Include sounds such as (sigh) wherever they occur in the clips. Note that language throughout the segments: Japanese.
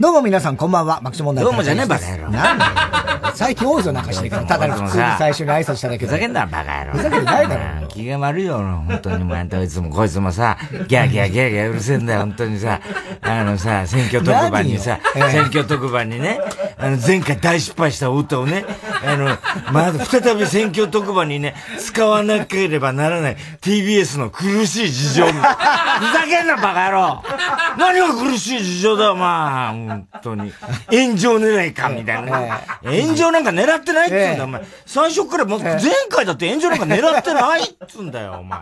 どうも皆さんこんばんは、マクション問題どうもじゃねえ、バカ野郎。なんだよ。最近多いぞ、なんかしてるから。(laughs) ただ普通に最初に挨拶しただけふざけんな、バカ野郎。ふざけてないだろ。気が悪いよ、本当に。もうあんたいつもこいつもさ、ギャーギャーギャーギャーうるせえんだよ、本当にさ。あのさ、選挙特番にさ、選挙特番にね、あの、前回大失敗した歌をね、あの、まだ再び選挙特番にね、使わなければならない TBS の苦しい事情。ふざけんな、バカ野郎何が苦しい事情だ、お前。本当に。炎上狙いか、みたいな。炎上なんか狙ってないっつうんだ、お前。最初から、もう前回だって炎上なんか狙ってないっつうんだよ、お前。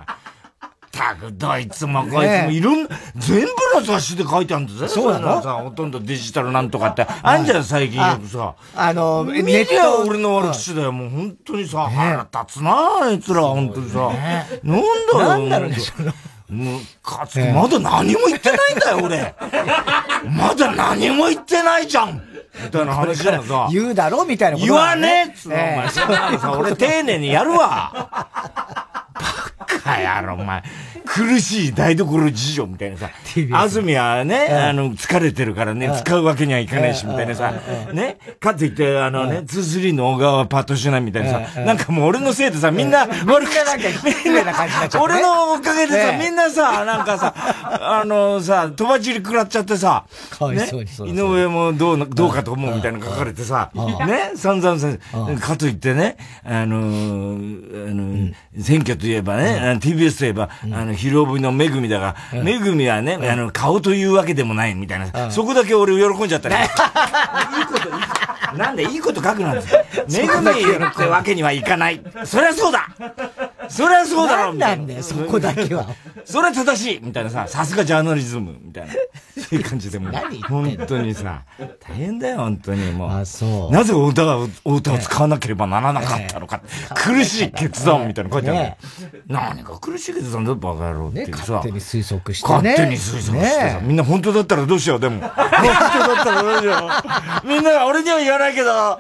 たく、どいつもこいつもいろんな、全部の雑誌で書いてあるんだぜ。そうなの？さ、ほとんどデジタルなんとかって。あんじゃん、最近よくさ。あの、メディアは俺の悪口だよ。もう本当にさ、腹立つなあいつら、本当にさ。なんだよ。なんだろうね、もう、かつて、まだ何も言ってないんだよ、俺。まだ何も言ってないじゃん話だよさ。(laughs) 言うだろみたいなこと言わねえっつうの、お前。俺丁寧にやるわ。バカ野郎、お前。苦しい台所事情みたいなさ。安住はね、あの、疲れてるからね、使うわけにはいかないし、みたいなさ。ね。かといって、あのね、2-3の小川パッとしないみたいなさ。なんかもう俺のせいでさ、みんな悪くなんか失礼な感じになっちゃ俺のおかげでさ、みんなさ、なんかさ、あのさ、とばじり食らっちゃってさ、かわいそう井上もどうな、どうかと思うみたいなの書かれてさ、ね、散々さ、かといってね、あのー、あの、選挙といえばね、あの TBS といえば、あの、広帯のめぐみだが、めぐみはね、あの、顔というわけでもないみたいな、そこだけ俺喜んじゃったね。(laughs) いいこと、いいことなんでいいこと書くなんですよ。(laughs) めぐみってわけにはいかない。そりゃそうだそりゃそうだろみたいなんだよ、そこだけは。それは正しいみたいなさ、さすがジャーナリズムみたいな。そういう感じでもう。本当にさ、大変だよ、本当にもう。あそうなぜお歌を、お歌を使わなければならなかったのか。苦しい決断みたいなの書いてあるね。何が苦しい決断だよ、バカ野郎ってね、いうさ。勝手に推測してね。勝手に推測してさ、ねみんな本当だったらどうしよう、でも。本当だったらどうしよう。みんなが俺には言わないけど、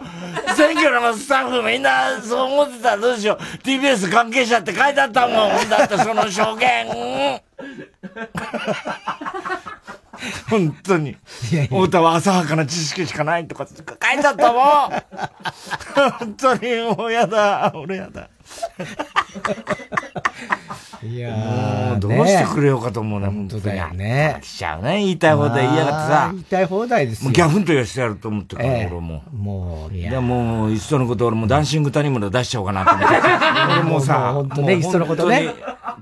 選挙のスタッフみんなそう思ってたらどうしよう。TBS 関係者って書いてあったもん。だってその証言。(laughs) 本当に。太田は浅はかな知識しかないとか書いてあったもん。本当にもうやだ。俺やだ。いやもーうどうしてくれようかと思うね、本当だよね。来ちゃうね、言いたい放題言いやがってさ言い。たい放題ですよ。もうギャフンと言わしてやると思ってるから、ええ俺も。もう、いやでもう、いっそのこと俺もダンシング谷村出しちゃおうかなと思って。(laughs) 俺もうさ、本当ねいっそのことね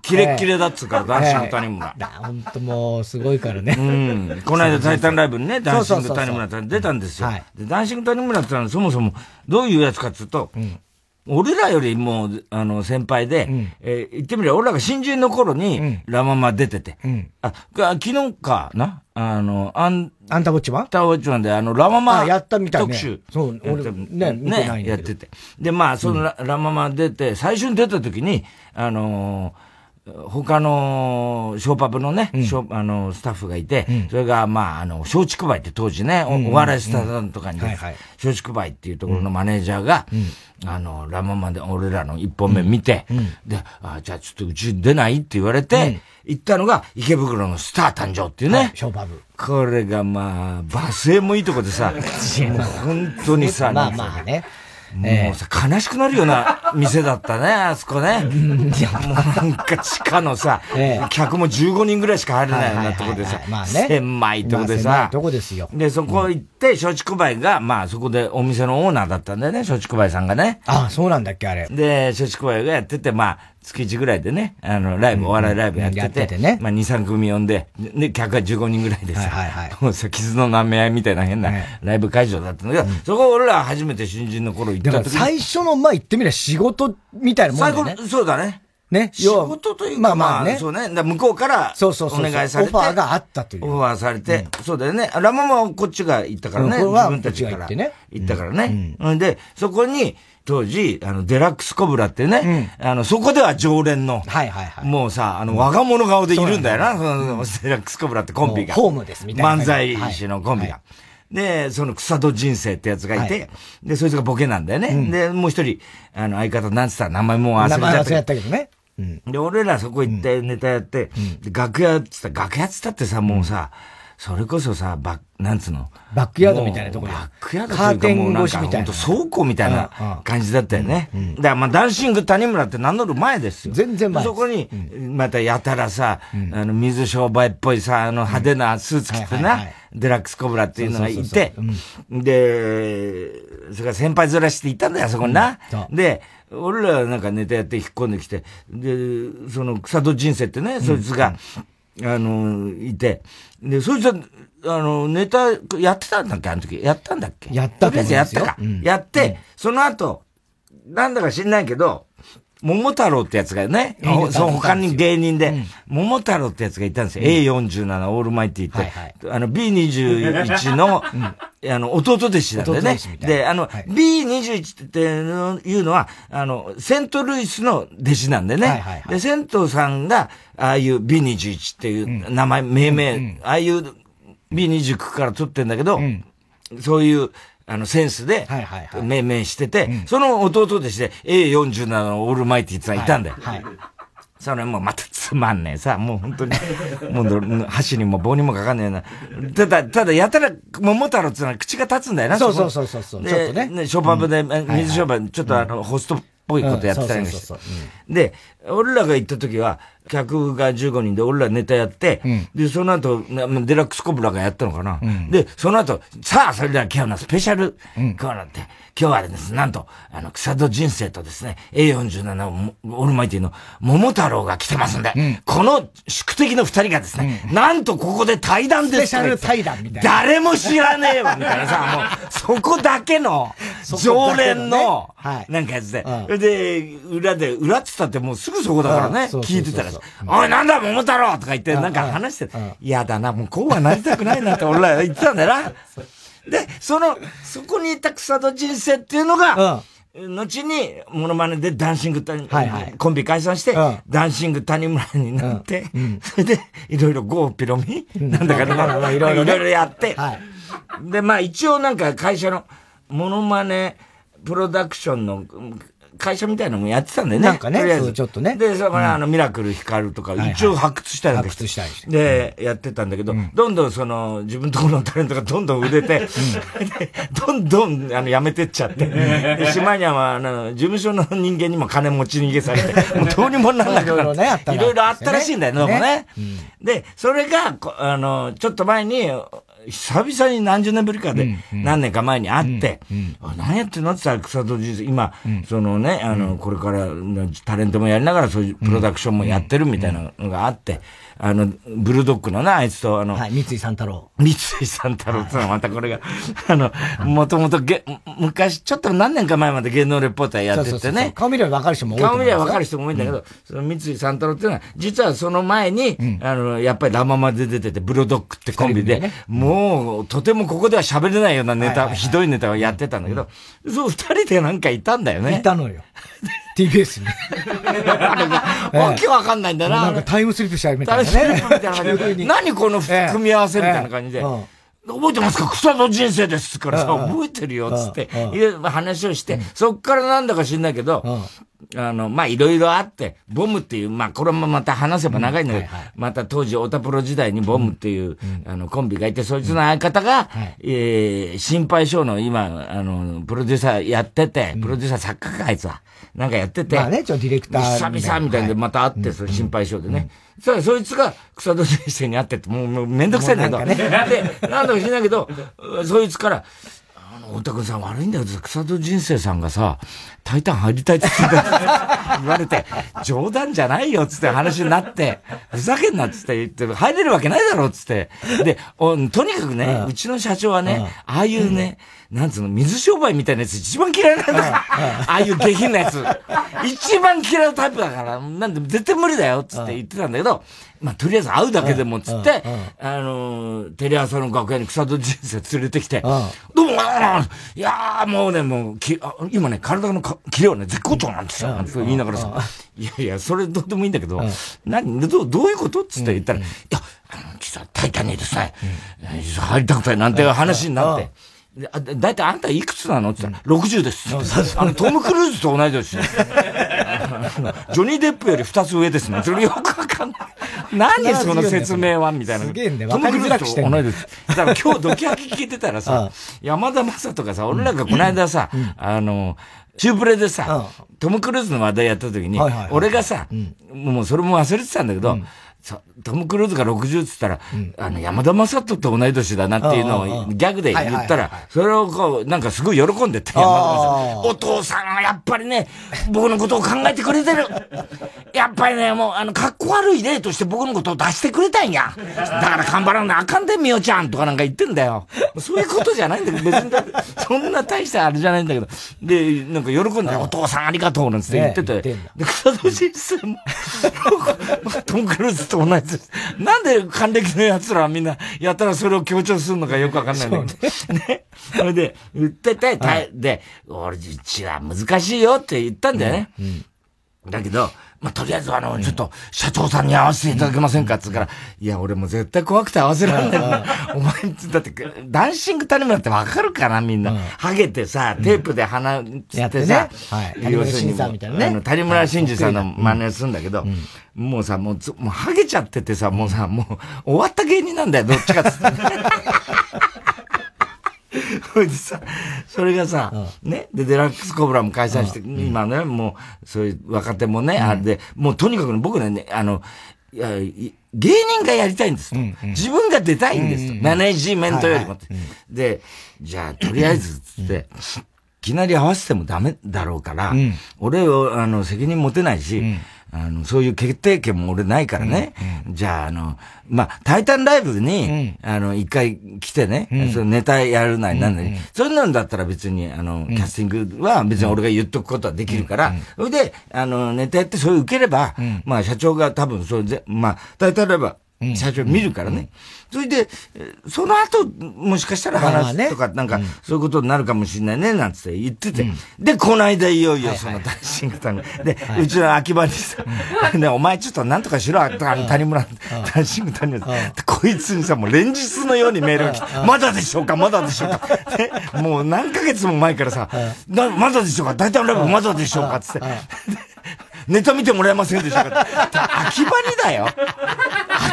キレッキレだっつうから、ダンシング谷村。だ、ほんともう、すごいからね。うん。この間、タイタンライブにね、ダンシング谷村って出たんですよはい。で、ダンシング谷村ってのはそもそも、どういうやつかっていうと、俺らよりもう、あの、先輩で、えー言ってみれば、俺らが新人の頃に、ラママ出てて、あ、が昨日かな？あの、アン、あんたぼっちは？タワーウォッチマンで、あの、ラママあやったみたいね。特集。そう俺ね見てないんだけど。やってて。で、まあ、そのラ,、ラママ出て、最初に出た時に、あのー他の、ショーパブのね、ショーあの、スタッフがいて、それが、まあ、あの、松竹梅って当時ね、おお笑いスターとかに、松竹梅っていうところのマネージャーが、あの、ラママで俺らの一本目見て、で、あじゃあちょっとうち出ないって言われて、行ったのが池袋のスター誕生っていうね。ショーパブ。これがまあ、バスへもいいとこでさ、(laughs) もう本当にさ、まあまあね。もうさ、悲しくなるような店だったね、(laughs) あそこね。もうなんか地下のさええ、客も15人ぐらいしか入れないようなとこでさ狭いとこでさい、とこですよ。で、そこ行って、松竹梅が、まあそこでお店のオーナーだったんだよね、松竹梅さんがね。あ、そうなんだっけ、あれ。で、松竹梅がやってて、まあ、月1ぐらいでね、あの、ライブ、お笑いライブやってて、やっててねまあ、2、3組呼んで、で、客が15人ぐらいでさ、はいはいはいもうさ、傷の舐め合いみたいな変なはいライブ会場だったんだけど、そこ俺ら初めて新人の頃行った時に、最初の、まあ言ってみれば仕事みたいなもんだ最後よね。そうだね。ね。仕事というか、まあまあね。そうね。だから向こうから、そうそうそう。お願いされて、オファーがあったという。オファーされて、そうだよね。ラママはこっちが行ったからね。自分たちから行ったからね。うんで、そこに、当時、あの、デラックスコブラってね、あの、そこでは常連の、はいはいはい。もうさ、あの、我が物顔でいるんだよな、そのデラックスコブラってコンビが。ホームですみたいな感漫じ才師のコンビはが。で、その草戸人生ってやつがいて、で、そいつがボケなんだよね。で、もう一人、あの、相方なんつったら名前もう忘れちゃったけど名前忘れたけどね。うん。で、俺らそこ行ってネタやって、で楽屋っつったら、楽屋っつったってさ、もうさ、それこそさ、バなんつうの？バックヤードみたいなところバックヤードカーテン越しみたいな。倉庫みたいな感じだったよね。だからまあ、ダンシング谷村って名乗る前ですよ。全然前そこに、またやたらさ、あの、水商売っぽいさ、あの、派手なスーツ着てな、デラックスコブラっていうのがいて、で、それから先輩ずらしていたんだよ、そこにな。で、俺らなんかネタやって引っ込んできて、で、その草戸人生ってね、そいつが、あの、いて、で、そいつは、あの、ネタやってたんだっけ？あの時。やったんだっけ？やったと思やったか。やって、その後、なんだか知んないけど、桃太郎ってやつがね、その他に芸人で、桃太郎ってやつがいたんですよ。A47 オールマイティって、あの B21 の、(laughs) あの、弟弟子なんでね。で、あの、B21 っていうのは、あの、セントルイスの弟子なんでね。で、セントさんが、ああいう B21 っていう名前、命名、ああいう B29 から取ってんだけど、そういう、あの、センスで、命名してて、その弟弟子で A47 のオールマイティってのがいたんだよ。はい。それもまたつまんねえさ、もう本当に、もう箸にも棒にもかかんねえな。ただ、ただやたら桃太郎ってのは口が立つんだよな、そうそうそうそうそう。ちょっとね。ね、ショーパブで、水ショーパブ、ちょっとあの、ホストっぽいことやってたりして。で、俺らが行った時は、客が15人で俺らネタやって、うん、で、その後、デラックスコブラがやったのかな。うん、で、その後、さあ、それでは今日のスペシャルコーナーって、今日はですね、なんと、あの、草戸人生とですね、A47 オールマイティの桃太郎が来てますんで、うん、この宿敵の二人がですね、なんとここで対談です。スペシャル対談みたいな。誰も知らねえわ、みたいなさ、(laughs) もう、そこだけの、常連の、なんかやつで、で、裏で、裏っつったってもうすぐそこだからね、聞いてたら、おい、なんだ、桃太郎とか言って、なんか話して、嫌だな、もうこうはなりたくないなって俺ら (laughs) 言ってたんだよな。で、その、そこにいた草戸人生っていうのが、後に、モノマネでダンシング谷、はいはい、コンビ解散して、うん、ダンシング谷村になって、うん、それで、いろいろゴーピロミ、うん、なんだかな、(laughs) いろいろ、いろいろやって、はい、で、まあ一応なんか会社の、モノマネプロダクションの会社みたいなのもやってたんだよね。なんかね、とりあえず。ちょっとね。で、そこからあの、ミラクル光るとか、一応発掘したり発掘したりして。で、やってたんだけど、どんどんその、自分とこのタレントがどんどん売れて、(laughs) どんどん、あの、やめてっちゃって、で、島には、あの、事務所の人間にも金持ち逃げされて、(laughs) もうどうにもなんなくなって、いろいろあったらしいんだよ、どうもね。で、それが、あの、ちょっと前に、久々に何十年ぶりかで、何年か前に会って、何やってんの？って言ったら草戸人生、今、そのね、あの、これからタレントもやりながらそういうプロダクションもやってるみたいなのがあって、あの、ブルドッグのな、あいつと、あの、はい、三井三太郎。三井三太郎ってのはまたこれが、あの、もともとげ、昔、ちょっと何年か前まで芸能レポーターやっててね。顔見ればわかる人も多い顔見ればわかる人も多いんだけど、その三井三太郎っていうのは、実はその前に、あの、やっぱりラママで出てて、ブルドッグってコンビで、もう、とてもここでは喋れないようなネタ、ひどいネタをやってたんだけど、そう、二人でなんかいたんだよね。いたのよ。(laughs) TBS に。(laughs) わけわかんないんだな。なんかタイムスリップしちゃうみたいな、ね。タイムスリップみたいな感じで。何この組み合わせみたいな感じで。覚えてますか？草の人生ですから。さ、覚えてるよ、つって、いう話をして、そっからなんだか知んないけど、あの、まあ、いろいろあって、ボムっていう、まあ、これもまた話せば長いんだけど、また当時、オタプロ時代にボムっていう、あの、コンビがいて、そいつの相方が、えー、心配性の今、あの、プロデューサーやってて、プロデューサー作家か、あいつは。なんかやってて。まあね、ちょ、ディレクター。久々みたいでまた会って、それ心配性でね。そそいつが草戸先生に会ってって、もうめんどくさいんだけど。で、なんだか知らないけど、(laughs) そいつから、あの、太田さん悪いんだけど、草戸人生さんがさ、タイタン入りたいって (laughs) 言われて、冗談じゃないよっつって話になって、ふざけんなっつって言って、入れるわけないだろっつって。で、とにかくね、うちの社長はね、ああいうね、なんつうの、水商売みたいなやつ一番嫌いなんだああいう下品なやつ。一番嫌いなタイプだから、なんで絶対無理だよっつって言ってたんだけど、まあ、とりあえず会うだけでもっつって、あの、テレ朝の楽屋に草戸人生連れてきて、どうも、いやーもうね、もう、き今ね、体のキレはね、絶好調なんですよ。なんて言いながらさ、いやいや、それどうでもいいんだけど、何、どう、どういうことっつって言ったら、いや、あの、実はタイタニーですね、入りたくないなんて話になって、だいたいあんたいくつなのって言ったら、60です。あの、トム・クルーズと同い年。(laughs) ジョニー・デップより二つ上ですね。(laughs) それよくわかんない。何その説明は？みたいな。すげえんだよ。わかりづらくしてん同い年。だから今日ドキハキ聞いてたらさ、(laughs) 山田正とかさ、俺らがこの間さ、あの、チューブレでさ、トム・クルーズの話題やった時に、俺がさ、もうそれも忘れてたんだけど、トム・クルーズが60っつったら、あの、山田正人と同い年だなっていうのをギャグで言ったら、それをこう、なんかすごい喜んでて、山田。お父さんはやっぱりね、僕のことを考えてくれてる。(laughs) やっぱりね、もう、あの、かっこ悪い例として僕のことを出してくれたんや。だから頑張らなあかんで、みよちゃんとかなんか言ってんだよ。そういうことじゃないんだけど、別に、そんな大したあれじゃないんだけど。で、なんか喜んで、お父さんありがとうなんつって言ってて。で、草戸さんも、(laughs) トム・クルーズと同じです。なんで還暦の奴らはみんな、やったらそれを強調するのかよくわかんないんだけど。(laughs) ね。それで、言ってて、で、俺、うちは難しいよって言ったんだよね。だけど、まあ、とりあえずあの、ちょっと、社長さんに会わせていただけませんか？って言うから、いや、俺も絶対怖くて会わせられない。(laughs) お前、だって、ダンシング谷村ってわかるかなみんな。ハゲてさ、テープで鼻つってさ、はい。谷村新司さんみたいなね。谷村新司さんの真似をするんだけど、もうさ、もう、もうハゲちゃっててさ、もうさ、もう、終わった芸人なんだよ、どっちかっつって。(laughs) それでさ、それがさ、ね、で、デラックスコブラも開催して、今ね、もう、そういう若手もね、あれで、もうとにかく僕ね、あの、いや、芸人がやりたいんですと。自分が出たいんですと。マネジメントよりも。で、じゃあ、とりあえず、つって、いきなり合わせてもダメだろうから、俺を、あの、責任持てないし、あの、そういう決定権も俺ないからね。うんうん、じゃあ、あの、まあ、タイタンライブに、うん、あの、一回来てね、うん、そのネタやるなりなんなり、うんうん、そういうのだったら別に、あの、キャスティングは別に俺が言っとくことはできるから、それで、あの、ネタやってそれ受ければ、まあ、社長が多分それで、まあ、タイタンライブは社長見るからね。それで、その後、もしかしたら話すとか、なんか、そういうことになるかもしれないね、なんつって言ってて。で、この間いよいよそのダンシングタンで、うちの秋葉にさ、ね、お前ちょっとなんとかしろ、谷村、ダンシング谷村。こいつにさ、もう連日のようにメールが来て、まだでしょうか、まだでしょうか。もう何ヶ月も前からさ、まだでしょうか、大体ライブまだでしょうか、つって。ネタ見てもらえませんでしたか？(laughs) 秋葉にだよ。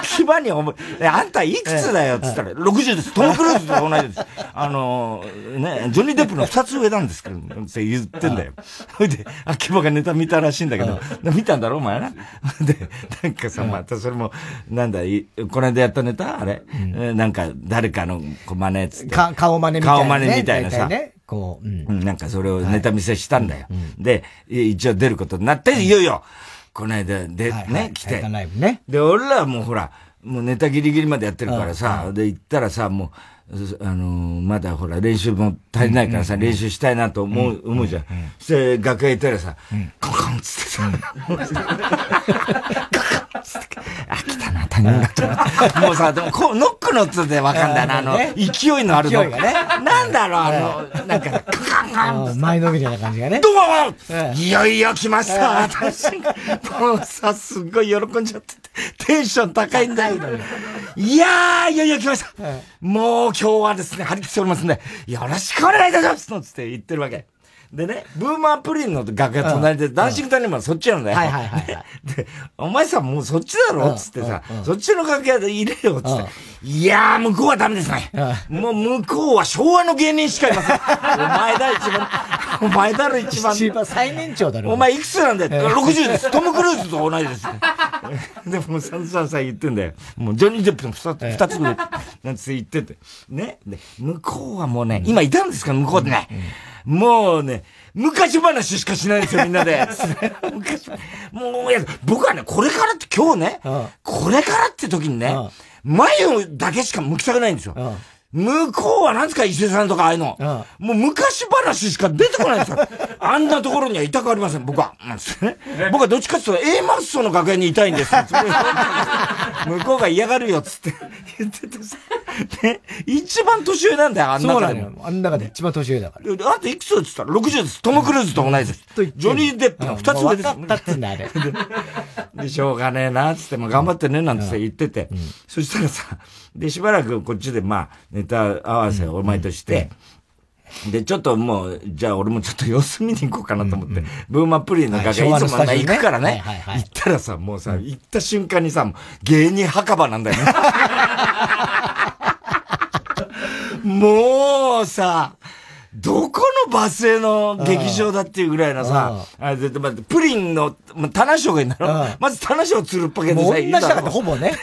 秋葉にお前、あんたいくつだよ？って言ったら、60です。トム・クルーズと同じです。あのね、ジョニー・デップの二つ上なんですけど、って言ってんだよ。ほいで、秋葉がネタ見たらしいんだけど、見たんだろお前な。(laughs) で、なんかさ、またそれも、なんだ、この間やったネタ？あれ、なんか、誰かの真似つって。顔真似みたいな。顔真似みたいなさ。こう、うん、なんかそれをネタ見せしたんだよ。はい、で、一応出ることになって、い。よいよ、この間で、はい、ね、来て。ね、で、俺らはもうほら、もうネタギリギリまでやってるからさ、で、行ったらさ、もう、あのー、まだほら、練習も足りないからさ、練習したいなと思う、思うじゃん。そして、楽屋行ったらさ、コンコンつってさ、コンコンつって、(laughs) あ、来たな、谷村と。もうさ、でも、こう、ノックのつでわかんだな、あの、勢いのあるの。勢いがね。なんだろう、あの、なんか、カンカン前のみたいな感じがね。どうもいよいよ来ました。私もうさ、すっごい喜んじゃってて、テンション高いんだよ。いやー、いよいよ来ました。もう今日はですね、張り切っておりますんで、よろしくお願いいたしますつって言ってるわけ。でね、ブーマープリンの楽屋隣で、ダンシングタニマンそっちなんだよ。はいはいはい。(laughs) で、お前さ、もうそっちだろ？つってさ、そっちの楽屋で入れよつって。いやー、向こうはダメですね。もう向こうは昭和の芸人しかいません。(laughs) お前だ、一番。お前だろ、一番。一番最年長だろ。お前いくつなんだよ？60です。トム・クルーズと同じです。(laughs) でも、サンサンさん言ってんだよ。もう、ジョニー・デップの二つ、二つぐらい、なんつって言ってて。ね？で、向こうはもうね、今いたんですか？向こうでね。もうね、昔話しかしないんですよ、みんなで。(laughs) 昔、もう、いや、僕はね、これからって今日ね、これからって時にね、前だけしか向きたくないんですよ。向こうは何ですか伊勢さんとかああいうの。もう昔話しか出てこないんですよ。(laughs) あんなところにはいたくありません、僕は。僕はどっちかっていうと A マッソの楽屋にいたいんです。(laughs) 向こうが嫌がるよ、つって言っててさ。ね、一番年上なんだよ、あん中でも。あん中で一番年上だから。あといくつって言った？ら60です。トム・クルーズと同じです。ジョニー・デップの二つ上です。分かったっつんだ、あれ。(laughs) で、しょうがねえな、つって、まあ頑張ってね、なんて言ってて。そしたらさ、で、しばらくこっちで、まあ、ネタ合わせをお前として、で、ちょっともう、じゃあ俺もちょっと様子見に行こうかなと思って、ブーマプリンの楽屋いつも行くからね。行ったらさ、もうさ、行った瞬間にさ、芸人墓場なんだよね。(laughs) もうさ、どこのバスへの劇場だっていうぐらいのさ、あれで、まプリンの、ま、棚将がいるん。だろまず棚将つるっぱけでさ、いるだろ。ほぼね。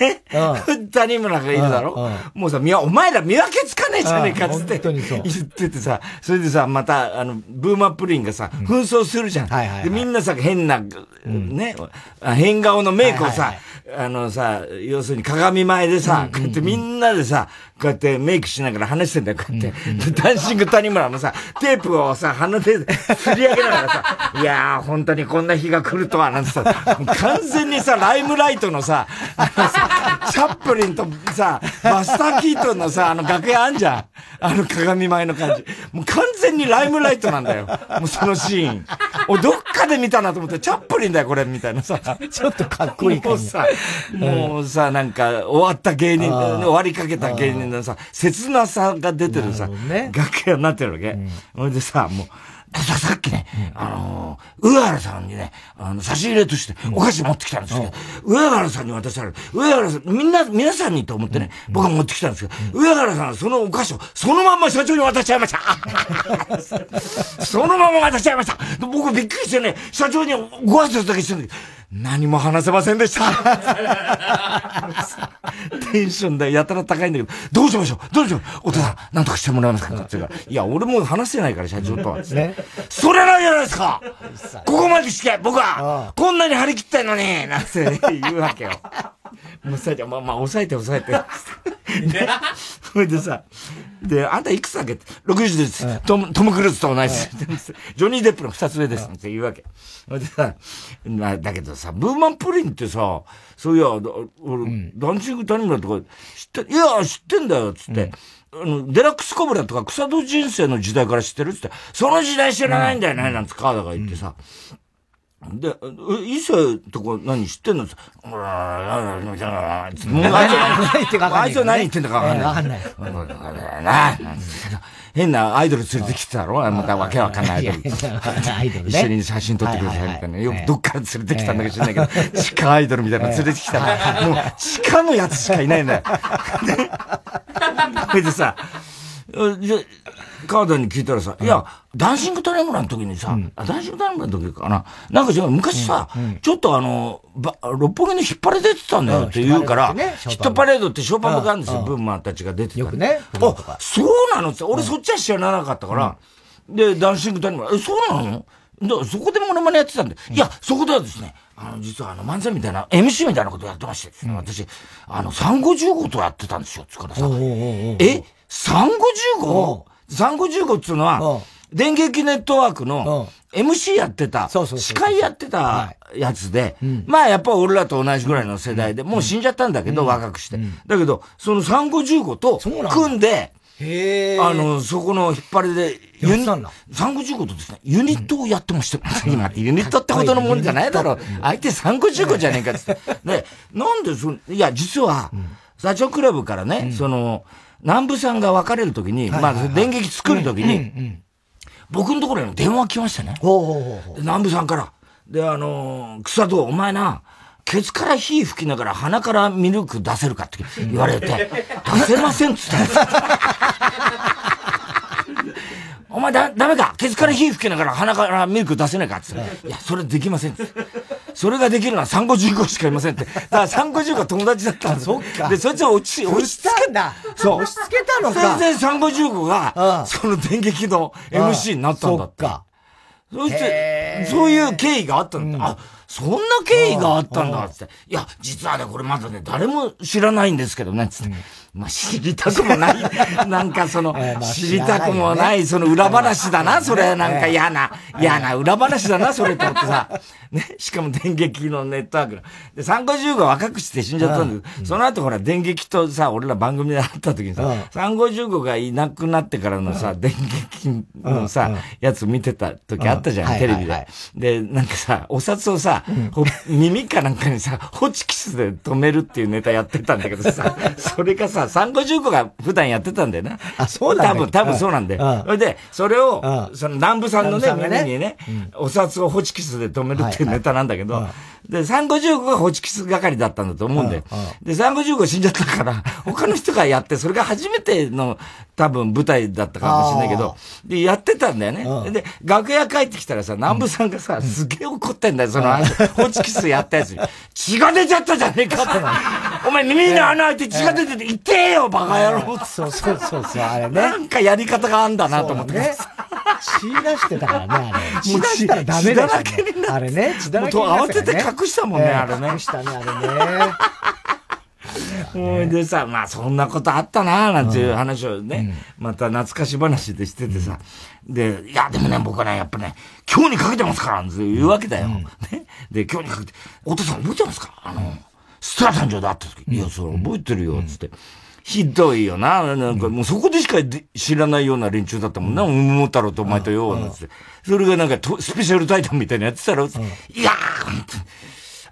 谷村がいるだろ？もうさ、みお前ら見分けつかねえじゃねえかっつって。言っててさ、それでさ、また、あの、ブーマプリンがさ、紛争するじゃん。で、みんなさ、変な、ね、変顔のメイクをさ、あのさ、要するに鏡前でさ、こうやってみんなでさ、こうやってメイクしながら話してんだよ、こうやって。ダンシング谷村のさ、テープをさ、鼻で振り上げながらさ、いやー、本当にこんな日が来るとは、なんてさ、完全にさ、ライムライトのさ、あのさ、チャップリンとさ、バスター・キートンのさ、あの楽屋あんじゃん。あの鏡前の感じ。もう完全にライムライトなんだよ。もうそのシーン。俺どっかで見たなと思って、チャップリンだよ、これ、みたいなさ。ちょっとかっこいい感じ。もうさ、もうさ、なんか、終わった芸人、終わりかけた芸人のさ、切なさが出てるさ、ね、楽屋になってるわけ。ほ、うん。でさ、もう、さ、さっきね、うん、あのー、上原さんにね、あの、差し入れとしてお菓子持ってきたんですけど、うん、上原さんに渡される。上原さん、みんな、皆さんにと思ってね、うん、僕が持ってきたんですけど、上原さんはそのお菓子をそのまんま社長に渡しちゃいました。(laughs) そのまま渡しちゃいました。僕びっくりしてね、社長にご挨拶だけしてるんだけど、何も話せませんでした。テンションだやたら高いんだけど、どうしましょう？どうしましょう？お父さん、なんとかしてもらえますか？って言うから、いや、俺も話せないから、社長とは。ね、それないじゃないですか！ここまでして、僕は、こんなに張り切ったのになんて言うわけよ。もうさ、まあまあ、抑えて抑えて。ね。(laughs) それでさ、で、あんたいくつだっけ ?60 です。トム、トム・クルーズと同じです。(laughs) ジョニー・デップの二つ上です。って言うわけ。それでさ、だけどさ、ブーマンプリンってさ、そういや、俺、ダンシング谷村とか知って、いや、知ってんだよ、つって。あの、デラックスコブラとか草戸人生の時代から知ってるって、その時代知らないんだよね、なんつ川田が言ってさ。で、伊勢とか何知ってんの？って言ったら、あいつは何言ってんだかわかんない。わかんない。変なアイドル連れてきてたろ？またわけわかんないアイドル。一緒に写真撮ってくださいみたいな。よくどっから連れてきたんだか知らないけど、地下アイドルみたいなの連れてきたら、もう地下のやつしかいないんだよ。(laughs) それでさ、じゃ、川田に聞いたらさ、いや、ダンシングトレングラの時にさ、ダンシングトレングラの時かな、なんか違う、昔さ、ちょっとあの、ば、六本木の引っ張り出てたんだよって言うから、ヒットパレードってショーパブがあるんですよ、ブーマーたちが出てた。よくね。あ、そうなのって、俺そっちは知らなかったから、で、ダンシングトレングラ、え、そうなの？だそこでモノマネやってたんで、いや、そこではですね、あの、実はあの、漫才みたいな、MC みたいなことやってましてですね、私、あの、産後15とやってたんですよ、つからさ。え産後 15? 産後15っていうのは、電撃ネットワークの MC やってた、司会やってたやつで、まあやっぱ俺らと同じぐらいの世代で、もう死んじゃったんだけど、若くして。だけど、その産後15と組んで、あの、そこの引っ張りで、ユニット、産後15とですね、ユニットをやってました。今、ユニットってほどのもんじゃないだろう。相手産後15じゃねえかって。で、なんでそ、いや、実は、社長クラブからね、その、南部さんが別れるときに、まあ、電撃作るときに、僕のところに電話来ましたね。南部さんから。で、あのー、草戸、お前な、ケツから火吹きながら鼻からミルク出せるかって言われて、(laughs) 出せませんっつったお前だ、ダメか？ケツから火吹きながら鼻からミルク出せないかって言ったら、いや、それできませんって。それができるのは産後15しかいませんって。だから産後15友達だったんですそっか。で、そいつは落ち、落ち着けた。そう。押し付けたのか。全然産後15が、その電撃の MC になったんだって。そっか。そいつ、そういう経緯があったんだ。あ、そんな経緯があったんだ、つって。いや、実はね、これまだね、誰も知らないんですけどね、つって。まあ、知りたくもない。(laughs) なんかその、知りたくもない、その裏話だな、それ。なんか嫌な、嫌な裏話だな、それと思ってさ。(laughs) ね、しかも電撃のネットワークの。で、3 5 5若くして死んじゃったんだけど、その後ほら、電撃とさ、俺ら番組で会った時にさ、3 5 5がいなくなってからのさ、電撃のさ、やつ見てた時あったじゃん、テレビで。で、なんかさ、お札をさ、さ、耳かなんかにさ、ホチキスで止めるっていうネタやってたんだけどさ、(laughs) それがさ、三五十個が普段やってたんだよな。あ、そうなんだ。多分、多分そうなんで。それで、それを、その南部さんのね、耳にね、お札をホチキスで止めるっていうネタなんだけど、で、三五十五がホチキス係だったんだと思うんだよ。で、三五十五死んじゃったから、他の人がやって、それが初めての多分舞台だったかもしれないけど、で、やってたんだよね。で、楽屋帰ってきたらさ、南部さんがさ、すげえ怒ってんだよ、その、ホチキスやったやつに。血が出ちゃったじゃねえかって。(laughs) お前耳に穴開いて血が出てて、痛えよ、バカ野郎 (laughs) そうそうそうそう、あれね。なんかやり方があんだなと思って。ね、血出してたからね、あれ。血出したらダメだよ、ね。あれね、血だらけになって、ね。慌てて隠したもんね、あれね。隠したね、あれね。(laughs) でさ、まあそんなことあったななんていう話をね、また懐かし話でしててさ、で、いやでもね、僕はね、やっぱね、今日にかけてますから、って言うわけだよ。ね。で、今日にかけて、お父さん覚えてますか？あの、スター誕生で会った時、いや、それ覚えてるよ、つって。ひどいよな。なんかもうそこでしか知らないような連中だったもんな。桃太郎とお前とよ、なん。つって。それがなんかスペシャルタイタンみたいなやってたら、いやー、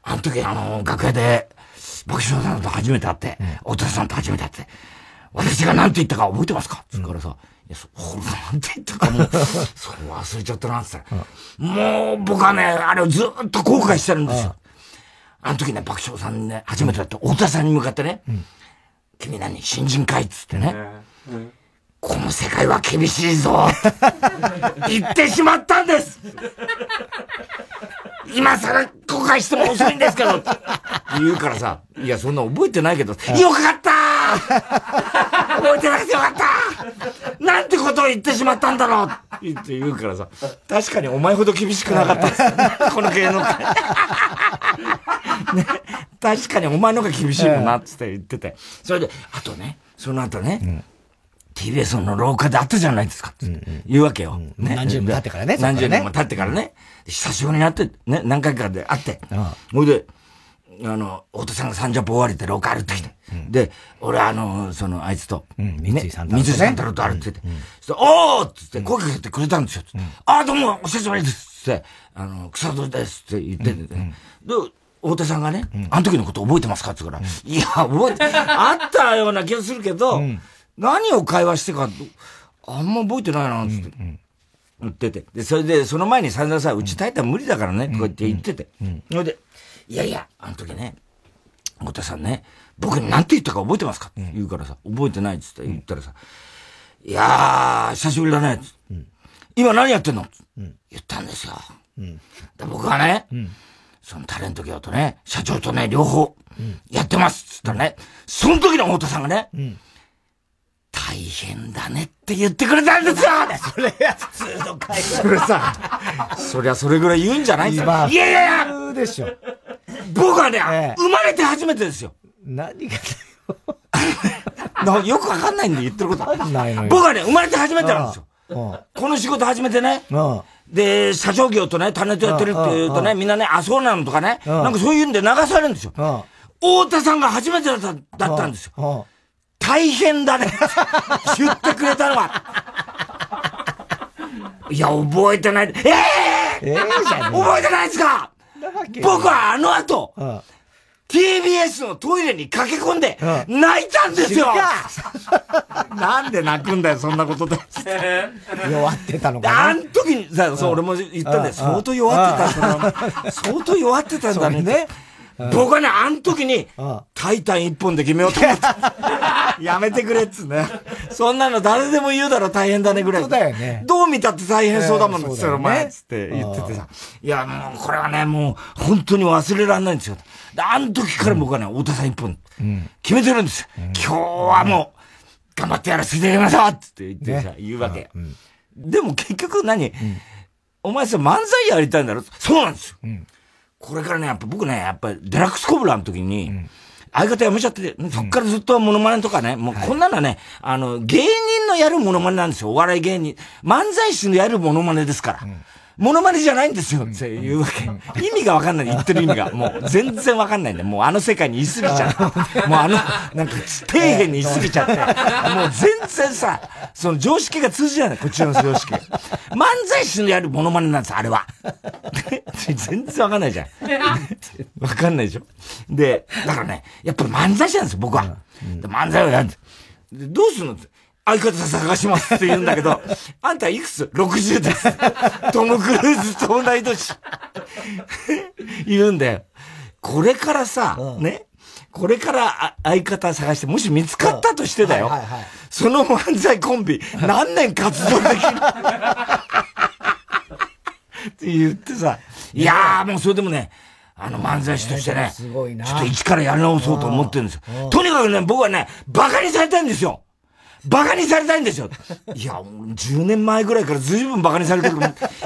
あの時あの、楽屋で、爆笑さんと初めて会って、太田さんと初めて会って、私が何て言ったか覚えてますか？つからさ、いや、そ、ほら、なんて言ったかもう、それ忘れちゃったな、って。言ったら、もう、僕はね、あれをずっと後悔してるんですよ。あの時ね、爆笑さんね、初めて会って、太田さんに向かってね、君何、新人かい？っつってね、この世界は厳しいぞ。(laughs) 言ってしまったんです。(laughs) 今更後悔しても遅いんですけど。っ (laughs) て言うからさ、いや、そんな覚えてないけど、よかった。覚えてなくてよかった。なんてことを言ってしまったんだろう。って言うからさ、確かにお前ほど厳しくなかったこの芸能界。ね、確かにお前の方が厳しいもんな、つって言ってて。それで、あとね、その後ね、うん TBS の廊下で会ったじゃないですか。言うわけよ。ね、何十年も経ってからね。何十年も経ってからね。久しぶりに会って、ね、何回かで会って。ほいで、あの、太田さんが三ジャポ終わりで廊下歩ってきて。で、俺あの、その、あいつと、三井さんと。三井さんと歩いてて。おーっつって声かけてくれたんですよ。ああ、どうも、お久しぶりですって、あの、草戸ですって言っててね。で、太田さんがね、あの時のこと覚えてますか？って言うから、いや、覚えて、あったような気がするけど、何を会話してか、あんま覚えてないな、つって。言ってて。で、それで、その前に散々さ、うち耐えたら無理だからね、こうやって言ってて。それで、いやいや、あの時ね、太田さんね、僕に何て言ったか覚えてますか？って言うからさ、覚えてないっつって言ったらさ、いやー、久しぶりだね。今何やってんの？言ったんですよ。で僕はね、そのタレント業とね、社長とね、両方やってますっつったらね、その時の太田さんがね、大変だねって言ってくれたんですよそれは普通の会話。それさ、そりゃそれぐらい言うんじゃないですか。いやいやいやでしょ。僕はね、ええ、生まれて初めてですよ。何がだよ。(laughs) よくわかんないんで言ってること。僕はね、生まれて初めてなんですよ。この仕事始めてね。で、社長業とね、タネとやってるって言うとね、みんなね、あ、そうなのとかね、なんかそういうんで流されるんですよ。太田さんが初めてだっただったんですよ。大変だね。言ってくれたのは。いや、覚えてない。ええー、えー、じゃね。覚えてないですか。僕はあの後、うん、TBS のトイレに駆け込んで、泣いたんですよ、う。ん、(laughs) なんで泣くんだよ、そんなことで。(laughs) 弱ってたのかな。あん時にさ、そう、俺も言ったんだよ。相当弱ってた。相当弱ってたんだね。僕はね、あの時に、タイタン一本で決めようと思った。(laughs) やめてくれっつね。そんなの誰でも言うだろ、大変だねぐらい。そうだよね。どう見たって大変そうだもん、つってお前、つって言っててさ。いや、もう、これはね、もう、本当に忘れられないんですよ。あの時から僕はね、太田さん一本、決めてるんですよ。今日はもう、頑張ってやらせていただきましょうって言ってさ、言うわけ。でも結局何？お前さ、漫才やりたいんだろ？そうなんですよ。これからね、やっぱ僕ね、やっぱりデラックスコブラの時に、相方辞めちゃってて、そっからずっとモノマネとかね、もうこんなのはね、あの、芸人のやるモノマネなんですよ、お笑い芸人。漫才師のやるモノマネですから。モノマネじゃないんですよって言うわけ。意味がわかんない、言ってる意味が。(laughs) もう全然わかんないんだよ。もうあの世界にいすぎちゃう。(laughs) もうあの、なんか底辺にいすぎちゃって。もう全然さ、その常識が通じないこっちの常識。漫才師のやるモノマネなんです、あれは。(laughs) 全然わかんないじゃん。わかんないでしょ。で、だからね、やっぱり漫才師なんですよ、僕は。漫才をやるんです。どうするの相方探しますって言うんだけど、(laughs) あんたいくつ ?60 です。(laughs) トム・クルーズと同い年。(laughs) 言うんだよ。これからさ、うん、ね、これから相方探して、もし見つかったとしてだよ。はいはいはい、その漫才コンビ、何年活動できる？って言ってさ、いやーもうそれでもね、あの漫才師としてね、ちょっと一からやり直そうと思ってるんですよ。とにかくね、僕はね、馬鹿にされたいんですよ。馬鹿にされたいんですよ。いや、10年前ぐらいから随分馬鹿にされてる。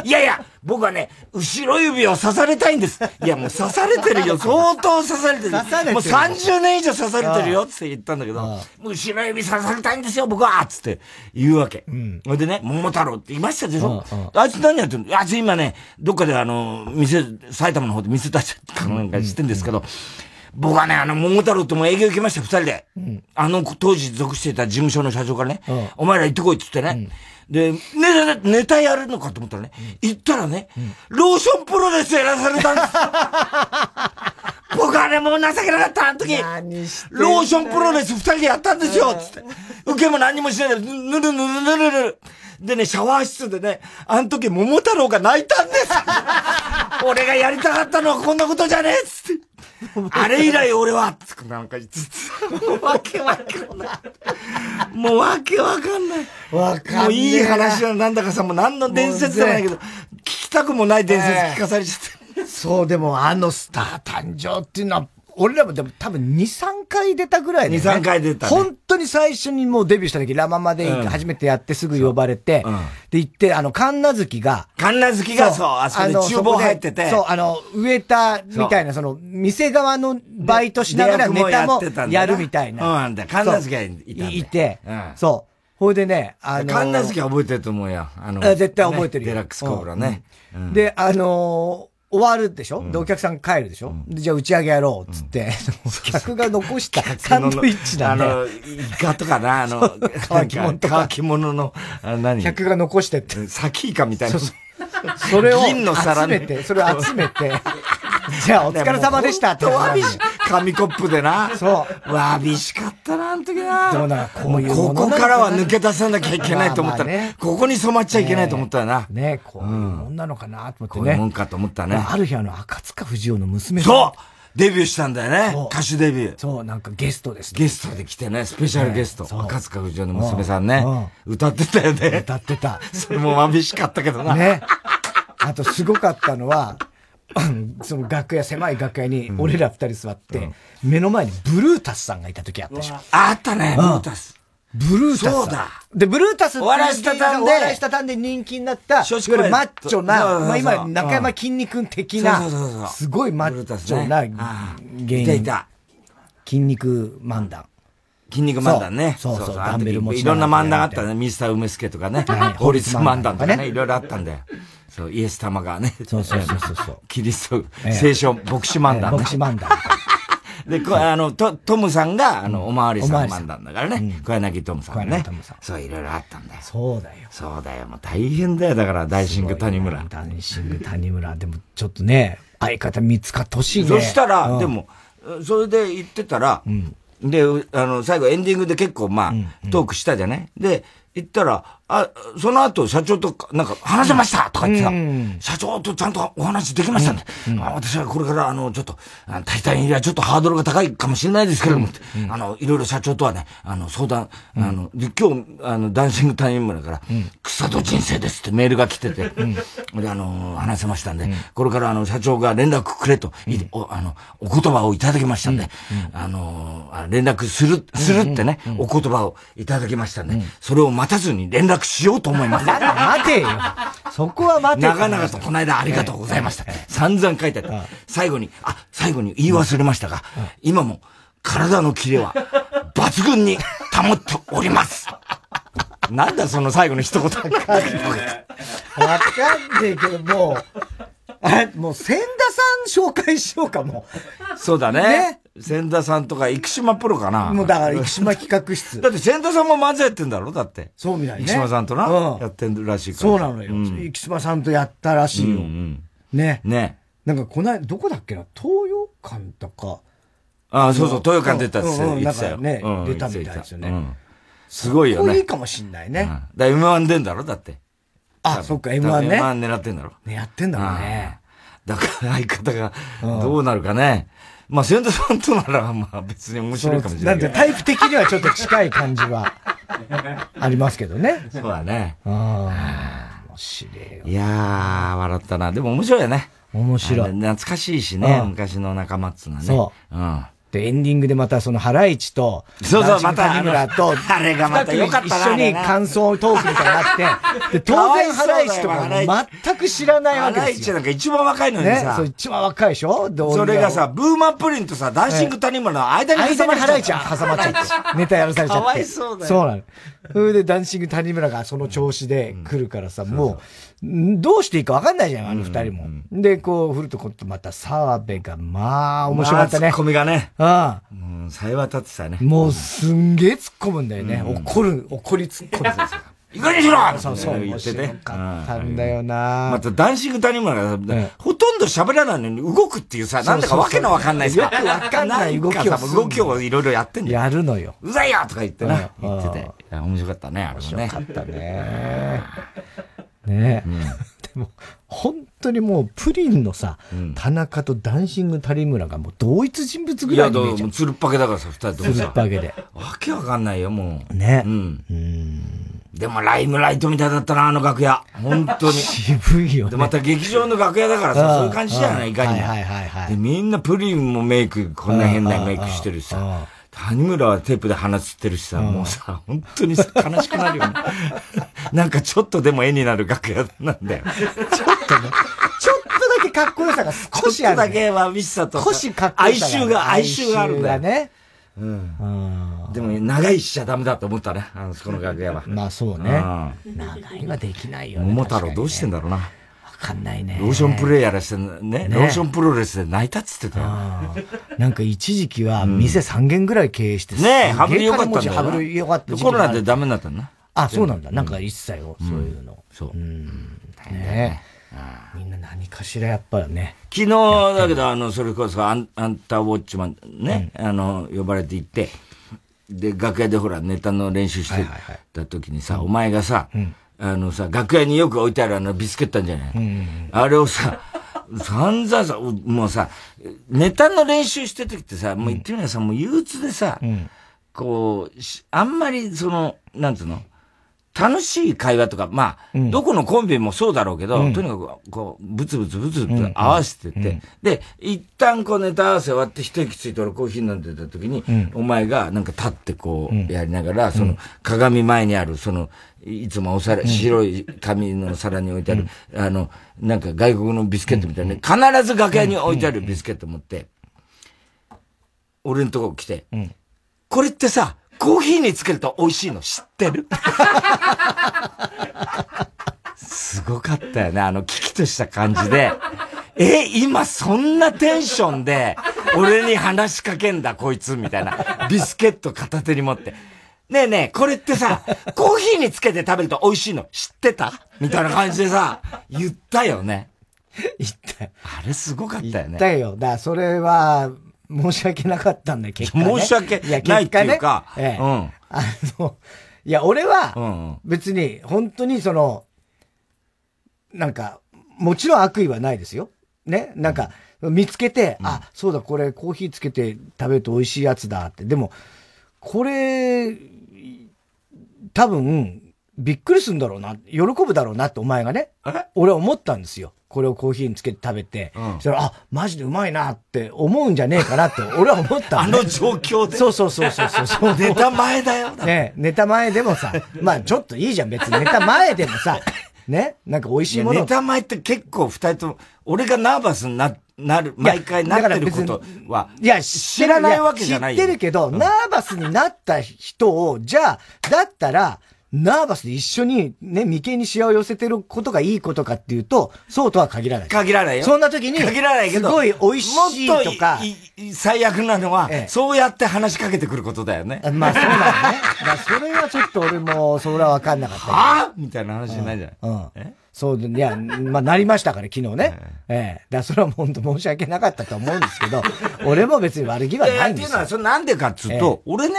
いやいや、僕はね、後ろ指を刺されたいんです。いや、もう刺されてるよ。(laughs) 相当刺されてる。刺されてる。もう30年以上刺されてるよって言ったんだけど、後ろ指刺されたいんですよ、僕はつって言うわけ。うん。でね、桃太郎って言いましたでしょ？あいつ何やってんの？あいつ今ね、どっかであの、店、埼玉の方で店出しちゃったかなんかしてんですけど、うんうん僕はね、あの、桃太郎とも営業行きました、二人で。うん、あの、当時属してた事務所の社長からね、うん、お前ら行ってこいって言ってね。うん、で、ネタ、ネタやるのかと思ったらね、行ったらね、ローションプロレスやらされたんです。(laughs) 僕はね、もう情けなかった、あの時。ローションプロレス二人でやったんですよ、つって。受けも何もしないで、ぬるぬるぬるぬる。でね、シャワー室でね、あの時桃太郎が泣いたんです。(laughs) 俺がやりたかったのはこんなことじゃねえっつって。(laughs) あれ以来俺は、つなんか、もうわけわかんない。もうわけわかんない。わかんない。もういい話はなんだかさ、もう何の伝説じゃないけど、聞きたくもない伝説聞かされちゃって。そう、でもあのスター誕生っていうのは、俺らもでも多分2、3回出たぐらいで、ね。2、3回出た、ね。本当に最初にもうデビューした時、ラママで初めてやってすぐ呼ばれて、うん、で行って、あの、神奈月が、神奈月がそう、あそこで厨房入ってて。そう、あの、植えたみたいな、その、店側のバイトしながらネタもやるみたいな。そうなんだ。神奈月がいたいて、うん、そう。ほいでね、あのー、神奈月は覚えてると思うよ。あの、絶対覚えてるよ。デラックスコーブラね。で、あのー終わるでしょ、うん、で、お客さん帰るでしょ、うん、で、じゃあ打ち上げやろうっつって、うん、(laughs) 客が残したサンドイッチなんで。あの、イカとかな、あの、(laughs) 乾き物とか。乾き物の、あ何？客が残してって。サキイカみたいな。それを集めて、それを集めて、(laughs) (laughs) じゃあお疲れ様でしたって。わびし、紙コップでな。そう。わびしかったな、あの時な。でもな、こういうここからは抜け出さなきゃいけないと思ったら、ここに染まっちゃいけないと思ったらな。ねこういうもんなのかなと思ってね。こういうもんかと思ったね。ある日あの、赤塚不二夫の娘そうデビューしたんだよね。歌手デビュー。そう、なんかゲストです。ゲストで来てね、スペシャルゲスト。赤塚不二夫の娘さんね。歌ってたよね。歌ってた。(laughs) それもわびしかったけどな。ね。あとすごかったのは、(laughs) その楽屋、狭い楽屋に俺ら二人座って、目の前にブルータスさんがいた時あったでしょ。あったね、ブルータス。ブルータス。そうだ。で、ブルータスってお笑いしたたんで、お笑いしたたんで人気になった、いわゆるマッチョな、まあ今、中山筋肉的な、すごいマッチョな芸人。いた筋肉漫談。筋肉漫談ね。そうそう、ダンベル持ちいろんな漫談あったね。ミスター梅助とかね。法律漫談とかね。いろいろあったんだよ。そう、イエス玉がね。そうそうそうそう。(laughs) キリスト、聖書、牧師漫談、牧師漫談。で、こあの、ト、トムさんが、あの、おまわりさん漫談だからね。小柳トムさんね。そう、いろいろあったんだよ。そうだよ。そうだよ。もう大変だよ。だから、大シング谷村。大シング谷村。でも、ちょっとね、相方見つかってほしいね。そしたら、でも、それで言ってたら、で、あの、最後エンディングで結構、まあ、トークしたじゃない？で、言ったら、あ、その後、社長と、なんか、話せましたとか言ってさ、うん、社長とちゃんとお話できましたね。うん、あ私はこれから、あの、ちょっと、大体にはちょっとハードルが高いかもしれないですけれども、うん、あの、いろいろ社長とはね、あの、相談、あの、今日、あの、ダンシングタイムだから、草と人生ですってメールが来てて、で、あの、話せましたんで、これからあの、社長が連絡くれと、お、あの、お言葉をいただきましたんで、あの、連絡する、するってね、お言葉をいただきましたんで、それを待たずに連絡しようと思います。待てよ。そこは待てよ。長々とこの間ありがとうございました。散々書いてあった。最後に、あ、最後に言い忘れましたが、今も体のキレは抜群に保っております。なんだその最後の一言。(laughs) わかんねえけど、もう、あ、もう、千田さん紹介しようか、もう。そうだね。ね。千田さんとか、生島プロかな。もうだから、生島企画室。(laughs) だって千田さんも漫才やってんだろだって。そうみたいね。生島さんとな、うん、やってるらしいから。そうなのよ。うん、生島さんとやったらしいよ。うんうん、ね。ね。なんか、このどこだっけな東洋館とか。ああ、そうそう、東洋館出たっつって言ってたよ。ね、出たみたいですよね。すごいよね。いいかもしんないね。だ M1 出んだろだって。あ、そっか、M1 ね。M1 狙ってんだろ。ね、やってんだろうね。だから相方がどうなるかね。まあ、千田さんとなら、まあ別に面白いかもしれない。なんでタイプ的にはちょっと近い感じは (laughs) ありますけどね。そうだね。ああ、面白いよ。いやー、笑ったな。でも面白いよね。面白い。懐かしいしね、昔の仲間っつうのはね。そう。うん。で、エンディングでまたそのハライチと、そうそう、また谷村と、あれがまたよかった一緒に感想トークみたいになって、で、(laughs) 当然ハライチとか全く知らないわけですよ。ハライチなんか一番若いのにさ。ね、そう、一番若いでしょ？それがさ、ブーマプリンとさ、ダンシング谷村の間に挟まっちゃ間にハライチ挟まっちゃって。(laughs) ネタやらされちゃって。かわいそうだよ。そうなの。それでダンシング谷村がその調子で来るからさ、もう、どうしていいか分かんないじゃん、あの二人も。で、こう、振るとことまた澤部が、まあ、面白かったね。ツッコミがね。ああ。うん、さえ渡ってたね。もう、すんげえ突っ込むんだよね。怒る、怒り突っ込む。(laughs) いかにしろそうそう、言ってね。かったんだよなまた、ダンシング谷村が、ほとんど喋らないのに動くっていうさ、なんだかわけのわかんないさ。よくわかんない動きを。動きをいろいろやってんだよ。やるのよ。うざいよとか言ってね。言ってて。面白かったね、あれね。面白かったね。ねえ。(laughs) でも、本当にもう、プリンのさ、田中とダンシング谷村がもう同一人物ぐらいに見えちゃう。いや、つるっぱげだからさ、二人ともさ。つるっぱげで。わけわかんないよ、もう。ね。うん。うんでもライムライトみたいだったな、あの楽屋。本当に。(laughs) 渋いよ、ね。で、また劇場の楽屋だからさ、そういう感じじゃない、いかにも。はいはいはい。で、みんなプリンもメイク、こんな変なメイクしてるしさ。谷村はテープで鼻つってるしさ、もうさ、本当に悲しくなるよね。(laughs) なんかちょっとでも絵になる楽屋なんだよ。ちょっとね、ちょっとだけかっこよさが少しある、ね。ちょっとだけはミスさと。少しかっこよさ。哀愁が、哀愁があるんだよ。ね。うん。でも、長いしちゃダメだと思ったね、あの、その楽屋は。まあそうね。長いはできないよね。桃太郎どうしてんだろうな。かんないね。ローションプレイヤーしてね、ローションプロレスで泣いたっつってたよ。なんか一時期は店3軒ぐらい経営してねえ、羽振りよかったんだよ。羽振りよかったコロナでダメになったんだ。あ、そうなんだ。なんか一切を、そういうの。そう。ねみんな何かしらやっぱりね。昨日だけど、あの、それこそアンアンターウォッチマンね、あの、呼ばれて行って、で、楽屋でほら、ネタの練習してた時にさ、お前がさ、あのさ、楽屋によく置いてあるあのビスケットじゃない、うん、あれをさ、散々さ、もうさ、ネタの練習してる時ってさ、もう言ってみればさ、もう憂鬱でさ、うん、こう、あんまりその、なんつうの？楽しい会話とか、まあ、うん、どこのコンビもそうだろうけど、うん、とにかく、こう、ブツブツブツブツ合わせてて、うん、で、一旦こうネタ合わせ終わって一息ついて俺コーヒー飲んでた時に、お前がなんか立ってこう、やりながら、その、鏡前にある、その、いつもお皿、白い紙の皿に置いてある、あの、なんか外国のビスケットみたいな、ね、必ず楽屋に置いてあるビスケット持って、俺のとこ来て、これってさ、コーヒーにつけると美味しいの知ってる？すごかったよね。あの、危機とした感じで。え、今そんなテンションで、俺に話しかけんだ、こいつ、みたいな。ビスケット片手に持って。ねえねえ、これってさ、コーヒーにつけて食べると美味しいの知ってた？みたいな感じでさ、言ったよね。言った。あれすごかったよね。言ったよ。だからそれは、申し訳なかったんだ、結果、ね。(laughs) 申し訳ないっていうか、ね、ええ、うん。あの、いや、俺は、別に、本当にその、なんか、もちろん悪意はないですよ。ね？なんか、見つけて、うん、あ、そうだ、これコーヒーつけて食べると美味しいやつだって。でも、これ、多分、びっくりするんだろうな、喜ぶだろうなってお前がね。俺は思ったんですよ。これをコーヒーにつけて食べて、うん、そしたら、あ、マジでうまいなって思うんじゃねえかなって、(laughs) 俺は思ったあの状況で？そうそうそうそうそう。ネタ前だよ。ねネタ前でもさ、(laughs) まあちょっといいじゃん、別にネタ前でもさ、ね、なんか美味しいもの。ネタ前って結構二人とも、俺がナーバスにな、なる、毎回なってることは、いや、知らないわけじゃない知ってるけど、ナーバスになった人を、じゃあ、だったら、ナーバスで一緒にね、眉間にシワを寄せてることがいいことかっていうと、そうとは限らない。限らないよ。そんな時に、限らないけど、すごい美味しいとか。最悪なのは、ええ、そうやって話しかけてくることだよね。まあそうなんだね。だそれはちょっと俺も、それは分かんなかった。はぁ？みたいな話しないじゃん。うん。うん、そう、いや、まあ、なりましたから、(laughs) 昨日ね。ええ。だそれは本当申し訳なかったと思うんですけど、(laughs) 俺も別に悪気はないんですよ。っていうのは、それなんでかっつうと、俺ね、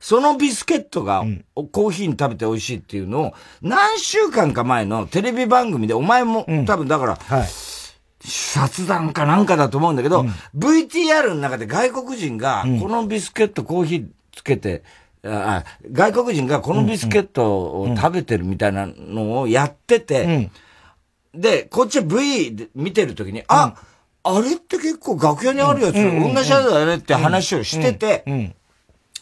そのビスケットが、コーヒーに食べて美味しいっていうのを、何週間か前のテレビ番組で、お前も、多分だから、はい。雑談かなんかだと思うんだけど、VTR の中で外国人が、このビスケットコーヒーつけて、あ外国人がこのビスケットを食べてるみたいなのをやってて、で、こっち V で見てるときに、あ、あれって結構楽屋にあるやつ、同じやつだよねって話をしてて、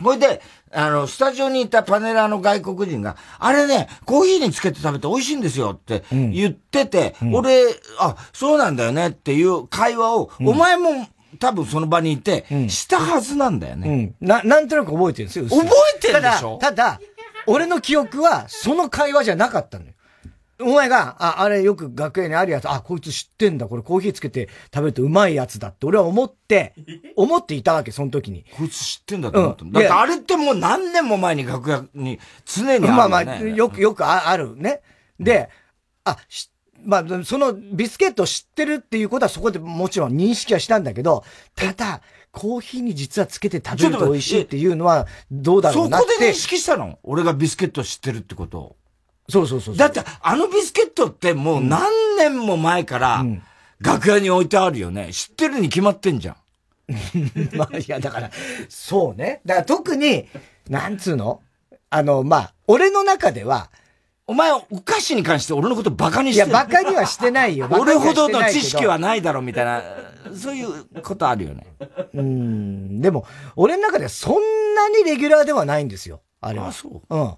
ほいで、あの、スタジオにいたパネラーの外国人が、あれね、コーヒーにつけて食べて美味しいんですよって言ってて、俺、あ、そうなんだよねっていう会話を、お前も多分その場にいて、したはずなんだよね。うん。な、なんとなく覚えてるんですよ。覚えてるでしょ？ただ、ただ、俺の記憶は、その会話じゃなかったのよ。お前が、あ、あれよく学園にあるやつ、あ、こいつ知ってんだ、これコーヒーつけて食べるとうまいやつだって俺は思って、思っていたわけ、その時に。こいつ知ってんだと思った、うん、だってあれってもう何年も前に楽屋に常にある、ね、まあまあ、よく、よくあるね。で、あ、知まあ、そのビスケットを知ってるっていうことはそこでもちろん認識はしたんだけど、ただ、コーヒーに実はつけて食べると美味しいっていうのはどうだろうなって。そこで認識したの？俺がビスケット知ってるってこと？を。そうそうそうだって、あのビスケットってもう何年も前から、楽屋に置いてあるよね。知ってるに決まってんじゃん。(laughs) まあ、いや、だから、そうね。だから特に、なんつうの？あの、まあ、俺の中では、お前、お菓子に関して俺のことバカにしてる？いや、バカにはしてないよ。俺ほどの知識はないだろ、みたいな、そういうことあるよね。うん。でも、俺の中ではそんなにレギュラーではないんですよ。あれは。あ、そう。うん。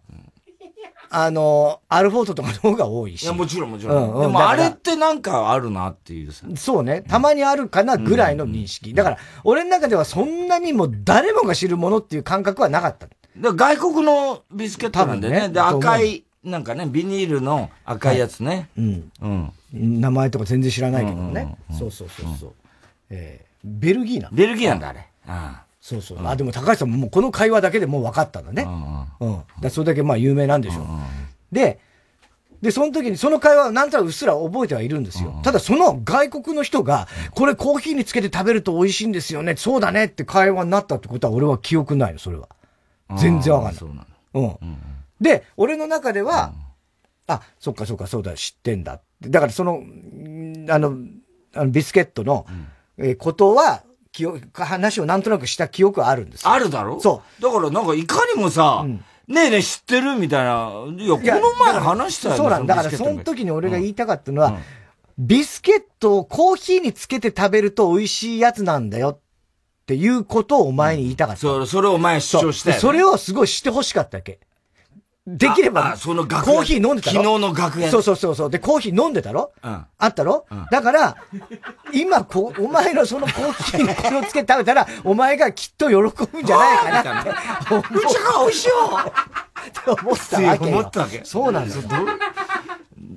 あの、アルフォートとかの方が多いし。いや、もちろんもちろん。うん、でもあれってなんかあるなっていうそうね。たまにあるかなぐらいの認識。だから、俺の中ではそんなにも誰もが知るものっていう感覚はなかった。外国のビスケットなんでね。ねで、赤い、なんかね、ビニールの赤いやつね。うん。うん。名前とか全然知らないけどね。そうそうそうそう。えー、ベルギーなベルギーなんだ、あれ。ああ。そうそう。あ、でも高橋さんももうこの会話だけでもう分かったんだね。うん。だそれだけまあ有名なんでしょう。で、で、その時にその会話はなんとなくうっすら覚えてはいるんですよ。ただその外国の人が、これコーヒーにつけて食べると美味しいんですよね。そうだねって会話になったってことは俺は記憶ないの、それは。全然わかんない。そうなの。うん。で、俺の中では、うん、あ、そっかそっか、そうだ、知ってんだって。だからその、あの、あのビスケットの、うん、えことは、記憶、話をなんとなくした記憶はあるんですあるだろ？そう。だからなんかいかにもさ、うん、ねえねえ知ってるみたいな。いや、この前話したよね。そうなんだ。からその時に俺が言いたかったのは、うん、ビスケットをコーヒーにつけて食べると美味しいやつなんだよっていうことをお前に言いたかった。そそれをお前主張して、ね、それをすごいしてほしかったわけ。できれば、そのコーヒー飲んでたろ？昨日の学園。そうそうそうそう。で、コーヒー飲んでたろ？うん。あったろ？うん。だから、今こ、お前のそのコーヒーにこれをつけて食べたら、(laughs) お前がきっと喜ぶんじゃないかなって。(laughs) うちが美味しいよって (laughs) 思ったわけ。思ったわけ。そうなんですよ。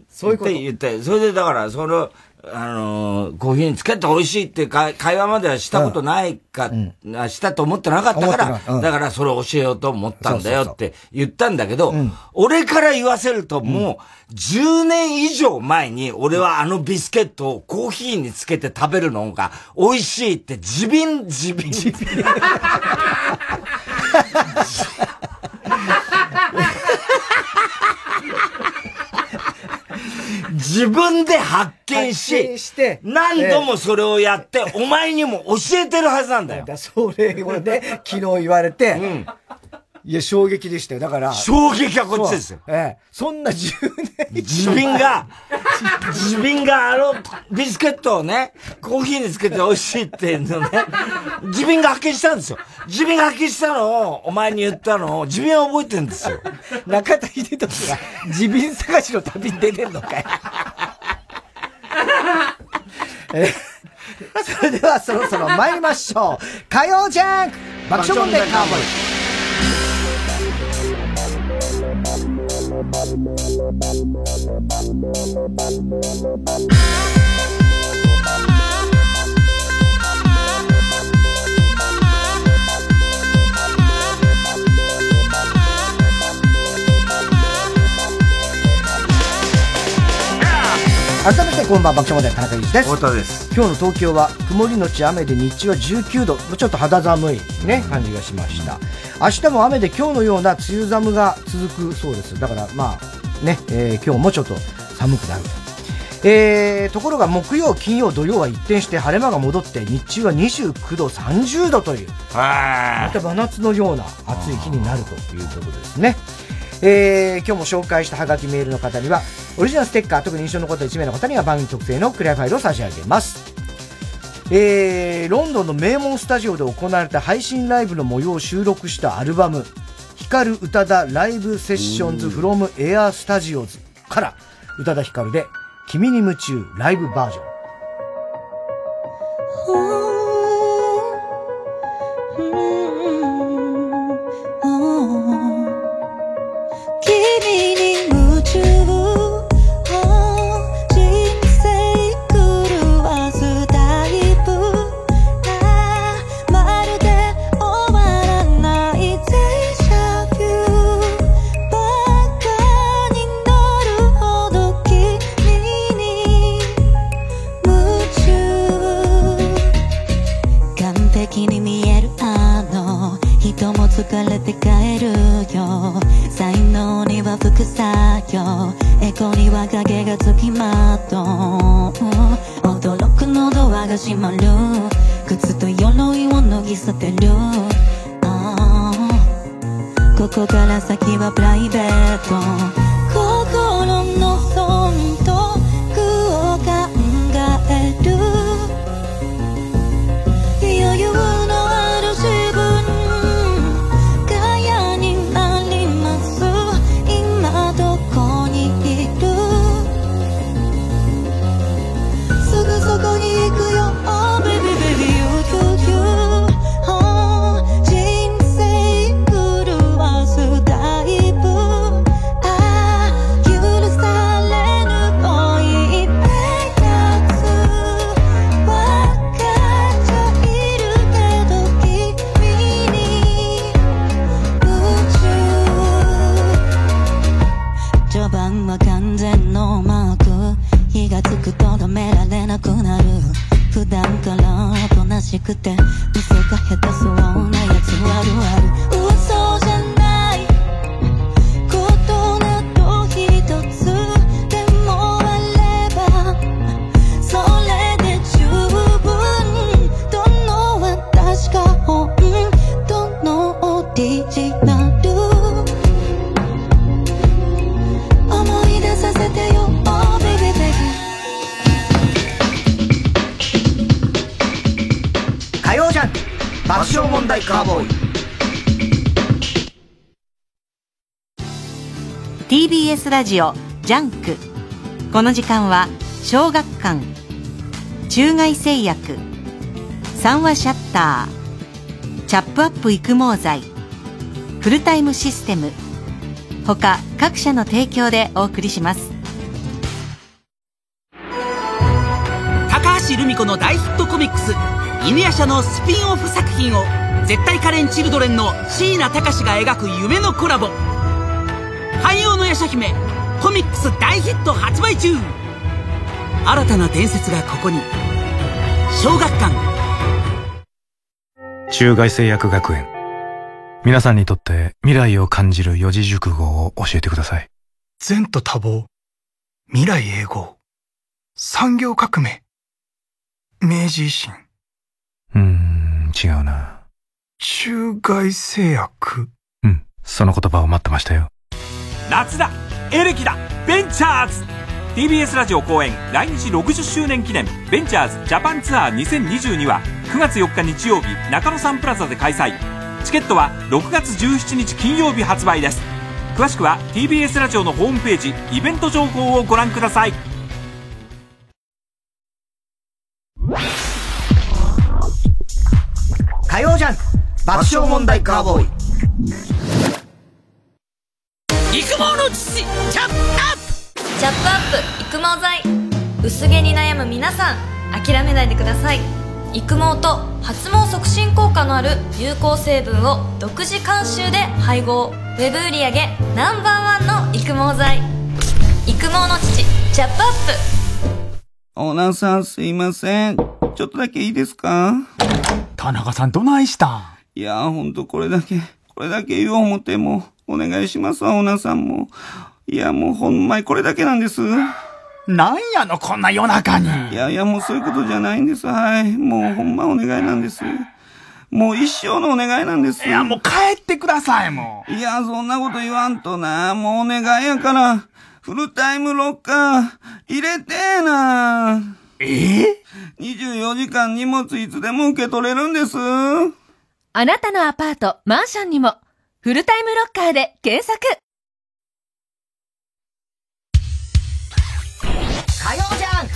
そういうこと。言って、それでだから、その、あのー、コーヒーにつけて美味しいって会話まではしたことないか、うん、したと思ってなかったから、うん、だからそれを教えようと思ったんだよって言ったんだけど、俺から言わせるともう、10年以上前に俺はあのビスケットをコーヒーにつけて食べるのが美味しいって自瓶、自瓶。自瓶 (laughs) 自分で発見し、して何度もそれをやって、お前にも教えてるはずなんだよ。だそれをね、昨日言われて、うん、いや、衝撃でしたよ。だから。衝撃はこっちですよ。ええ。そんな10年自分が、自分があの、ビスケットをね、コーヒーにつけて美味しいっていうのね、自分が発見したんですよ。自分が発見したのを、お前に言ったのを、自分は覚えてるんですよ。中田秀俊が、自分探しの旅に出てんのかい。えそれではそろそろ参りましょう。火曜ジャンク爆笑問題カーボーイ bal bal 改めてこんばんは爆笑問題田中裕二です。太田です。今日の東京は曇りのち雨で日中は19度。ちょっと肌寒いね感じがしました。明日も雨で今日のような梅雨寒が続くそうです。だからまあね、えー、今日もちょっと寒くなるえー、ところが木曜、金曜、土曜は一転して晴れ間が戻って日中は29度、30度というまた真夏のような暑い日になるということですね。えー、今日も紹介したハガキメールの方にはオリジナルステッカー特に印象のこと1名の方には番組特製のクリアファイルを差し上げます。えー、ロンドンの名門スタジオで行われた配信ライブの模様を収録したアルバム「光る宇多田ライブセッションズフロムエアスタジオズ」から宇多田ヒカルで「君に夢中ライブバージョン」疲れて帰るよ。才能には副作用。エコには影がつきまとう。驚くのドアが閉まる。靴と鎧を脱ぎ捨てる。ここから先はプライベート。心の本当ジオジャンク。この時間は小学館。中外製薬。三和シャッター。チャップアップ育毛剤。フルタイムシステム。他各社の提供でお送りします。高橋留美子の大ヒットコミックス「犬夜叉」のスピンオフ作品を。絶対可憐チルドレンの椎名隆が描く夢のコラボ。汎用の夜叉姫コミックス大ヒット発売中。新たな伝説がここに。小学館。中外製薬学園。皆さんにとって未来を感じる四字熟語を教えてください。善と多忙。未来永劫。産業革命。明治維新。うーん違うな。中外製薬。うんその言葉を待ってましたよ夏だエレキだベンチャーズ。TBS ラジオ公演来日60周年記念ベンチャーズジャパンツアー2022は9月4日日曜日中野サンプラザで開催。チケットは6月17日金曜日発売です。詳しくは TBS ラジオのホームページイベント情報をご覧ください。火曜ジャン爆笑問題カーボーイ。育毛の父チャップアップ。チャップアップ育毛剤。薄毛に悩む皆さん諦めないでください。育毛と発毛促進効果のある有効成分を独自監修で配合。ウェブ売上 No.1 の育毛剤。育毛の父チャップアップ。オーナーさんすいません。ちょっとだけいいですか？田中さんどないしたん？いやほんとこれだけこれだけ言おう思ってもお願いしますわオーナーさんもいやもうほんまにこれだけなんですなんやの、こんな夜中に。いやいや、もうそういうことじゃないんです。はい。もうほんまお願いなんです。もう一生のお願いなんです。いや、もう帰ってください、もう。いや、そんなこと言わんとな。もうお願いやから、フルタイムロッカー、入れてーな。え？え ?24 時間荷物いつでも受け取れるんです。あなたのアパート、マンションにも、フルタイムロッカーで検索火曜じゃん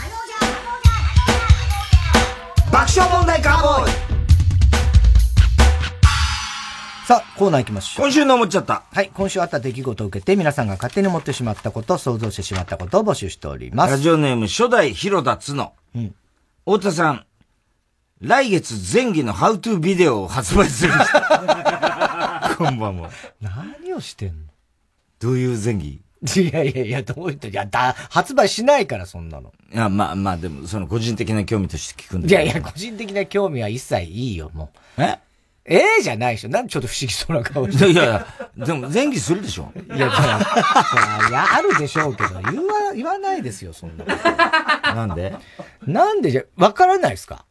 爆笑問題カーボーイさあ、コーナー行きましょう。今週の思っちゃった。はい、今週あった出来事を受けて皆さんが勝手に思ってしまったこと、想像してしまったことを募集しております。ラジオネーム初代広田つの。うん。太田さん、来月前期のハウトゥービデオを発売する。(laughs) 何をしてんの？どういう前期いやいやいや、どういうと、いや、だ、発売しないから、そんなの。いや、まあまあ、でも、その個人的な興味として聞くんだいやいや、個人的な興味は一切いいよ、もう。え？ええじゃないでしょ。なんでちょっと不思議そうな顔して。いやいや、でも前期するでしょ。いや、だから、いや、あるでしょうけど、言わ、言わないですよ、そんな。なんで？なんでじゃ、わからないですか？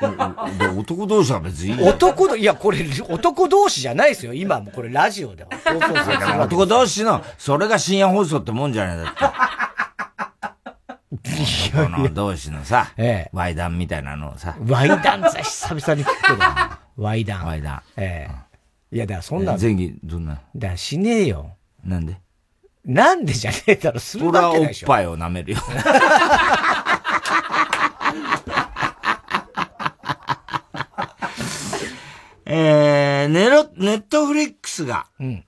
男同士は別にいい。男いや、これ、男同士じゃないですよ。今もこれラジオでは。そうそうそう。男同士の、それが深夜放送ってもんじゃないだって。この同士のさ、ええ、ワイダンみたいなのをさ。ワイダンって久々に聞くけど。ワイダン。ワイダン。ええ。いや、だからそんな。前期、どんな？だからしねえよ。なんで？なんでじゃねえだろ、するわけないでしょ。俺はおっぱいを舐めるよ。えー、ネロ、ネットフリックスが、うん。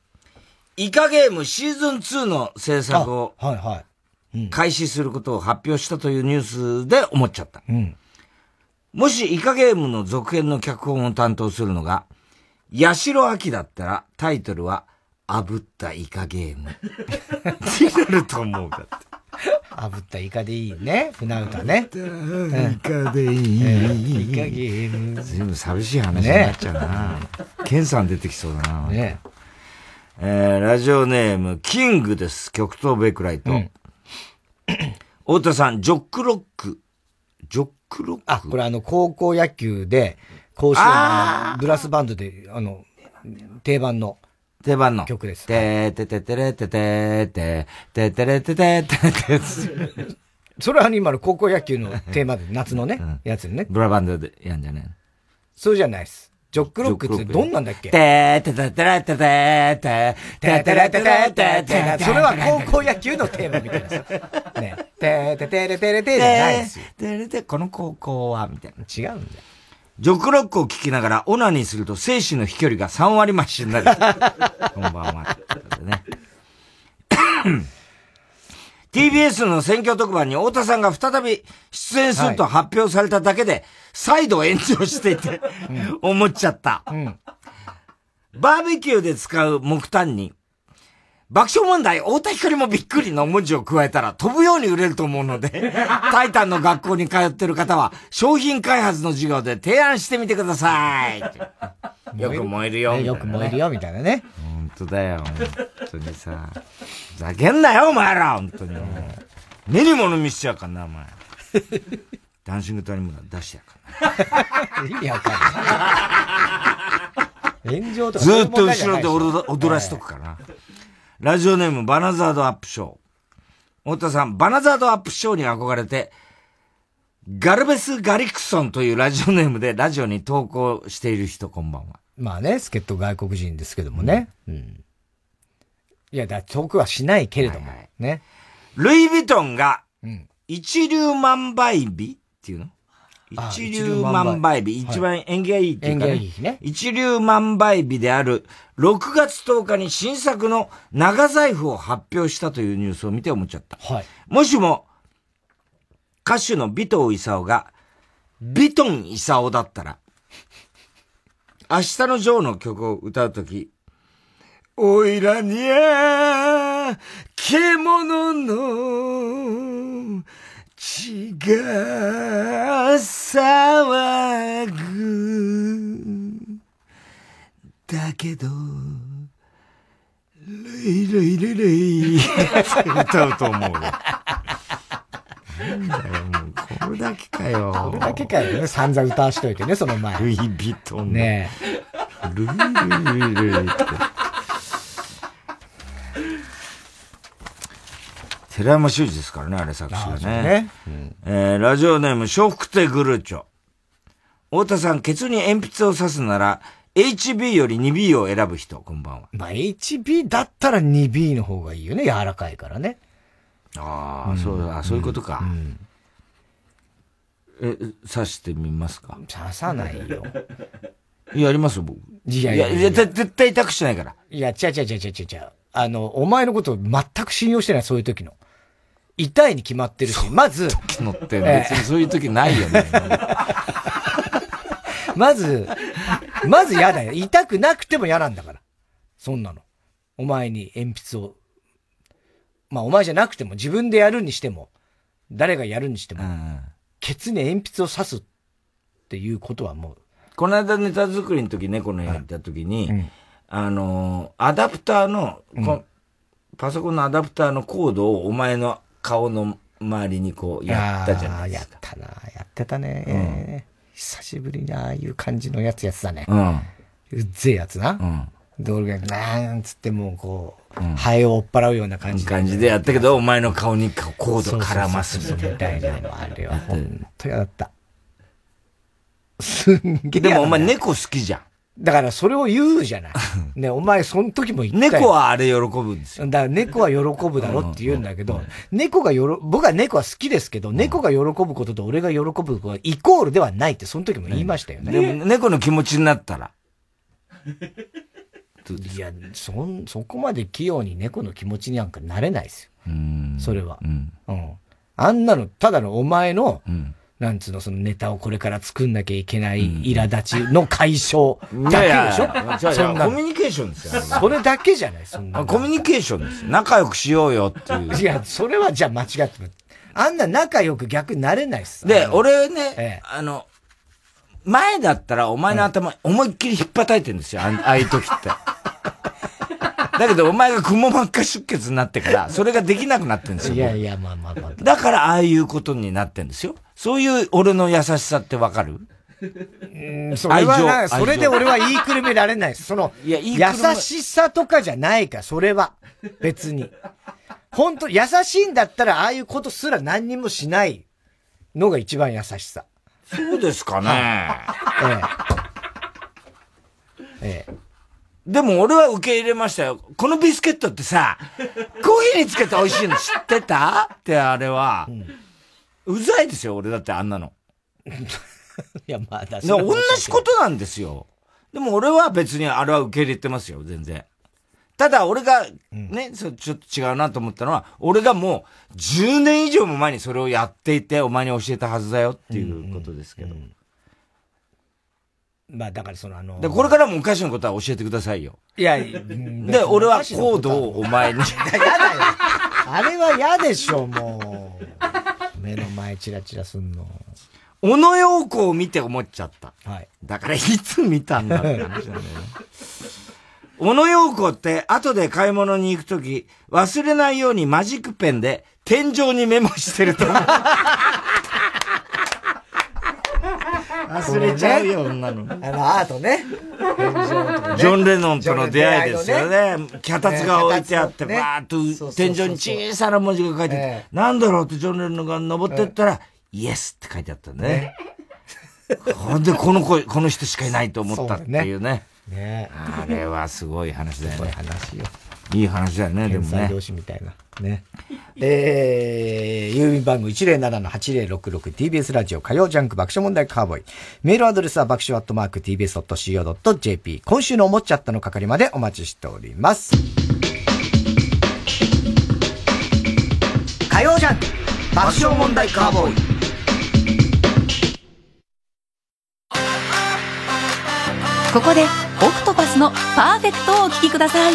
イカゲームシーズン2の制作を、はいはい。開始することを発表したというニュースで思っちゃった。うん。もしイカゲームの続編の脚本を担当するのが、八代亜紀だったら、タイトルは、炙ったイカゲーム。(laughs) になると思うかって。炙ったイカでいいね。船歌ね。イカでいい。イカゲーム。随分寂しい話になっちゃうな。ケンさん出てきそうだな。ねえー、ラジオネーム、キングです。極東ベイクライト。うん、太田さん、ジョックロック。ジョックロック？あ、これあの、高校野球で、甲子園のブラスバンドで、あの、定番の。定番の曲です。ててててれててて、ててれてててて。それは今の高校野球のテーマで、夏のね、やつね。ブラバンドでやんじゃねえそうじゃないです。ジョックロックってどんなんだっけ？ててててれててて、ててれてててて、それは高校野球のテーマみたいなさ。ね。てててれてれてじゃないですよ。てれて、この高校は、みたいな。違うんだよ。ジョックロックを聞きながらオナニーすると精子の飛距離が3割増しになる。(laughs) こんばんは。ね。(coughs) TBS の選挙特番に太田さんが再び出演すると発表されただけで、再度炎上していて、思っちゃった。バーベキューで使う木炭に、爆笑問題、太田光もびっくりの文字を加えたら飛ぶように売れると思うので、(laughs) タイタンの学校に通ってる方は、商品開発の授業で提案してみてください。よく燃えるよ、ね、よく燃えるよ、みたいなね。本当だよ、本当にさ。ふざけんなよ、お前ら本当に。目に物見しちゃうかんな、お前。ダンシングトリム出してやかんな。意味わかんない。(laughs) 炎上とかずっと後ろで踊らしとくから。ラジオネームバナザードアップショー。太田さん、バナザードアップショーに憧れて、ガルベス・ガリクソンというラジオネームでラジオに投稿している人、こんばんは。まあね、助っ人外国人ですけどもね。うん。うん、いや、だ、投稿はしないけれども。はいはい、ね。ルイ・ヴィトンが、一粒万倍日っていうの？一粒万倍日、一番縁起がいいっていうか、ね、縁起がいい日ね。一粒万倍日である6月10日に新作の長財布を発表したというニュースを見て思っちゃった。はい。もしも、歌手の尾藤勲が、ビトン勲だったら、明日のジョーの曲を歌うとき、おいらにゃ、獣の血が騒ぐ。だけど、レイレイレイレイ歌うと思うよ。(laughs) なんだよ、もう、これだけかよ。これだけかよね。散々歌わしといてね、その前。ルイ・ヴィトン。ねルイ・ルイ・ルイルイって。寺山修司ですからね、あれ作詞がね。ねえー、ラジオネーム、笑福亭グルーチョ。太田さん、ケツに鉛筆を刺すなら、HB より 2B を選ぶ人、こんばんは。まあ、HB だったら 2B の方がいいよね。柔らかいからね。ああ、そうだ、そういうことか。え、刺してみますか？刺さないよ。やりますよ、僕。いやいやいやいや、絶対痛くしないから。いや、違う違う違う違う違う。あの、お前のことを全く信用してない、そういう時の。痛いに決まってるし、まず。時のって、別にそういう時ないよね。(laughs) まず、まず嫌だよ。痛くなくても嫌なんだから。そんなの。お前に鉛筆を。まあ、お前じゃなくても、自分でやるにしても、誰がやるにしても、ケツに鉛筆を刺すっていうことはもう。この間ネタ作りの時、猫の部屋行った時に、あの、アダプターの、こパソコンのアダプターのコードをお前の顔の周りにこうやったじゃないですか。やったな、やってたね、えー久しぶりにああいう感じのやつやつだね。うん。うっぜえやつな。うん。で、俺が、なんつってもうこう、ハエを追っ払うような感じ感じでやったけど、お前の顔にコード絡ますみたいなの。あれは本当嫌だった。すんげえ。でもお前猫好きじゃん。だからそれを言うじゃない。ね、お前その時も言ったよ猫はあれ喜ぶんですよ。だから猫は喜ぶだろって言うんだけど、猫がよろ、僕は猫は好きですけど、猫が喜ぶことと俺が喜ぶことはイコールではないってその時も言いましたよね。でも猫の気持ちになったら。いや、そん、そこまで器用に猫の気持ちになんかなれないですよ。それは。うん。あんなの、ただのお前の、なんつうの、そのネタをこれから作んなきゃいけない苛立ちの解消だけでしょ？いやいやいやそんなのコミュニケーションですよ。それだけじゃない、そんなの。コミュニケーションですよ。仲良くしようよっていう。いや、それはじゃあ間違ってる。あんな仲良く逆になれないっす。で、俺ね、あの、前だったらお前の頭思いっきり引っ叩いてんですよ、ああいう時って。だけどお前が雲真っ赤出血になってから、(laughs) それができなくなってんですよ。いやいや、まあまあまあ。だからああいうことになってんですよ。そういう俺の優しさってわかる？うんそれはそれで俺は言いくるめられないです。その、いや言い優しさとかじゃないか、それは。別に。本当優しいんだったら、ああいうことすら何にもしないのが一番優しさ。そうですかね。ええ。でも俺は受け入れましたよ。このビスケットってさ、(laughs) コーヒーにつけて美味しいの知ってた？ってあれは、うざいですよ、俺だってあんなの。いや、まあ、だで同じことなんですよ。でも俺は別にあれは受け入れてますよ、全然。ただ俺がね、そうちょっと違うなと思ったのは、俺がもう10年以上も前にそれをやっていて、お前に教えたはずだよっていうことですけど。まあ、だからそのあので、これからもおのことは教えてくださいよ。いや、で、俺はコードをお前に。(laughs) やだよ。あれは嫌でしょ、もう。目の前チラチラすんの。小野洋子を見て思っちゃった。はい。だからいつ見たんだって話だよね。小野洋子って後で買い物に行くとき、忘れないようにマジックペンで天井にメモしてると思う。忘れちゃうよ、女の。あの、アートね。ジョン・レノンとの出会いですよね。脚立が置いてあって、ねバーッと天井に小さな文字が書いてて、なんだろうってジョン・レノンが登ってったら、イエスって書いてあったね。ほんで、この子、(laughs) この人しかいないと思ったっていうね。ねあれはすごい話だよね。話よ。いい話だよね、でもね。同士みたいな。ね。(laughs) えー、郵便番号 107-8066TBS ラジオ火曜ジャンク爆笑問題カーボーイ。メールアドレスは爆笑アットマーク TBS.CO.JP。今週の思っちゃったの係までお待ちしております。火曜ジャンク爆笑問題カーボーイ。ここで、オクトパスのパーフェクトをお聴きください。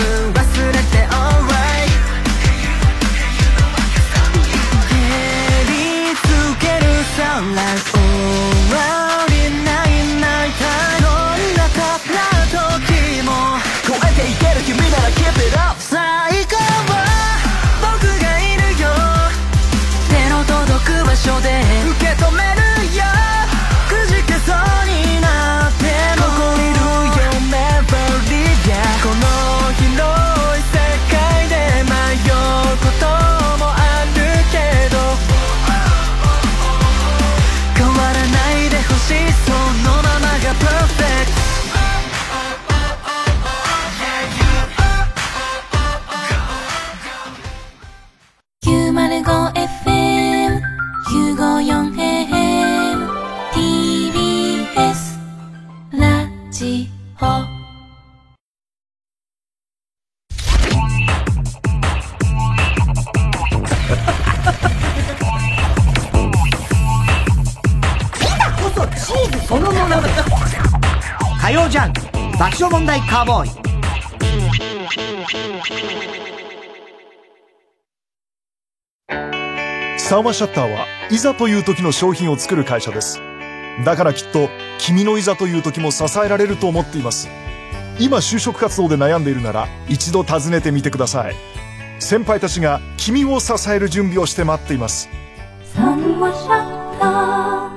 わ火曜ジャンク爆笑問題カーボーイ。サーマシャッターはいざという時の商品を作る会社です。だからきっと君のいざという時も支えられると思っています。今就職活動で悩んでいるなら一度訪ねてみてください。先輩たちが君を支える準備をして待っています。サンマシャッター。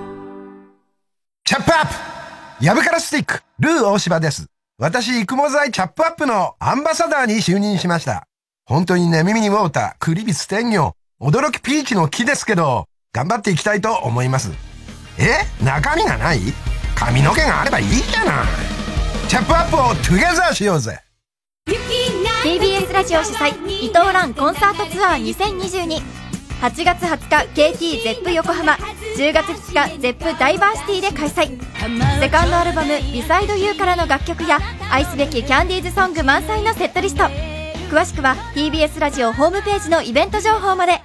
チャップアップヤブカラスティック、ルー大柴です。私、育毛剤チャップアップのアンバサダーに就任しました。本当にね、耳にウォーター、クリビス天魚、驚きピーチの木ですけど、頑張っていきたいと思います。え？中身がない？髪の毛があればいいじゃない。チャップアップをトゥゲザーしようぜ。TBS ラジオ主催伊藤蘭コンサートツアー2022 8月20日 KT Zepp 横浜。10月2日 Zepp ダイバーシティで開催。セカンドアルバム「 Beside You からの楽曲や愛すべきキャンディーズソング満載のセットリスト。詳しくは TBS ラジオホームページのイベント情報まで。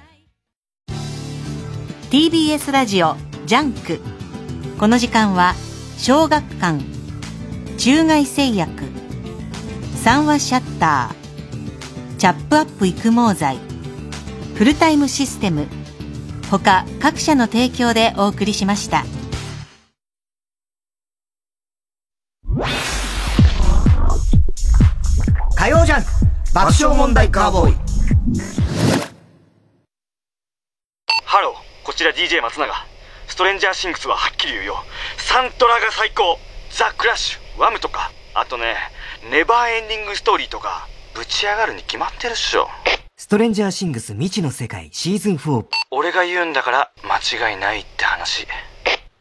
TBS ラジオジャンク。この時間は小学館中外製薬三和シャッターチャップアップ育毛剤。フルタイムシステム他各社の提供でお送りしました火曜ジャンク爆笑問題カーボーイハロー、こちら DJ 松永。ストレンジャーシングスははっきり言うよ。サントラが最高。ザ・クラッシュ、ワムとか。あとね、ネバーエンディングストーリーとか、ぶち上がるに決まってるっしょ。ストレンジャーシングス未知の世界シーズン4。俺が言うんだから間違いないって話。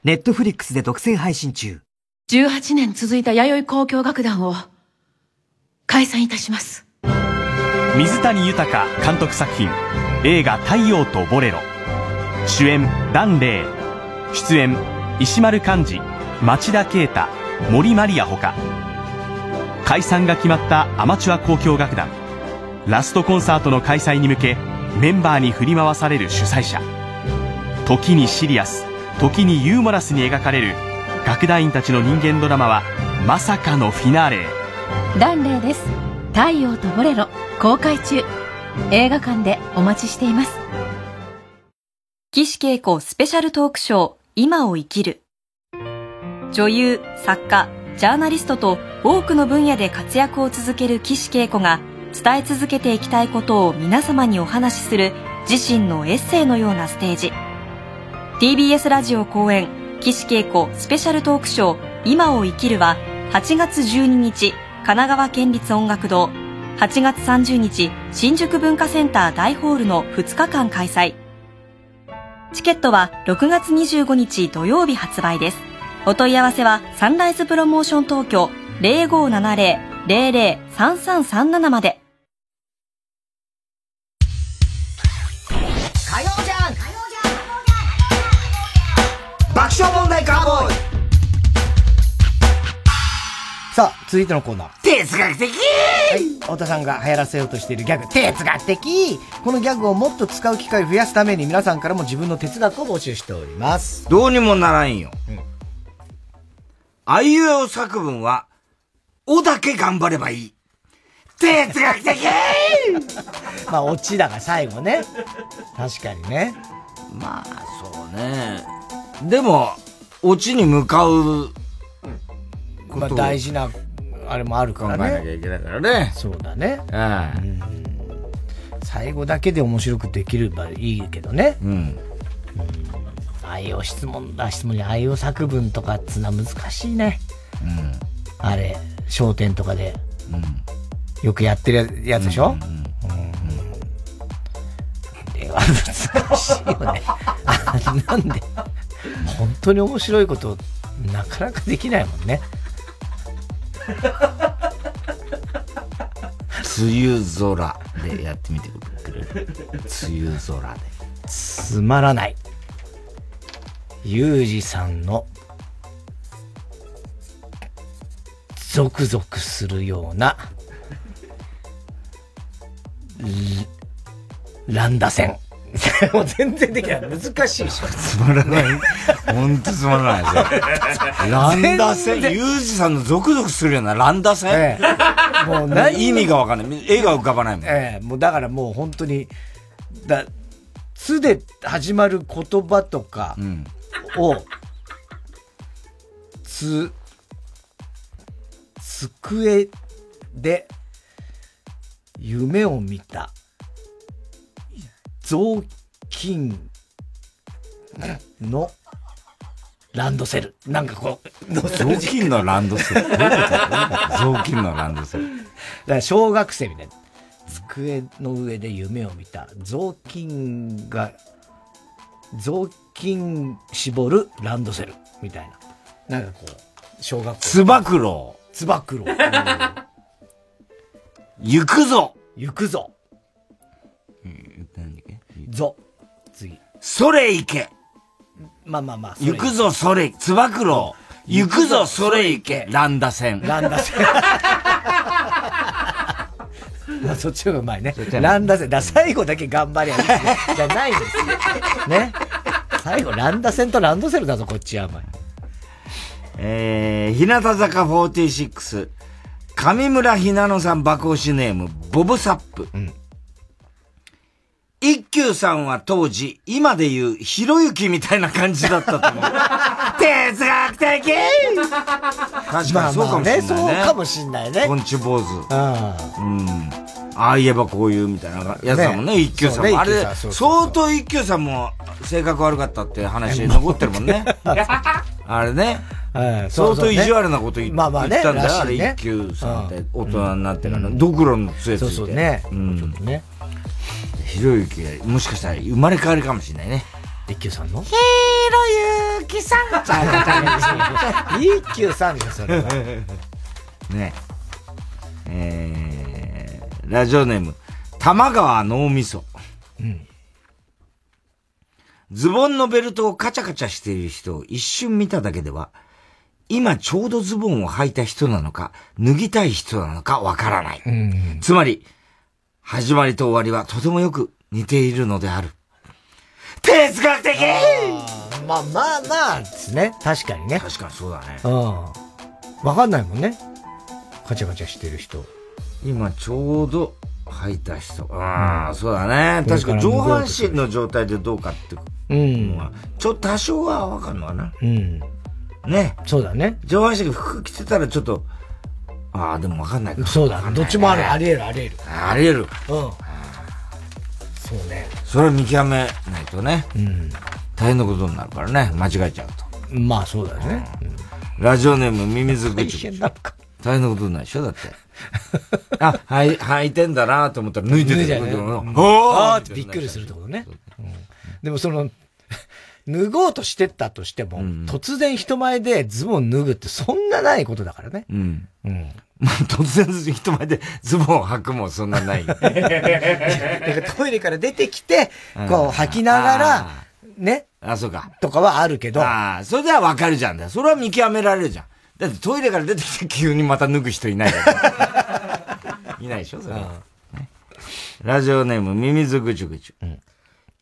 ネットフリックスで独占配信中。18年続いた弥生交響楽団を解散いたします。水谷豊監督作品。映画「太陽とボレロ」主演檀れい。出演石丸幹二町田啓太森マリアほか。解散が決まったアマチュア交響楽団ラストコンサートの開催に向けメンバーに振り回される主催者。時にシリアス時にユーモラスに描かれる楽団員たちの人間ドラマはまさかのフィナーレ。へ檀れいです。太陽とボレロ公開中。映画館でお待ちしています。岸恵子スペシャルトークショー今を生きる。女優作家ジャーナリストと多くの分野で活躍を続ける岸恵子が伝え続けていきたいことを皆様にお話しする自身のエッセイのようなステージ。TBS ラジオ公演岸恵子スペシャルトークショー「今を生きる」は8月12日神奈川県立音楽堂8月30日新宿文化センター大ホールの2日間開催チケットは6月25日土曜日発売です。お問い合わせはサンライズプロモーション東京0570 0570-003337まで火曜じゃん爆笑問題カーボーイさあ、続いてのコーナー。哲学的はい。太田さんが流行らせようとしているギャグ、哲学的このギャグをもっと使う機会を増やすために皆さんからも自分の哲学を募集しております。どうにもならんよ。あいうえお作文は、おだけ頑張ればいい。哲学的まあ、オチだが最後ね。確かにね。まあ、そうね。でも、オチに向かうまあ、大事な、あれもあるからね。考えなきゃいけないからね。そうだね。うん最後だけで面白くできればいいけどね。うん。愛用質問だ、質問に愛用作文とかっつうのは難しいね。うん。あれ、商店とかで、よくやってるやつでしょ、うんあれは難しいよね。あなんで、本当に面白いこと、なかなかできないもんね。梅雨空でやってみてくれる？梅雨空で。つまらない。ユージさんの、ゾクゾクするような、ランダ線。(laughs) もう全然できない。難しいでしょ。つまらない。ほんとつまらないですよ。(laughs) ランダ線、ユージさんのゾクゾクするようなランダ線、ええもう何意味がわかんない。絵が浮かばないもん。ええもうだからもう本当に、だ、つで始まる言葉とかを、つ、机で夢を見た雑巾のランドセル。なんかこう、雑巾のランドセル？雑巾のランドセル。だから小学生みたいな。机の上で夢を見た。雑巾が、雑巾絞るランドセル。みたいな。なんかこう、小学校。つば九郎。つば九郎。行くぞ行くぞぞ。次。それ行けまあまあまあ。行くぞそれ、つば九郎。行くぞそれ行けランダ線。ランダ線。まあ (laughs) そっちがうまいね。ランダ線。だ最後だけ頑張りゃいいってじゃないんですよ。ね？最後、ランダ線とランドセルだぞ、こっちは、お前。えー、日向坂46、上村ひなのさん爆押しネーム、ボブサップ。一休さんは当時、今で言う、ひろゆきみたいな感じだったと思う。(laughs) 哲学的確かにそうかもしれないね。まあまあそうかもしんないね。ポンチ坊主。うん。うん。ああ言えばこういうみたいなやつだもんね、ね一休さんも。ねあれ相当一休さんも性格悪かったって話残ってるもんね。あれね。相当意地悪なこと言まあまあね言ったんだよ、あれ一休さんって大人になってから。ドクロの杖ついて。そうそうねうん。ちょっとね。ひろゆきが、もしかしたら生まれ変わるかもしれないね。一休さんの？ひろゆきさん (laughs) 一休さんでしょ、それは。(laughs) ねえー、ラジオネーム、玉川脳みそ。うん。ズボンのベルトをカチャカチャしている人を一瞬見ただけでは、今ちょうどズボンを履いた人なのか、脱ぎたい人なのかわからない。うん。つまり、始まりと終わりはとてもよく似ているのである。哲学的まあまあまあですね。確かにね。確かにそうだね。うん。わかんないもんね。カチャカチャしてる人。今ちょうど履いた人。ああ、そうだね。確かに上半身の状態でどうかってうんちょっと多少はわかるのかな。うん。ね。そうだね。上半身が服着てたらちょっと、ああ、でもわかんないか。そうだね。どっちもある。あり得る、あり得る。あり得る。うん。そうね。それは見極めないとね。大変なことになるからね、間違えちゃうと。まあそうだよね。ラジオネームミミズグチ大変なんか。大変なことになるでしょだって。(laughs) あ、はい、履いてんだなと思ったら脱いでて脱いじゃうねあーってびっくりするってことね。うんでもその、脱ごうとしてったとしても、突然人前でズボン脱ぐってそんなないことだからね。うん。うん。まあ、突然人前でズボンを履くもそんなない。(laughs) だからトイレから出てきて、こう履きながら、ね。あ、そうか。とかはあるけど。ああ、それではわかるじゃん。それは見極められるじゃん。だってトイレから出てきて急にまた脱ぐ人いないから。(laughs) いないでしょそれは、ねラジオネームミミズぐちゅぐちゅ。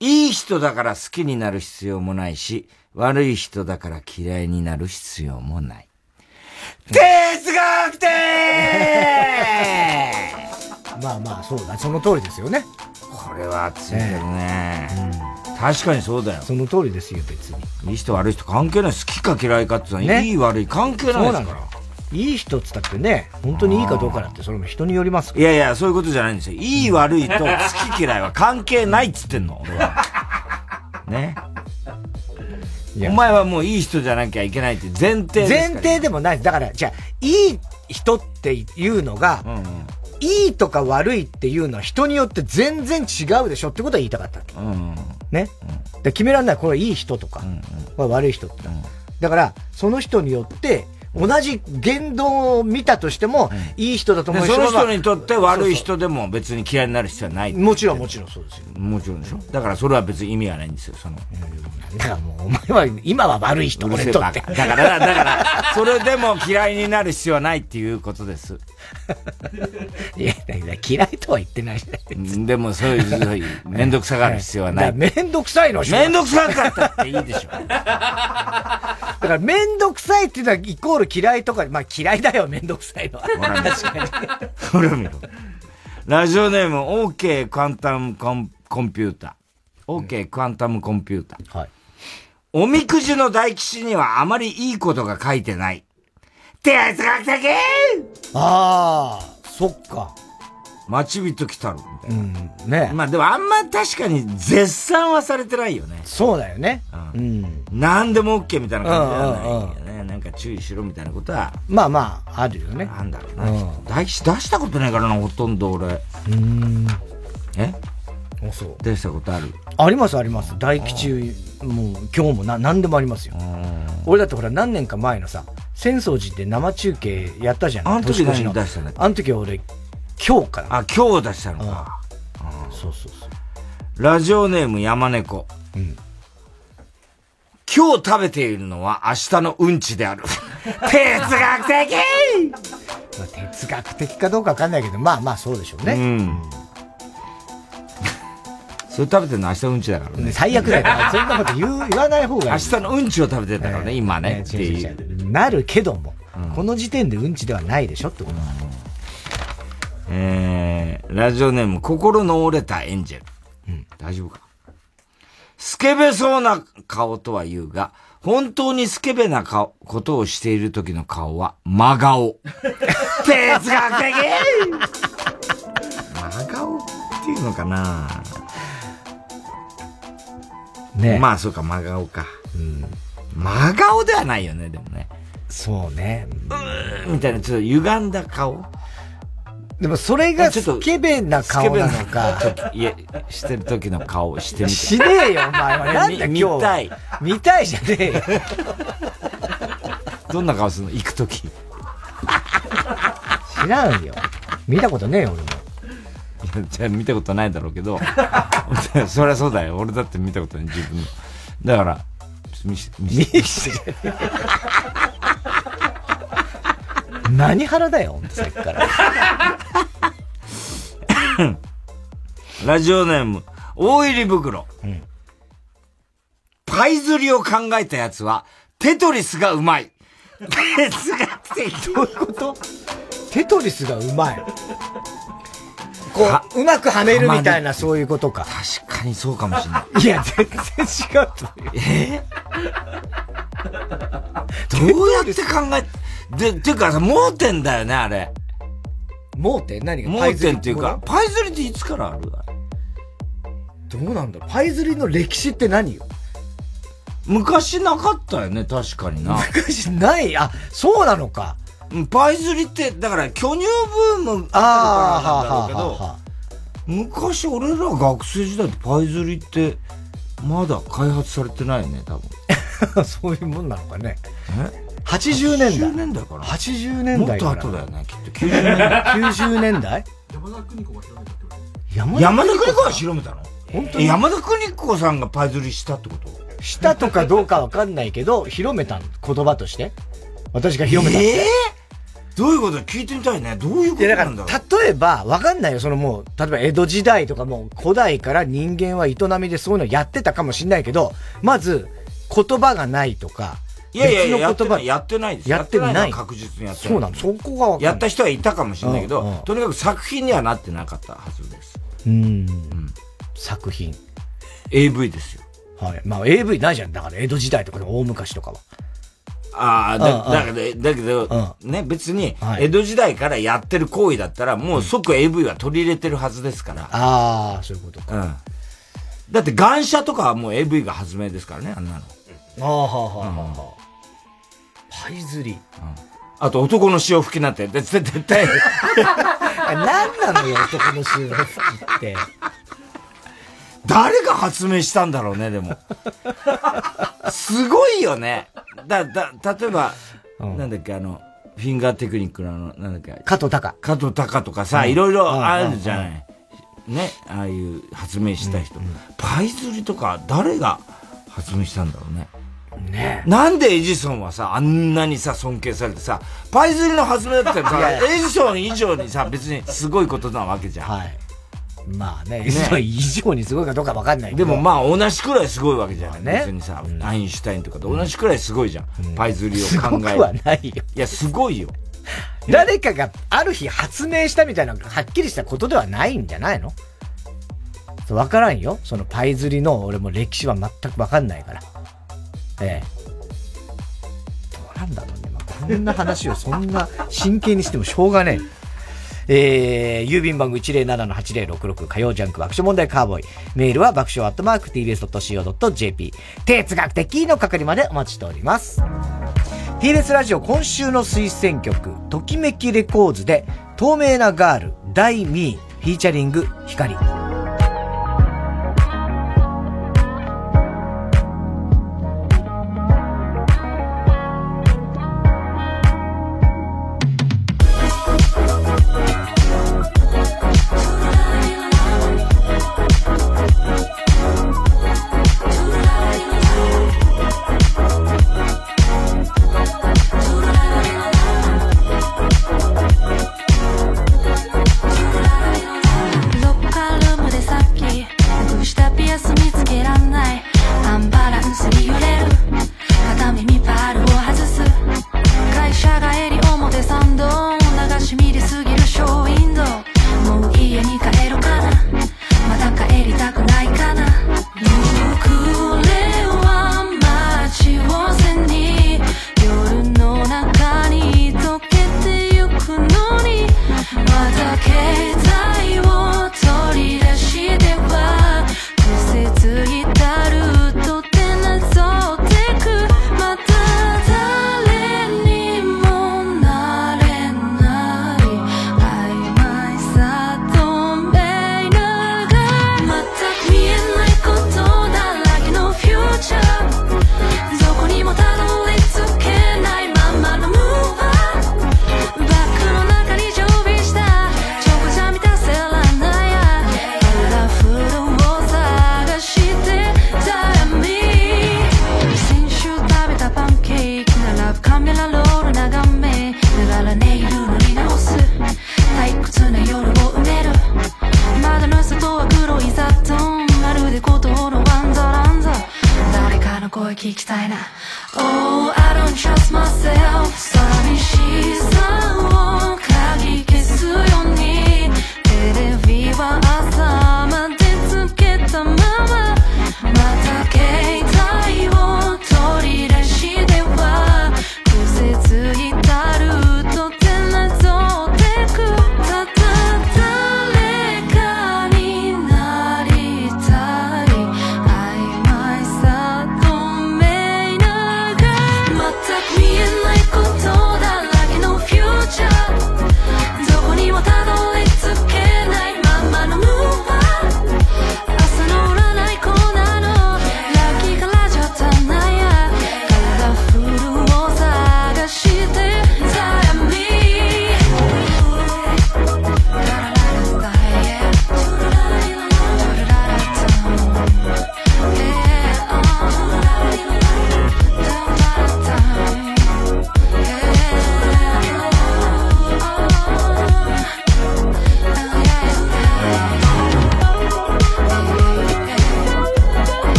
いい人だから好きになる必要もないし、悪い人だから嫌いになる必要もない。哲学的 (laughs) まあまあ、そうだ。その通りですよね。これは熱いけどね。確かにそうだよ。その通りですよ、別に。いい人悪い人関係ない。好きか嫌いかってのは、ねいい悪い関係ないですから。いい人っつったってね、本当にいいかどうかだって、それも人によりますいやいや、そういうことじゃないんですよ。いい悪いと好き嫌いは関係ないっつってんの、俺は。ね。お前はもういい人じゃなきゃいけないって前提ですから前提でもない。だから、じゃあ、いい人っていうのが、いいとか悪いっていうのは人によって全然違うでしょってことは言いたかったわけ。ね？で決められない。これはいい人とか、これ悪い人って。だから、その人によって、同じ言動を見たとしても、いい人だとで思うはその人にとって悪い人でも別に嫌いになる必要はない。もちろんもちろんそうですよ。もちろんでしょ？だからそれは別に意味はないんですよ、その。だからもう、お前は、今は悪い人、俺とって。だから、だから、それでも嫌いになる必要はないっていうことです。(laughs) いや、嫌いとは言ってないじゃないでもそういう、そういう、めんどくさがる必要はない。めんどくさいのめんどくさかったっていいでしょ。(laughs) だからめんどくさいっていうのはイコール嫌いとか、まあ嫌いだよ、めんどくさいのは。確かに。ほら見ろ。ラジオネーム OK クアンタムコンコンピューター。OK クアンタムコンピューター。はい。おみくじの大吉にはあまりいいことが書いてない。哲学的ああ、そっか。待ち人来たる。うん、ね。まあでもあんま確かに絶賛はされてないよね。そうだよね。うん。何でも OK みたいな感じではないよね。なんか注意しろみたいなことは。まあまあ、あるよね。なんだろうな。大吉出したことないからな、ほとんど俺。うん。え？あ、そう。出したことある？ありますあります。大吉、もう今日もな、何でもありますよ。俺だってほら何年か前のさ、浅草寺で生中継やったじゃん。あの時何出したんだっけ？あの時は俺、今日かな。あ、今日出したのか。そうそうそう。ラジオネーム山猫。今日食べているのは明日のうんちである。(laughs) 哲学的まあ哲学的かどうかわかんないけど、まあまあそうでしょうね。うん。それ食べてるの明日のうんちだからね。最悪だよ。そんなこと言う言わない方がいい。明日のうんちを食べてるからね、今ね。っていうなるけども、この時点でうんちではないでしょってことなの。えー、ラジオネーム、心の折れたエンジェル。大丈夫かスケベそうな顔とは言うが、本当にスケベな顔、ことをしている時の顔は、真顔。(laughs) 哲学的真顔っていうのかな？ねまあ、そうか、真顔か。真顔ではないよね、でもね。そうね。うーんみたいな、ちょっと歪んだ顔でもそれがスケベな顔なのか。いや、してる時の顔してみて。しねえよ、お前は。なんだみ今日。見たい。見たいじゃねえよ。どんな顔するの？行く時。知らんよ。見たことねえよ、俺も。いやじゃあ見たことないだろうけど、(laughs) そりゃそうだよ。俺だって見たことない、自分の。だから、見せて、見せて。何腹だよ、ほんとさっきから。(laughs) ラジオネーム、大入り袋。パイ釣りを考えたやつは、テトリスがうまい。哲学的。どういうことテトリスがうまい。(laughs) こう、うまくはめるみたいな、そういうことか。確かにそうかもしれない。(laughs) いや、全然違うと思うよ。え？どうやって考え、で、っていうかさ、盲点だよね、あれ。盲点？何が？盲点っていうか、パイ釣りっていつからある？どうなんだ。パイズリの歴史って何よ？昔なかったよね、確かにな。昔ない？あ、そうなのか。パイズリって、だから巨乳ブームあったからなんだろうけど、昔俺ら学生時代ってパイズリって、まだ開発されてないよね、多分。(laughs) そういうもんなのかね。え？80年代。80年代かな。80年代。もっと後だよね、きっと。90年代。90年代？山田邦子が広めたってこと山田邦子が広めたの？本当に？え山田邦子さんがパイズリしたってこと？したとかどうかわかんないけど、広めたの言葉として。私が広めたって。ええどういうこと？聞いてみたいね。どういうことなんだろう？例えば、わかんないよ。そのもう、例えば江戸時代とかもう古代から人間は営みでそういうのやってたかもしれないけど、まず、言葉がないとか、いやいやいや、やってない、やってないです。やってない確実にやってない。そうなの？そこがわかんないやった人はいたかもしれないけど、うんうんとにかく作品にはなってなかったはずです。うん。作品。AV ですよ。はい。まあ AV ないじゃん。だから江戸時代とかの大昔とかは。ああ、だ、うんうんだけど、だけど、ね、別に、江戸時代からやってる行為だったら、もう即 AV は取り入れてるはずですから。ああ、そういうことか。うん。だって、願車とかはもう AV が発明ですからね、あんなの。ああ、はあ、はあ、はあ。パイズリ。あと、男の潮吹きなんて、絶対、絶対。(laughs) 何なのよ、男の潮吹きって。誰が発明したんだろうね、でも。(laughs) すごいよね。だ、だ、例えば、なんだっけ、あの、フィンガーテクニックのあの、なんだっけ。加藤隆。加藤隆とかさ、うんいろいろあるじゃうんない。ね、ああいう発明した人。パイズリとか、誰が発明したんだろうね。ねなんでエジソンはさ、あんなにさ、尊敬されてさ、パイズリの発明だったらさ、(laughs) エジソン以上にさ、別にすごいことなわけじゃん。はい。まあね、以上にすごいかどうかわかんないけど。でもまあ同じくらいすごいわけじゃん。ね別にさ、アインシュタインとかと同じくらいすごいじゃん。パイズリをす考える。ごくはないよ。いや、すごいよ。(laughs) 誰かがある日発明したみたいな、はっきりしたことではないんじゃないの？わからんよ。そのパイズリの俺も歴史は全くわかんないから。ええ。どうなんだろうね。まあ、こんな話をそんな真剣にしてもしょうがねえ。えー、郵便番号107-8066火曜ジャンク爆笑問題カーボーイ。メールは爆笑アットマーク tbs.co.jp。哲学的の係までお待ちしております。TBS ラジオ今週の推薦曲、ときめきレコーズで、透明なガール、大ミー、フィーチャリング、光。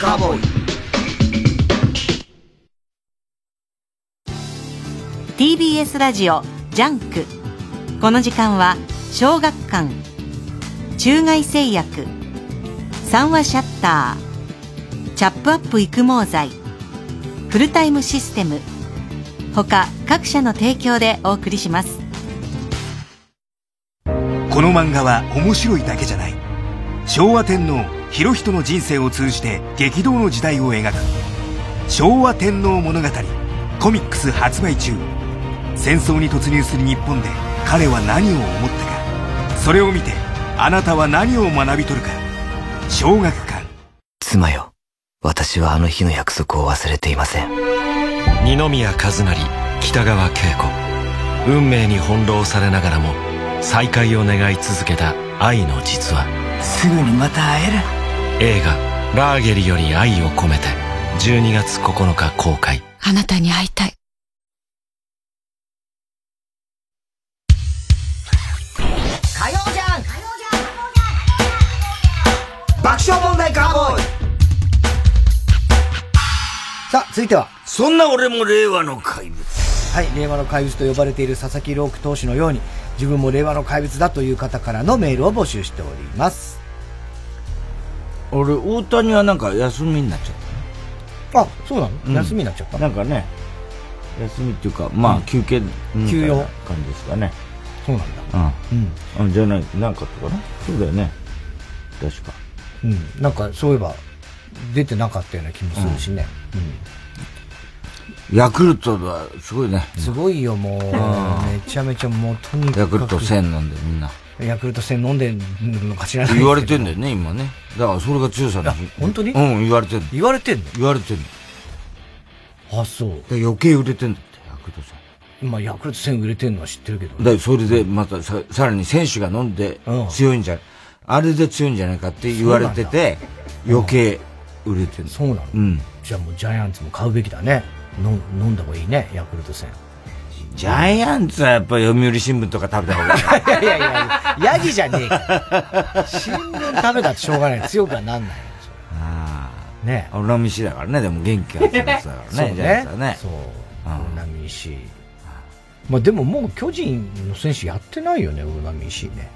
カーボーイ。TBS ラジオジャンク。この時間は小学館。中外製薬。三和シャッター。チャップアップ育毛剤。フルタイムシステム。他各社の提供でお送りします。この漫画は面白いだけじゃない。昭和天皇裕仁の人生を通じて激動の時代を描く。昭和天皇物語コミックス発売中。戦争に突入する日本で彼は何を思ったか。それを見てあなたは何を学び取るか。小学館。妻よ私はあの日の約束を忘れていません。二宮和也北川景子。運命に翻弄されながらも再会を願い続けた愛の実話。すぐにまた会える映画「ラーゲリより愛を込めて」12月9日公開あなたに会いたい火曜じゃん爆笑問題カーボーイさあ、続いては。そんな俺も令和の怪物。はい、令和の怪物と呼ばれている佐々木朗希投手のように、自分も令和の怪物だという方からのメールを募集しております。俺、大谷はなんか休みになっちゃったあ、そうなの、うん休みになっちゃった？なんかね、休みっていうか、まあ、休憩休養？感じですかね。そうなんだ。うん。うん。じゃない、なんかったかなそうだよね。確か。うん。なんか、そういえば、出てなかったような気もするしね。ヤクルトはすごいね。すごいよ、もう。んめちゃめちゃもう、とにかく。ヤクルト1000飲んでみんな。ヤクルト1000飲んでるのか知らない言われてんだよね、今ね。だからそれが強さだ本当に？うん、言われてんの。言われてんの？言われてんの。あ、そう。で余計売れてんだって、ヤクルト1000。まあ、ヤクルト1000売れてんのは知ってるけど。だからそれでまたささらに選手が飲んで強いんじゃ、あれで強いんじゃないかって言われてて、余計売れてるそうなのうん。じゃあもうジャイアンツも買うべきだね。飲ん飲んだ方がいいね、ヤクルト1000。ジャイアンツはやっぱり読売新聞とか食べた方がいい。いやいやいや、ヤギじゃねえから。新聞食べたってしょうがない。強くはなんないよ。ああ。ね俺の飯だからね、でも元気があるやつだからそうね、ジャイアンツはねね。。そう。オナミシまあでももう巨人の選手やってないよね、オナミシね。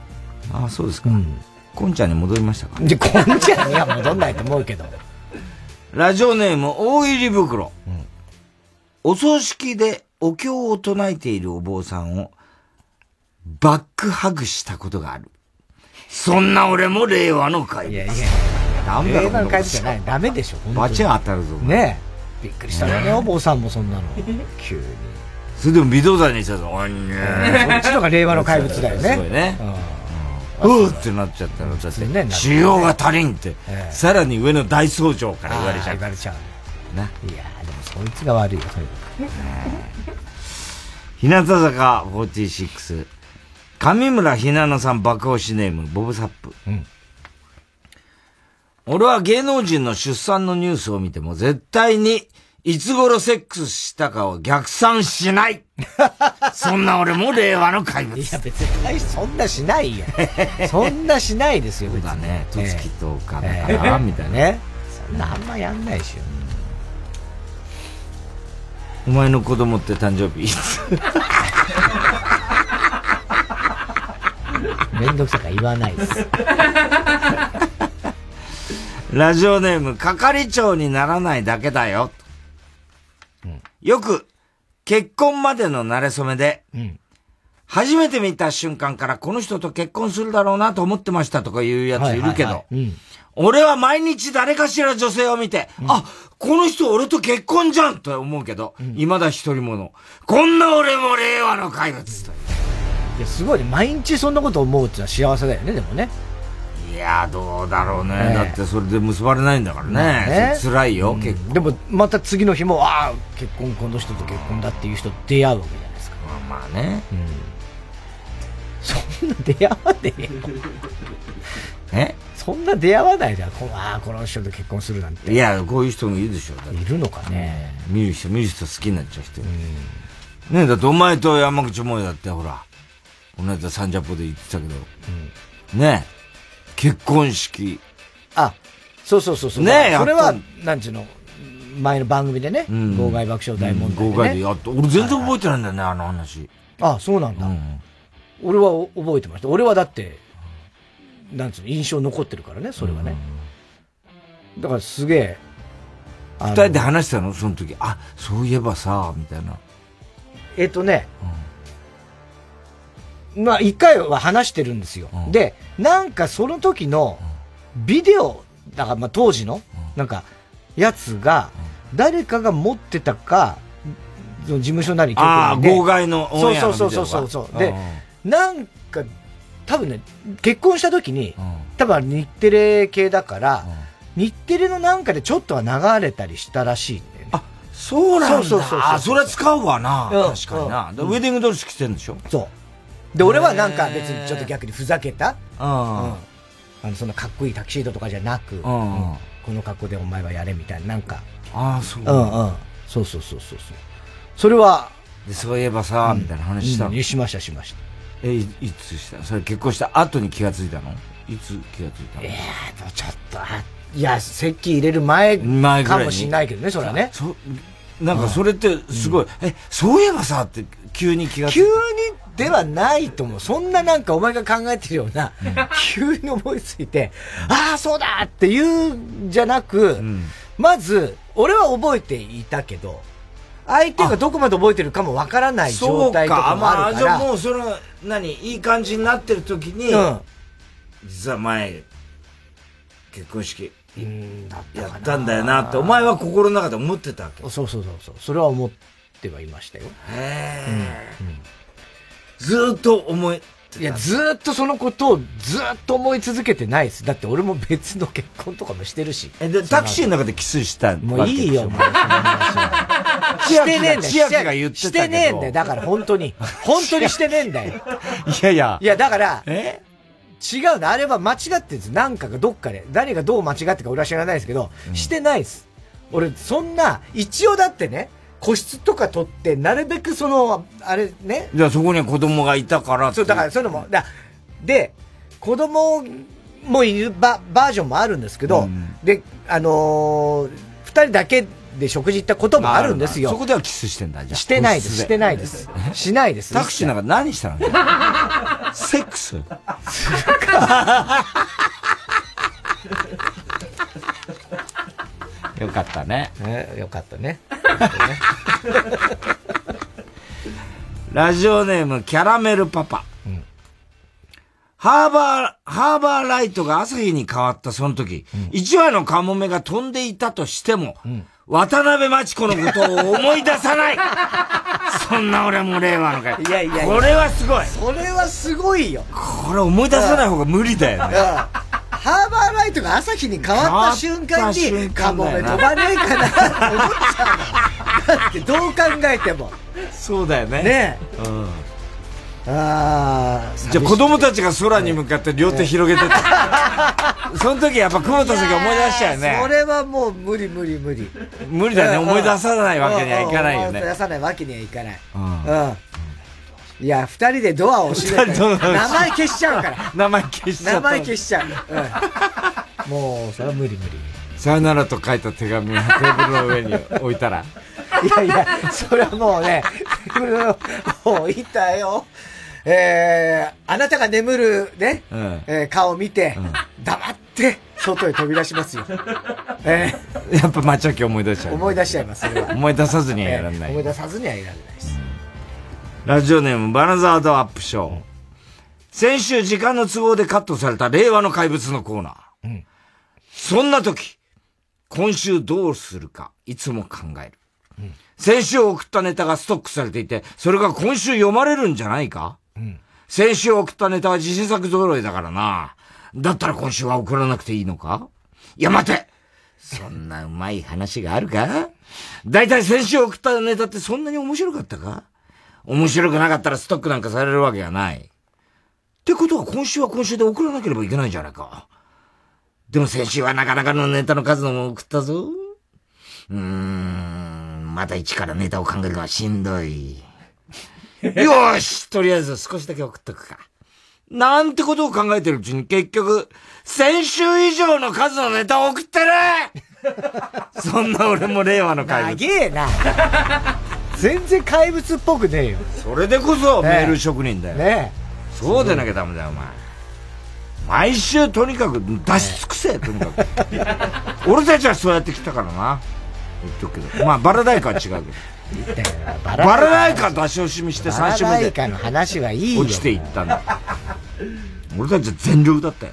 ああ、そうですか。コンちゃんに戻りましたか？で、こんちゃんには戻んないと思うけど。ラジオネーム、大入り袋。お葬式でお経を唱えているお坊さんを、バックハグしたことがある。そんな俺も令和の怪物。いやいやなんだろう令和の怪物じゃない。ダメでしょ。本当に罰が当たるぞ。ねえ。びっくりしたね、お坊さんもそんなの。急に。それでも微動だにしたぞ。おいねそっちのが令和の怪物だよねすごいね。うーってなっちゃったの。だって、修行が足りんって、さらに上の大僧正から言われちゃう。言われちゃう。な。いやでもそいつが悪いよ、とにか (laughs) 日向坂46。上村ひなのさん爆押しネーム、ボブサップ。俺は芸能人の出産のニュースを見ても絶対にいつ頃セックスしたかを逆算しない (laughs) そんな俺も令和の怪物。いや別にそんなしないよ。(laughs) そんなしないですよ、そうだね。とつきとかだえから、えみたいな。ね。そんなあんまやんないしよ。お前の子供って誕生日いつ？(laughs) めんどくさいから言わないです。(laughs) ラジオネーム、係長にならないだけだよ。よく、結婚までの馴れ初めで、初めて見た瞬間からこの人と結婚するだろうなと思ってましたとか言うやついるけど、俺は毎日誰かしら女性を見て、あ、この人俺と結婚じゃんと思うけど、未だ一人もの。こんな俺も令和の怪物と。いや、すごいね。毎日そんなこと思うってのは幸せだよね、でもね。いや、どうだろうね。だってそれで結ばれないんだからね。それ辛いよ、結構。でも、また次の日も、ああ、結婚、この人と結婚だっていう人と出会うわけじゃないですか。まあまあね。そんな出会わねえよ。(laughs) え？そんな出会わないじゃん。こああ、この人と結婚するなんて。いや、こういう人もいるでしょ。いるのかね。見る人、見る人好きになっちゃう人。ねえ、だってお前と山口萌えだってほら、この間サンジャポで言ってたけど、ねえ、結婚式。あ、そうそうそうそう。ねえそれはなんちゅうの、前の番組でね、ん号外爆笑大問題で、ね。号外でやっと、俺全然覚えてないんだよね、あの話。あ、そうなんだ。俺はお覚えてました。俺はだって、なんつうの、印象残ってるからね、それはね。だからすげえ、二人で話したの？その時。あ、そういえばさ、みたいな。えっとね、まあ一回は話してるんですよ。で、なんかその時のビデオ、だからまあ当時の、なんか、やつが、誰かが持ってたか、その事務所なり局あーで号外のオンエアのビデオがそうそうそうそうそう。で、なんか、多分ね、結婚した時に、多分あれ日テレ系だから、日テレのなんかでちょっとは流れたりしたらしいんだよね。あ、そうなんだ。そうそうそうそうあ、それ使うわな。うん確かにな。ウェディングドレス着てんでしょ？そう。で、俺はなんか別にちょっと逆にふざけた、うんあの、そんなかっこいいタキシードとかじゃなく、んうんこの格好でお前はやれみたいな、なんか。ああ、そう。うんうん。そうそうそうそうそう。それは、で、そういえばさ、みたいな話したの。うんしましたしました。え、いいつした？それ結婚した後に気がついたの？いつ気がついたの？ええちょっと、あいや、席入れる前かもしんないけどね、それはね。そなんかそれってすごい、え、そういえばさって急に気がつい急た。にではないと思う。そんななんかお前が考えてるような、急に思いついて、ああ、そうだって言うんじゃなく、まず、俺は覚えていたけど、相手がどこまで覚えてるかもわからないそう状態とかか。もまあ、じゃあるから。あもうその、何、いい感じになってる時に、うん実は前、結婚式、やったんだよなって、お前は心の中で思ってたわけ。そうそうそうそう。それは思ってはいましたよ。へずーっと思い、いや、ずーっとそのことをずーっと思い続けてないです。だって俺も別の結婚とかもしてるし。え、で、タクシーの中でキスしたもういいよ、もう。千秋がしてねえんだよ。千秋が言ってしてねえんだよ。だから本当に。本当にしてねえんだよ。いやいや。いや、だから、え違うの。あれは間違ってるんです。なんかがどっかで。誰がどう間違ってるか俺は知らないですけど、してないです。俺、そんな、一応だってね、個室とか取って、なるべくその、あれね、じゃあそこには子供がいたからそう、だからそういうのも、だで、子供もいるババージョンもあるんですけど、で、あのー二人だけで食事行ったこともあるんですよ。そこではキスしてんだ、じゃあ。してないです、してないです。(laughs) しないです。タクシーなんか何したの？(laughs) セックス？よかったね。ねよかったね。(laughs) ラジオネーム、キャラメルパパ。ハーバー、ハーバーライトが朝日に変わったその時、一羽のカモメが飛んでいたとしても、渡辺真知子のことを思い出さないそんな俺も令和のかいやいやいやこれはすごいそれはすごいよ。これ思い出さない方が無理だよね。ハーバーライトが朝日に変わった瞬間に、カモメ飛ばねえかなって思っちゃうの。だってどう考えても。そうだよね。ねうん。ああ。じゃあ子供たちが空に向かって両手広げてた。(laughs) その時やっぱ久保田さんが思い出しちゃうよね。それはもう無理無理無理。無理だねうん思い出さないわけにはいかないよね思い出さないわけにはいかない。うんうん。いや、二人でドアを閉めて、二人とも名前消しちゃうから。名前消しちゃった。名前消しちゃう。うん。もう、それは無理無理。さよならと書いた手紙をテーブルの上に置いたら。(laughs) いやいや、それはもうね、(laughs) もういたよ。えー、あなたが眠るね、うんえー顔を見て、黙って外へ飛び出しますよ。(laughs) えやっぱ抹茶機思い出しちゃう。ー思い出しちゃいます、それは。思い出さずにはやらないえー思い出さずにはいられないです。ラジオネームバナザードアップショー。先週時間の都合でカットされた令和の怪物のコーナー。そんな時、今週どうするか、いつも考える。先週送ったネタがストックされていて、それが今週読まれるんじゃないか、先週送ったネタは自信作揃いだからな。だったら今週は送らなくていいのか？いや待てそんなうまい話があるか？だいたい先週送ったネタってそんなに面白かったか？面白くなかったらストックなんかされるわけがない。ってことは今週は今週で送らなければいけないんじゃないか？でも先週はなかなかのネタの数のも送ったぞ。うーん、また一からネタを考えるのはしんどい。(laughs) よーしとりあえず少しだけ送っとくか。なんてことを考えてるうちに結局、先週以上の数のネタを送ってる (laughs) そんな俺も令和の怪物。長えな。全然怪物っぽくねえよ。それでこそメール職人だよ。ねそうでなきゃダメだよ、お前。毎週とにかく出し尽くせ、(laughs) とにかく。俺たちはそうやってきたからな。言っとくけど。まあ、バラダイカは違うけど。バラダイカ出し惜しみして3週目で。バラダイカの話はいいよ。落ちていったんだ。俺たちは全力だったよ。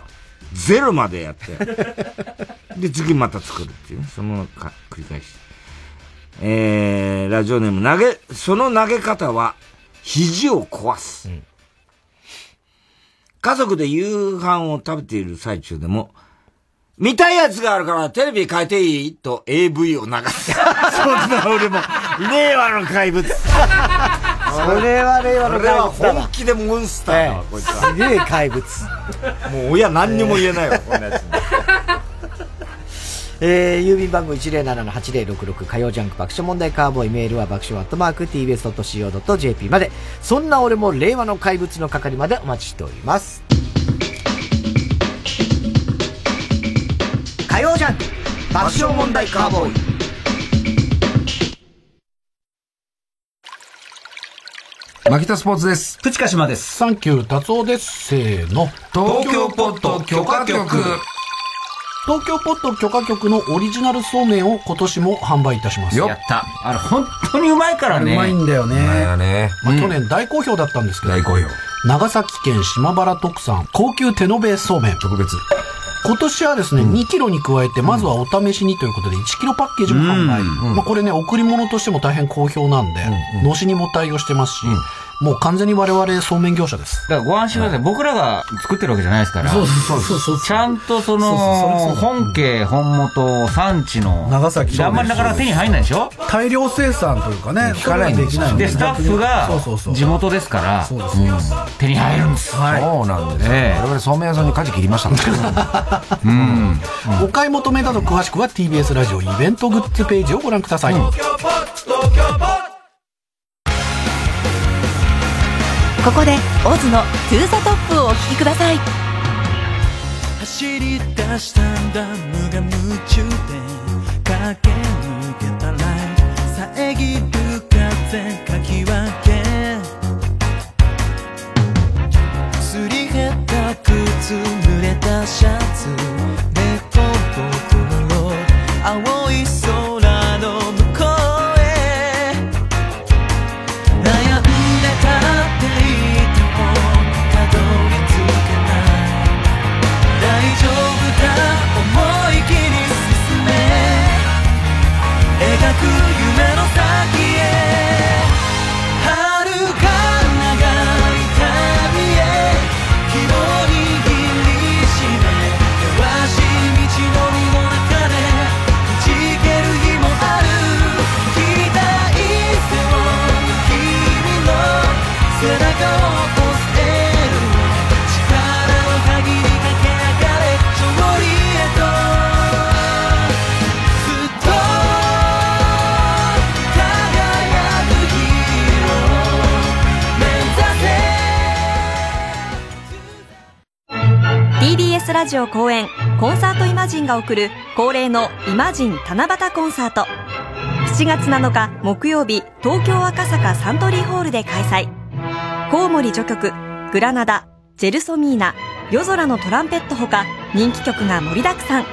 ゼロまでやって。で、次また作るっていうね。そのか繰り返し。えー、ラジオネーム投げ、その投げ方は、肘を壊す。うん、家族で夕飯を食べている最中でも、見たいやつがあるからテレビ変えていい？と AV を流す。(laughs) そんな俺も、令和の怪物。それは令和の怪物だ本気でモンスターだわ、こいつは。すげえ怪物。もう親何にも言えないわ、こんなやつに。えー、郵便番号107-8066火曜ジャンク爆笑問題カーボーイメールは爆笑アットマーク tbs.co.jp までそんな俺も令和の怪物の係までお待ちしております爆笑問題カーボーイ牧田スポーツです。プチカシマです。サンキュー達夫です。せーの。東京ポット許可局。東京ポット許可局のオリジナルそうめんを今年も販売いたします。やった。あれ、本当にうまいからね。うまいんだよね。うまいよね。まあ、去年大好評だったんですけど。大好評。長崎県島原特産、高級手延べそうめん。特別。今年はですね、2キロに加えて、まずはお試しにということで、1キロパッケージも販売。まあこれね、贈り物としても大変好評なんで、のしにも対応してますし、もう完全に我々そうめん業者です。だからご安心ください。僕らが作ってるわけじゃないですから。そうそうそうそう。ちゃんとその、本家、本元、産地の。長崎あんまりなかなか手に入んないでしょ？大量生産というかね、聞かないんですでで、スタッフが地元ですから、手に入るんです。そうなんです。我々そうめん屋さんに舵切りましたから。(laughs) うん。お買い求めなど詳しくは TBS ラジオイベントグッズページをご覧ください。ここでオズの「 To The Top をお聴きください。走り出したんだ無我夢中で駆け抜けたら遮る風かき分け。すり減った靴濡れたシャツ。レコ僕のロー指せ TBS ラジオ公演コンサートイマジンが送る恒例のイマジン七夕コンサート。7月7日木曜日東京赤坂サントリーホールで開催。コウモリ序曲グラナダジェルソミーナ夜空のトランペットほか人気曲が盛りだくさん。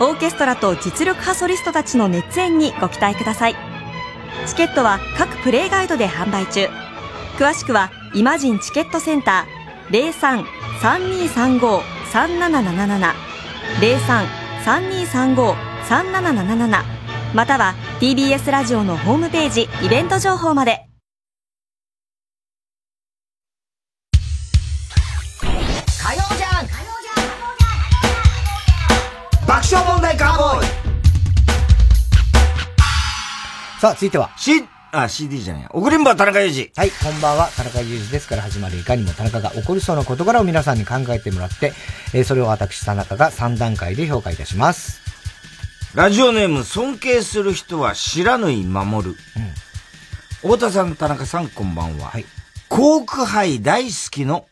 オーケストラと実力派ソリストたちの熱演にご期待ください。チケットは各プレイガイドで販売中。詳しくはイマジンチケットセンター033235 03-3235-3777 03-3235-3777または TBS ラジオのホームページイベント情報まで。火曜じゃん。爆笑問題カーボーイ。さあ、続いては。C、あ、CD じゃないや。送りんぼは田中裕二。はい、こんばんは、田中裕二ですから始まるいかにも田中が起こりそうな事柄を皆さんに考えてもらって、えーそれを私田中が3段階で評価いたします。ラジオネーム、尊敬する人は知らぬい守る。太田さん、田中さん、こんばんは。はい。コークハイ大好きの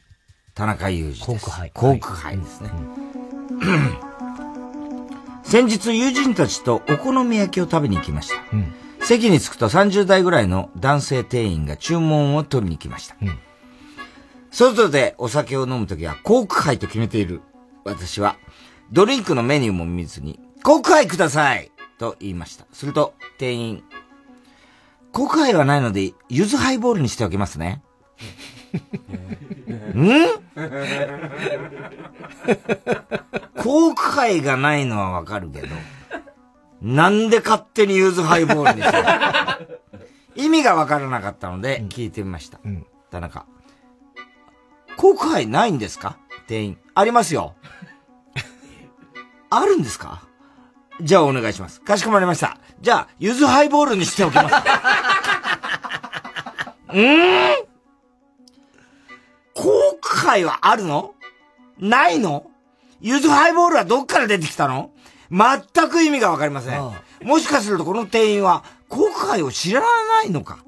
田中裕二です。コークハイ。コークハイですね。(coughs) 先日友人たちとお好み焼きを食べに行きました。席に着くと30代ぐらいの男性店員が注文を取りに来ました。外でお酒を飲むときはコークハイと決めている私は、ドリンクのメニューも見ずに、コークハイくださいと言いました。すると、店員、コークハイはないので、柚子ハイボールにしておきますね。(laughs) ん？コークハイがないのはわかるけど、なんで勝手に柚子ハイボールにしてる (laughs) 意味がわからなかったので、聞いてみました。田中。コークハイないんですか？店員。ありますよ。(laughs) あるんですか？じゃあお願いします。かしこまりました。じゃあ、柚子ハイボールにしておきます。(laughs) うーん？コークハイはあるの？ないの？柚子ハイボールはどっから出てきたの？全く意味がわかりません。もしかするとこの店員は、コークハイを知らないのか。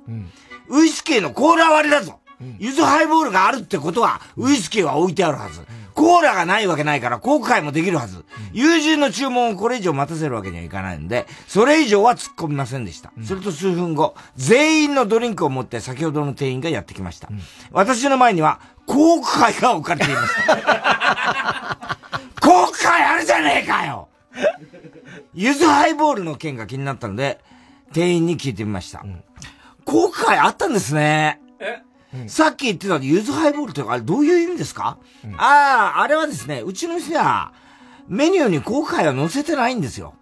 ウイスキーのコーラ割りだぞ。柚子ハイボールがあるってことは、ウイスキーは置いてあるはず。コーラがないわけないから、コークハイもできるはず。友人の注文をこれ以上待たせるわけにはいかないので、それ以上は突っ込みませんでした。すると数分後、全員のドリンクを持って先ほどの店員がやってきました。私の前には、コークハイが置かれていました。コークハイあるじゃねえかよ (laughs) 柚子ハイボールの件が気になったので、店員に聞いてみました。コークハイあったんですね。さっき言ってた柚子ハイボールってあれどういう意味ですか、ああ、あれはですね、うちの店はメニューにコークハイは載せてないんですよ。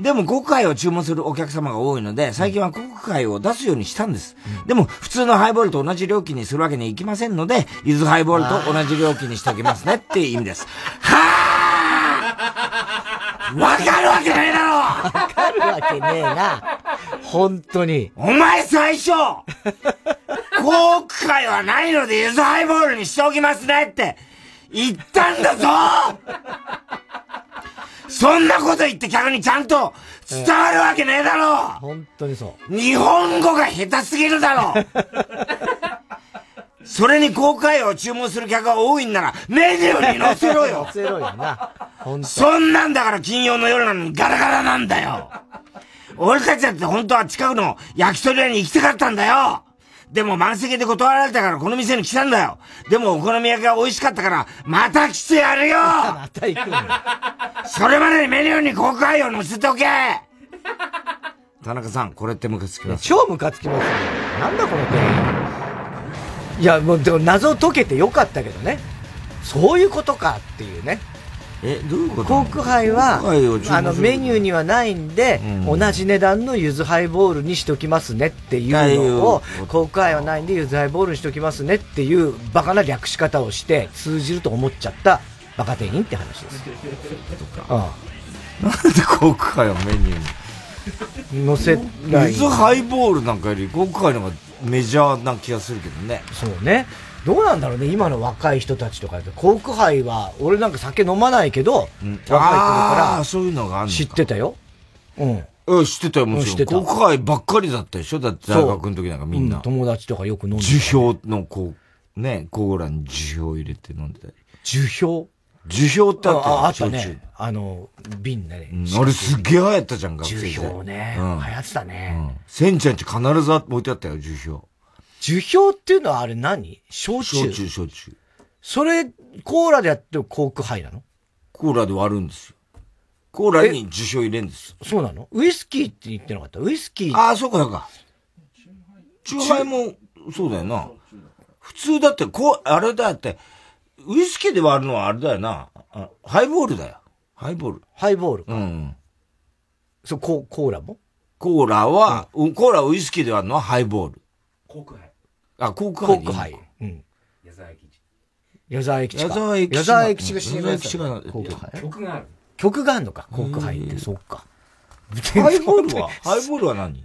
でも、コークハイを注文するお客様が多いので、最近はコークハイを出すようにしたんです。でも、普通のハイボールと同じ料金にするわけにはいきませんので、柚子ハイボールと同じ料金にしておきますねっていう意味です。わかるわけないだろわかるわけねえな。本当に。お前最初コークハイはないので柚子ハイボールにしておきますねって言ったんだぞそんなこと言って客にちゃんと伝わるわけねえだろ本当にそう。日本語が下手すぎるだろそれに公開を注文する客が多いんならメニューに載せろよ。載せろよな。本当。そんなんだから金曜の夜なのにガラガラなんだよ。俺たちだって本当は近くの焼き鳥屋に行きたかったんだよ。でも満席で断られたからこの店に来たんだよ。でもお好み焼きが美味しかったからまた来てやるよ。また行くんそれまでにメニューに公開を載せておけ。田中さん、これってムカつきます超ムカつきますよ。なんだこの店員。いや、もう、でも謎を解けてよかったけどね。そういうことかっていうね。え、どういうことコークハイはあの、メニューにはないんで、同じ値段の柚子ハイボールにしときますねっていうのを、コークハイはないんで柚子ハイボールにしときますねっていうバカな略し方をして通じると思っちゃったバカ店員って話です。あなんでコークハイをメニューに？乗せない。水ハイボールなんかよりコークハイの方がメジャーな気がするけどね。そうね。どうなんだろうね、今の若い人たちとかで。コークハイは、俺なんか酒飲まないけど、若い頃からそういうのがある知ってたよ。うん。うん、知ってたよ、もちろん。うん知ってたコークハイばっかりだったでしょ？だって大学の時なんかみんな。う友達とかよく飲んでた。樹氷のこう、ね、コーラに樹氷入れて飲んでたり。樹氷？樹氷ってあったよああったね。あの、瓶ね。うんあれすっげえ流行ったじゃん、学生樹氷ね。うん流行ってたね。せんちゃんち必ず置いてあったよ、樹氷。樹氷っていうのはあれ何？焼酎？焼酎、焼酎。それ、コーラでやってるコークハイなの？コーラで割るんですよ。コーラに樹氷入れるんです。そうなの？ウイスキーって言ってなかった？ウイスキー？ああ、そうか、そうか。チューハイも、そうだよな。普通だって、こう、あれだって、ウイスキーで割るのはあれだよな。あハイボールだよ。ハイボール。ハイボールか。うん。そう、ココーラも？コーラは、うんコーラウイスキーで割るのはハイボール。コークハイ。あ、コークハイ。コークハイ。うん。矢沢永地。矢沢駅地か。矢沢駅地が矢沢駅地が CM 矢沢駅地がコークハイ。曲がある。曲があるのか、コークハイって、そっか。ハイボールはハイボールは何？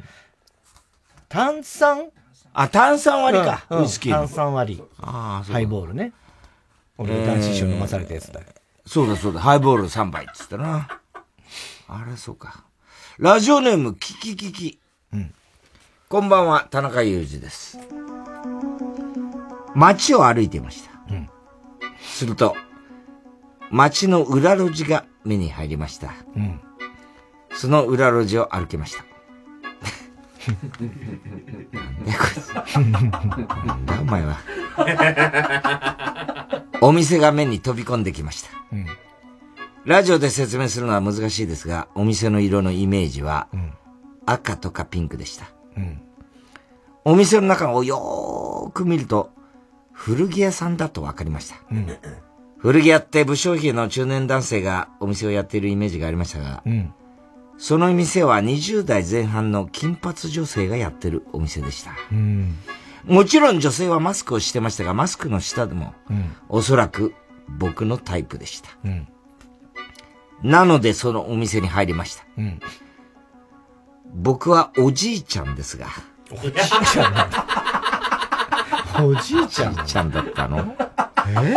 炭酸？あ、炭酸割りか。うんうんウイスキーの。炭酸割り。ああ、そうだハイボールね。俺の談志師匠に飲まされたやつだ。そうだそうだ、ハイボール3杯っつったな。あれ、そうか。ラジオネーム、キキキキ。うん。こんばんは、田中裕二です。街を歩いていました。うん。すると、街の裏路地が目に入りました。うん、その裏路地を歩きました。なんこいつ。なんだお前は。お店が目に飛び込んできました。うん、ラジオで説明するのは難しいですが、お店の色のイメージは、赤とかピンクでした。うん、お店の中をよーく見ると、古着屋さんだと分かりました。うん、古着屋って武将髭の中年男性がお店をやっているイメージがありましたが、うん、その店は20代前半の金髪女性がやってるお店でした。うん、もちろん女性はマスクをしてましたが、マスクの下でも、うん、おそらく僕のタイプでした。なのでそのお店に入りました。僕はおじいちゃんですが。おじいちゃんなんだ。おじいちゃん (laughs) ちゃんだったの？え？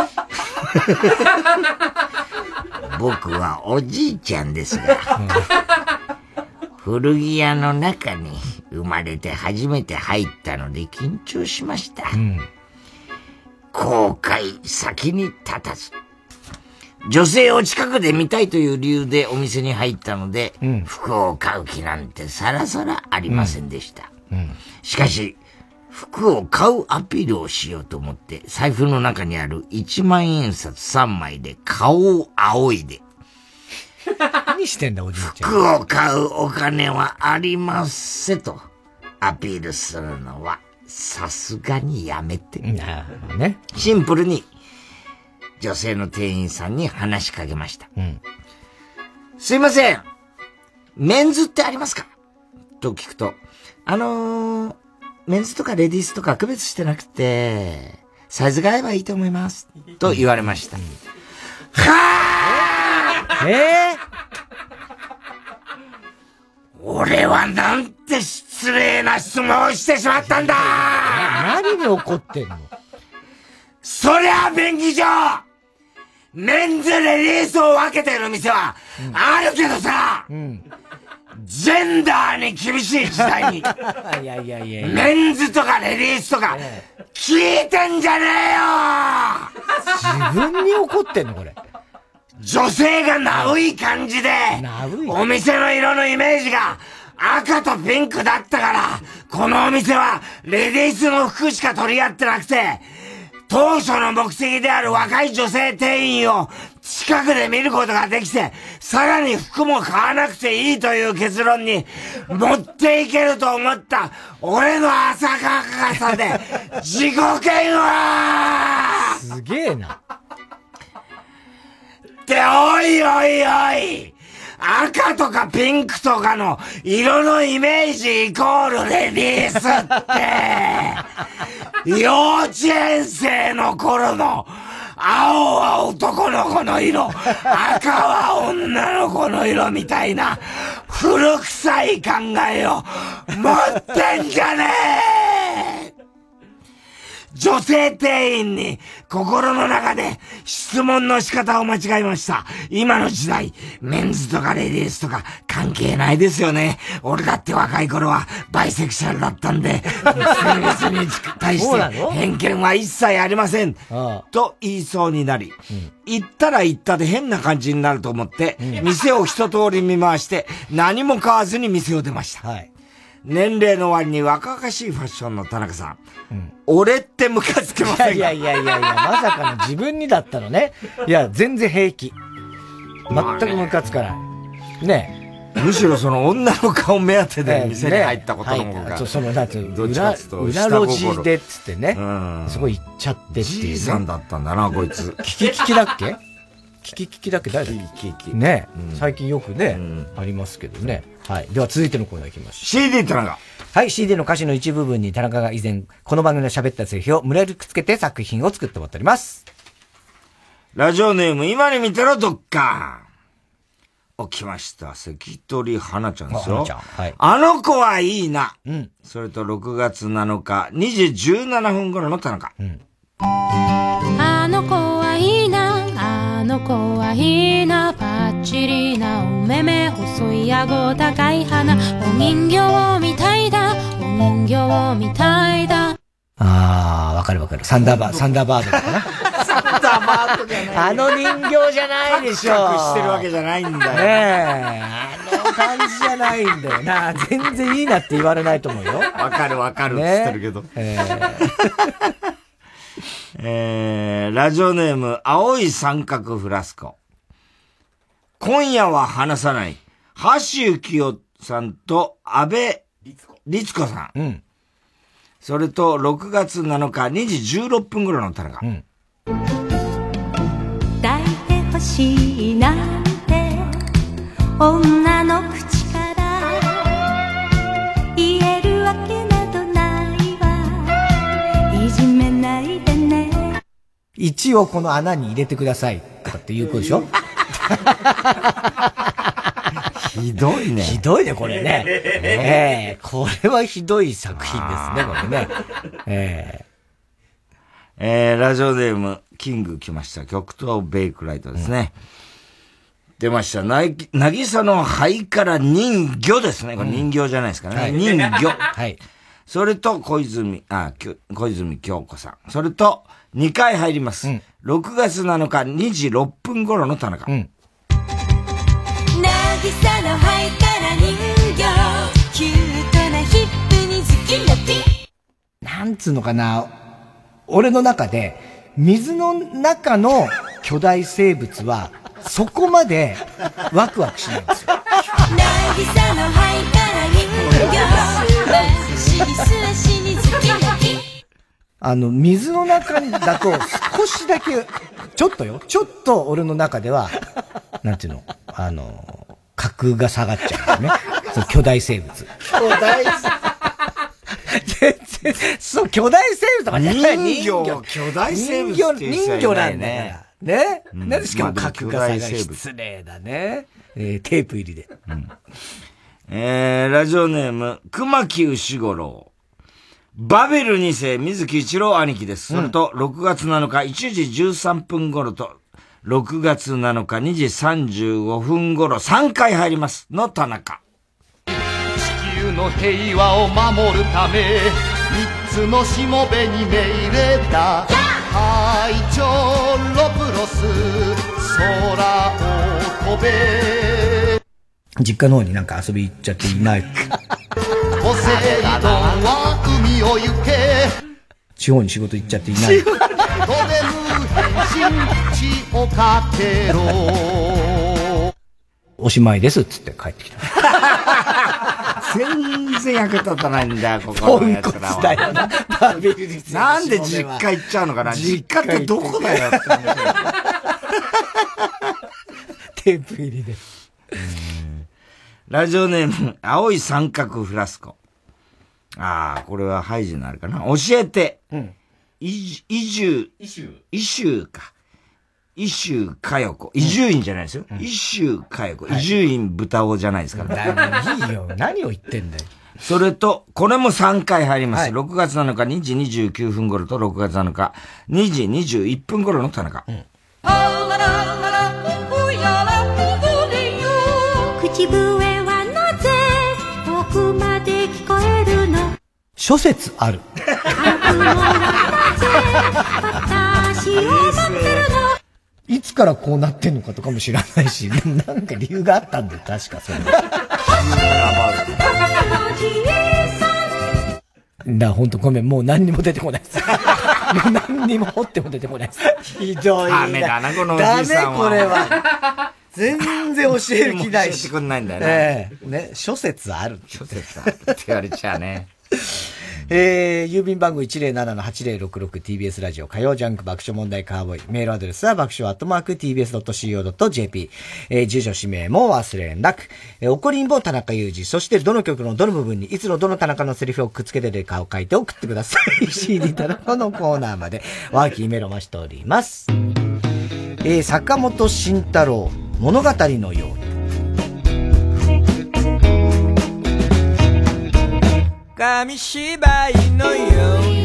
僕はおじいちゃんですが、古着屋の中に生まれて初めて入ったので緊張しました。うん、後悔先に立たず。女性を近くで見たいという理由でお店に入ったので、うん、服を買う気なんてさらさらありませんでした。うん、しかし、服を買うアピールをしようと思って、財布の中にある1万円札3枚で顔を仰いで。何してんだ、おじいちゃん。服を買うお金はありませと、アピールするのは、さすがにやめて。なるね。シンプルに、女性の店員さんに話しかけました。うん。すいません。メンズってありますか？と聞くと、あのー、メンズとかレディースとか区別してなくて、サイズが合えばいいと思います。と言われました。はぁえー、俺はなんて失礼な質問をしてしまったんだ！何に怒ってんの？そりゃ便宜上メンズレディースを分けてる店は、あるけどさ、うん、ジェンダーに厳しい時代に、(laughs) いやいやいやメンズとかレディースとか、聞いてんじゃねえよ！自分に怒ってんのこれ。女性がナウい感じで、お店の色のイメージが赤とピンクだったから、このお店はレディースの服しか取り合ってなくて、当初の目的である若い女性店員を近くで見ることができて、さらに服も買わなくていいという結論に持っていけると思った俺の浅かかさで (laughs) 自己嫌悪すげえな。っておいおいおい赤とかピンクとかの色のイメージイコールレディースって幼稚園生の頃の青は男の子の色、赤は女の子の色みたいな。古臭い考えを持ってんじゃねえ！女性店員に心の中で質問の仕方を間違えました。今の時代、メンズとかレディースとか関係ないですよね。俺だって若い頃はバイセクシャルだったんで、(laughs) 性別に対して偏見は一切ありません。と言いそうになり、言ったら言ったで変な感じになると思って、店を一通り見回して何も買わずに店を出ました。はい年齢の割に若々しいファッションの田中さん。うん、俺ってムカつきませんいやいやいやいや、まさかの自分にだったのね。いや、全然平気。全くムカつかない。ねむしろその女の顔目当てで店に入ったことの方が、ね、その、だって、裏、裏路地でっつってね、うん、そこ行っちゃってっていう、ね。じいさんだったんだな、こいつ。キキキキだっけ？キキキキだっけ？誰だキキキ。ね、うん、最近よくね、うん、ありますけどね。はい。では続いてのコーナーいきましょう。CD 田中。はい、CD の歌詞の一部分に田中が以前、この番組で喋ったセリフを無理やりくっつけて作品を作ってもらっております。ラジオネーム、今に見てろ、どっか。起きました。関取花ちゃんですよ。あ,、はい、あの子はいいな。うん。それと6月7日、2時17分頃の田中。うん。あの子はいいな。あの子はいいな。パッチリなお目目、細い顎、高い鼻。お人形みたいだ。お人形みたいだ。ああ、わかるわかる。サンダーバー、サンダーバードかな。サンダーバあの人形じゃないでしょ。カクカクしてるわけじゃないんだよ。ねえ。あの感じじゃないんだよな。全然いいなって言われないと思うよ。わかるわかるっつってるけど。えーえー、ラジオネーム、青い三角フラスコ。今夜は話さない、橋幸夫さんと安倍律子さん。うん。それと、6月7日2時16分頃の田中。うん。抱いてほしいなんて、女の口から言えるわけなどないわ。いじめないでね。1をこの穴に入れてください。とかっていうことでしょ？ひどいね。ひどいね、これね。ええー、これはひどい作品ですね、これね。(laughs) ええーえー、ラジオネーム、キング来ました。極東ベイクライトですね。うん、出ました。なぎ、なぎさの灰から人魚ですね。これ人形じゃないですからね。うん、人魚。はい。それと、小泉、あ、小泉京子さん。それと、2回入ります。うん、6月7日2時6分頃の田中。うん。渚の灰から人形キュートなヒップにズキラピなんつうのかな？俺の中で水の中の巨大生物は (laughs) そこまでワクワクしないんですよ。あの、水の中だと少しだけ、ちょっとよ、ちょっと俺の中では、なんていうの、あの、格が下がっちゃうんね。(laughs) その巨大生物。巨大生物？全然、そう、巨大生物とかじゃない人魚。巨大生物人魚、人魚なんだよ。ね。うん、なんでしかも格が下がる。失礼だね。えー、テープ入りで。うん、えー、ラジオネーム、熊木牛五郎。バベル2世、水木一郎兄貴です。それと、6月7日1時13分頃と、6月7日2時35分頃3回入ります。の田中。地球の平和を守るため、三つのしもべに命令だ。隊長ロプロス、空を飛べ。実家の方になんか遊び行っちゃっていない？ポセイドンは海を行け。地方に仕事行っちゃっていない？血をかけろおしまいですっつって帰ってきた。全然役立たないんだよ、ここのやつらは。なんで実家行っちゃうのかな？実家ってどこだよってテープ入りで。ラジオネーム、青い三角フラスコ。ああ、これはハイジになるかな。教えて。うん。移住。移住。移住か。一周かよこ。伊集院じゃないですよ。一周かよこ。伊集院豚尾じゃないですから。いいよ。何を言ってんだよ。それと、これも3回入ります。はい、6月7日2時29分頃と6月7日2時21分頃の田中。うん、口笛諸説ある。(laughs) いつからこうなってんのかとかも知らないし、(laughs) なんか理由があったんだよ、確かそれ。(laughs) だ、ほんとごめん、もう何にも出てこないです。もう何にも掘っても出てこないです。ひどいダメだな、このおじいさんは。ダメ、これは。全然教える気ないし。教えてくんないんだよね。ええー、ね、諸説ある。諸説あるって言われちゃうね。(laughs) えー、郵便番号 107-8066TBS ラジオ火曜ジャンク爆笑問題カーボーイ。メールアドレスは爆笑アットマーク TBS.CO.JP。えー、住所氏名も忘れなく。えー、怒りんぼ田中裕二。そしてどの曲のどの部分にいつのどの田中のセリフをくっつけてるかを書いて送ってください。CD 田中のコーナーまでワーキーメロマしております。えー、坂本慎太郎物語のように。紙芝居のように。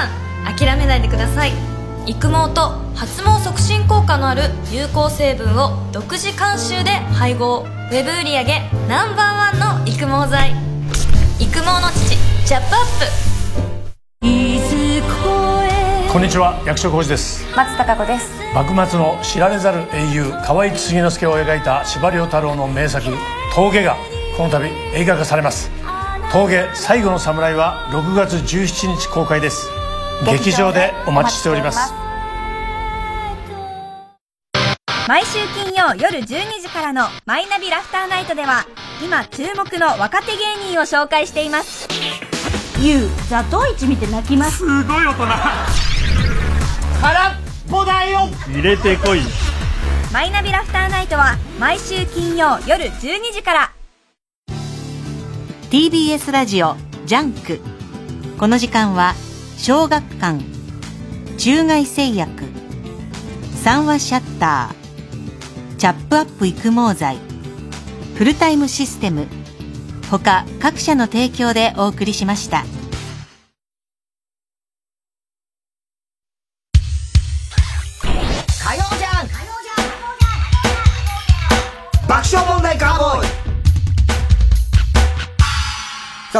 さん諦めないでください。育毛と発毛促進効果のある有効成分を独自監修で配合。ウェブ売上ナンバーワンの育毛剤。育毛の父チャップアッこんにちは役所広司です。松たか子です。幕末の知られざる英雄河合継之助を描いた司馬遼太郎の名作「峠」がこの度映画化されます「峠最後の侍」は6月17日公開です劇場でお待ちしております。毎週金曜夜12時からの「マイナビラフターナイト」では今注目の若手芸人を紹介しています。ユウザトウイチ見て泣きます。すごい大人。空っぽだよ。入れてこい。マイナビラフターナイトは毎週金曜夜12時から。TBS ラジオジャンク。この時間は小学館。中外製薬。三和シャッター。チャップアップ育毛剤。フルタイムシステム。他各社の提供でお送りしました。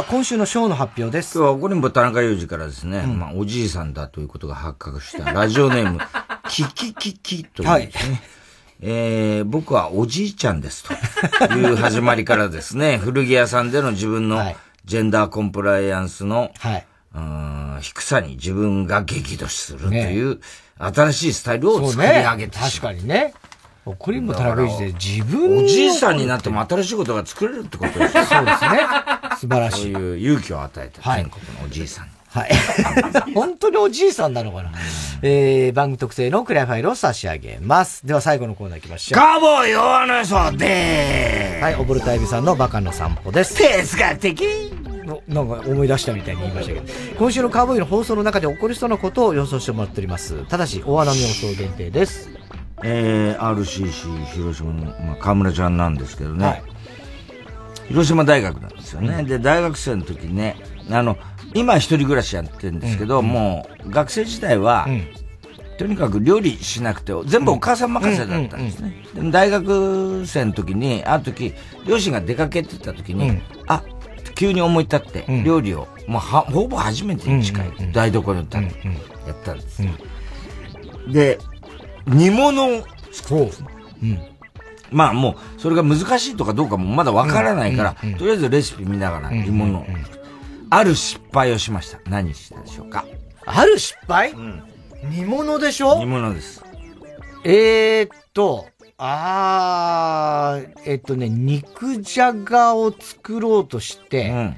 さあ、今週のショーの発表です。今日はこれも田中裕二からですね、まあ、おじいさんだということが発覚した、ラジオネーム、(laughs) キキキキというですね。えー、僕はおじいちゃんですという始まりからですね、(laughs) 古着屋さんでの自分のジェンダーコンプライアンスの、うん低さに自分が激怒するという、新しいスタイルを作り上げてしまう。確かにね。送りも田中裕二で自分おじいさんになっても新しいことが作れるってことですよそうですね。素晴らしい。そういう勇気を与えた全国のおじいさんに。はい。(laughs) 本当におじいさんなのかな。えー、番組特製のクリアファイルを差し上げます。では最後のコーナー行きましょう。カーボーイ大野荘ではい、おぼるたいびさんのバカの散歩です。哲学的なんか思い出したみたいに言いましたけど、今週のカーボーイの放送の中で起こりそうなことを予想してもらっております。ただし、大穴の予想限定です。えー、RCC 広島の、まあ、河村ちゃんなんですけどね、広島大学なんですよね。で、大学生の時ね、あの、今一人暮らしやってるんですけど、もう学生時代は、とにかく料理しなくて、全部お母さん任せだったんですね。でも大学生の時に、ある時、両親が出かけてた時に、あ、急に思い立って、料理を、もうは、ほぼ初めてに近い、台所に立って、やったんです。で、煮物。を作るん。ですね。まあもう、それが難しいとかどうかもまだわからないから、とりあえずレシピ見ながら煮物。を。ある失敗をしました。何したでしょうか？ある失敗？煮物でしょ？煮物です。えー、っと、あー、えっとね、肉じゃがを作ろうとして、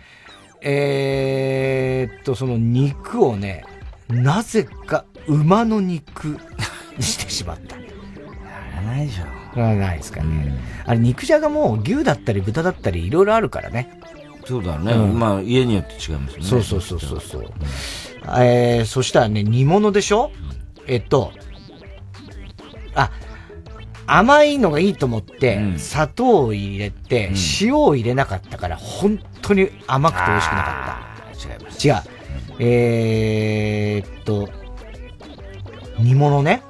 えー、っと、その肉をね、なぜか馬の肉。に (laughs) してしまった。やらないでしょ。やらないですかね。あれ、肉じゃがも牛だったり豚だったりいろいろあるからね。そうだね。うんまあ家によって違いますね。そうそうそうそうそう。えー、そしたらね、煮物でしょ？えっと、あ、甘いのがいいと思って、砂糖を入れて、塩を入れなかったから、本当に甘くて美味しくなかった。違います。違う。えーっと、煮物ね。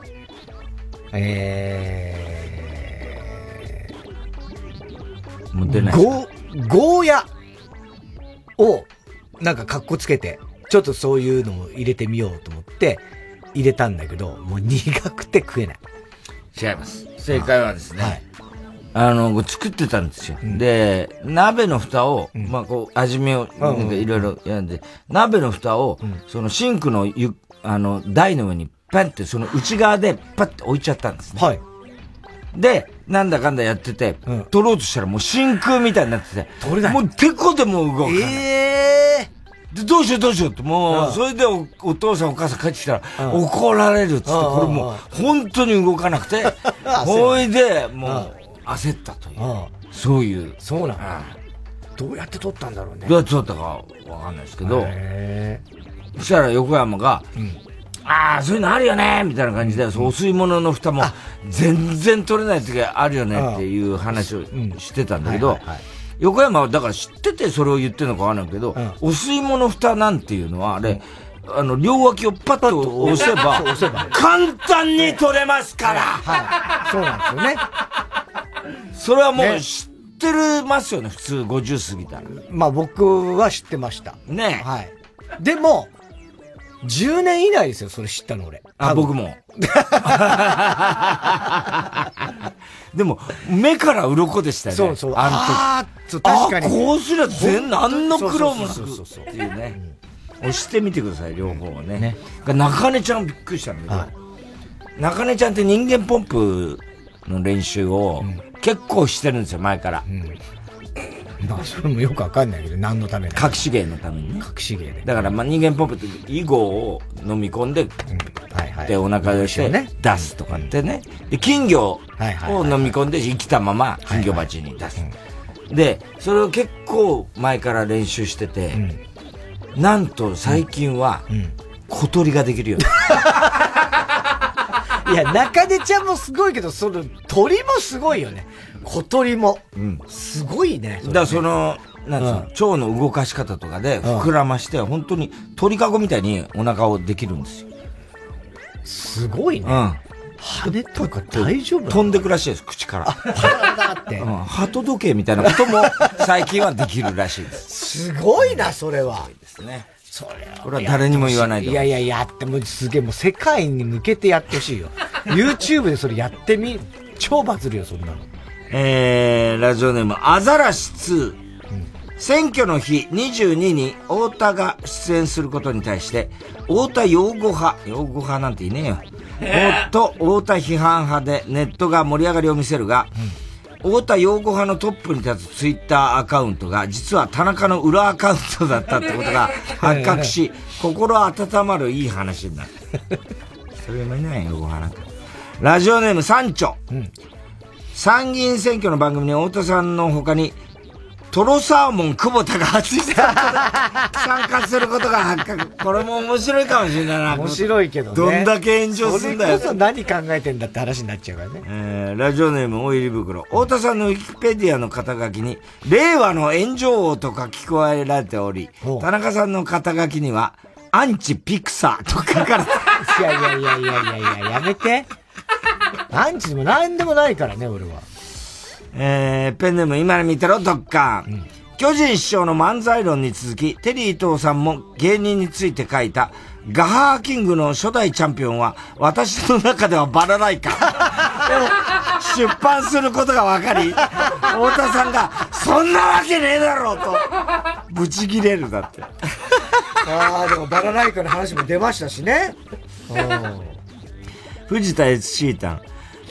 なんか格好つけて、ちょっとそういうのも入れてみようと思って、入れたんだけど、もう苦くて食えない。違います。正解はですね、あの、作ってたんですよ。で、鍋の蓋を、まあこう、味見を、なんかいろいろやんで、鍋の蓋を、そのシンクのゆ、あの、台の上にパンって、その内側でパッて置いちゃったんですね。はい。で、なんだかんだやってて、取ろうとしたらもう真空みたいになってて、取れない。もうてこでも動かない。えで、どうしようどうしようって、もう、うん。それでおお父さんお母さん帰ってきたら、怒られるっつって、うんこれもう、本当に動かなくて、(laughs) ほいで、もう、焦ったという。そういう。そうなんだ。どうやって撮ったんだろうね。どうやって撮ったかわかんないですけど、へそしたら横山が、ああ、そういうのあるよねみたいな感じで、そうお吸い物の蓋も全然取れない時あるよねっていう話をしてたんだけど、横山はだから知っててそれを言ってるのかわかんないけど、お吸い物蓋なんていうのは、あれ、あの、両脇をパッと押せばそう押せば、簡単に取れますからはい。そうなんですよね。それはもう知ってるますよね、普通50過ぎたら。まあ僕は知ってました。ねはい。でも、10年以内ですよ、それ知ったの俺。あ、僕も。(laughs) でも、目から鱗でしたよね。そうそうあの時。あ確かにあこうすりゃ全、何の苦労もなくそうそうそうっていうね。押してみてください、両方をね。中根ちゃんびっくりしたんだけど、中根ちゃんって人間ポンプの練習を結構してるんですよ、前から。まあそれもよくわかんないけど、何のために？隠し芸のためにね。隠し芸で。だから、まあ、人間ポンプって、囲碁を飲み込んで、で、お腹でして、出すとかってね。で、金魚を飲み込んで、生きたまま金魚鉢に出す。で、それを結構前から練習してて、なんと最近は、小鳥ができるように (laughs) いや、中根ちゃんもすごいけど、その鳥もすごいよね。小鳥も。すごいね。だその、なんつうの、腸の動かし方とかで膨らまして、本当に鳥かごみたいにお腹をできるんですよ。すごいね。うん。羽とか大丈夫飛んでくらしいです、口から。だって。うん鳩時計みたいなことも最近はできるらしいです。すごいな、それは。ですね。それこれは誰にも言わないでいやいや、やってもすげえ、もう世界に向けてやってほしいよ。YouTube でそれやってみ、超バズるよ、そんなの。えー、ラジオネーム、アザラシ2。選挙の日22に太田が出演することに対して、太田擁護派、擁護派なんていねえよ。と、太田批判派でネットが盛り上がりを見せるが、太田擁護派のトップに立つツイッターアカウントが、実は田中の裏アカウントだったってことが発覚し、心温まるいい話になる。それもいないよ、擁護派なんか。ラジオネーム、サンチョ。参議院選挙の番組に太田さんの他に、トロサーモン久保田が初 (laughs) 参加することが発覚。これも面白いかもしれないな。面白いけどね。どんだけ炎上すんだよ。それこそ何考えてんだって話になっちゃうからね。えー、ラジオネーム大入り袋。太田さんのウィキペディアの肩書きに、令和の炎上王と書き加えられており、田中さんの肩書きには、アンチピクサーと書かれていやいやいやいやいやいや、やめて。(laughs) アンチでも何でもないからね、俺は。えー、ペンネーム今の見てろ、どっか。うん巨人師匠の漫才論に続き、テリー伊藤さんも芸人について書いた、ガハーキングの初代チャンピオンは、私の中ではバラライカ。出版することが分かり、太田さんが、そんなわけねえだろうと、ブチギレるだって。(laughs) ああ、でもバラライカの話も出ましたしね。藤田 SC タン。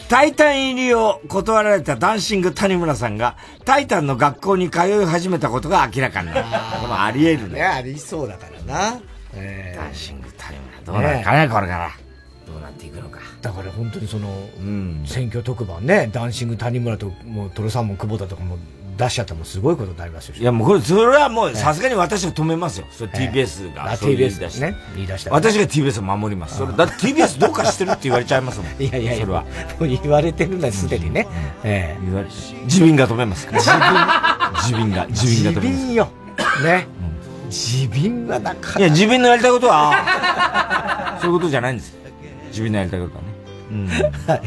タイタン入りを断られたダンシング谷村さんが、タイタンの学校に通い始めたことが明らかになる。これもあり得るね。ありそうだからな。えー、ダンシング谷村、どうなるかね、これから。どうなっていくのか。だから本当にその、うん、選挙特番ね、ダンシング谷村と、もうトロサーモン久保田とかも出しちゃったらもうすごいことになりますよ。いやもうこれ、それはもうさすがに私は止めますよ。それ TBS が。TBS ですね。言い出した。私が TBS を守ります。それ、だって TBS どうかしてるって言われちゃいますもん。(laughs) いやいやそれは。もう言われてるんだ、すでにね。ええ。言われ、自民が止めます。自民。自民が、(laughs) 自民が止めます。自民よ。ね。自民はなかいや、自民のやりたいことは、そういうことじゃないんです自民のやりたいことはね。うん。はい。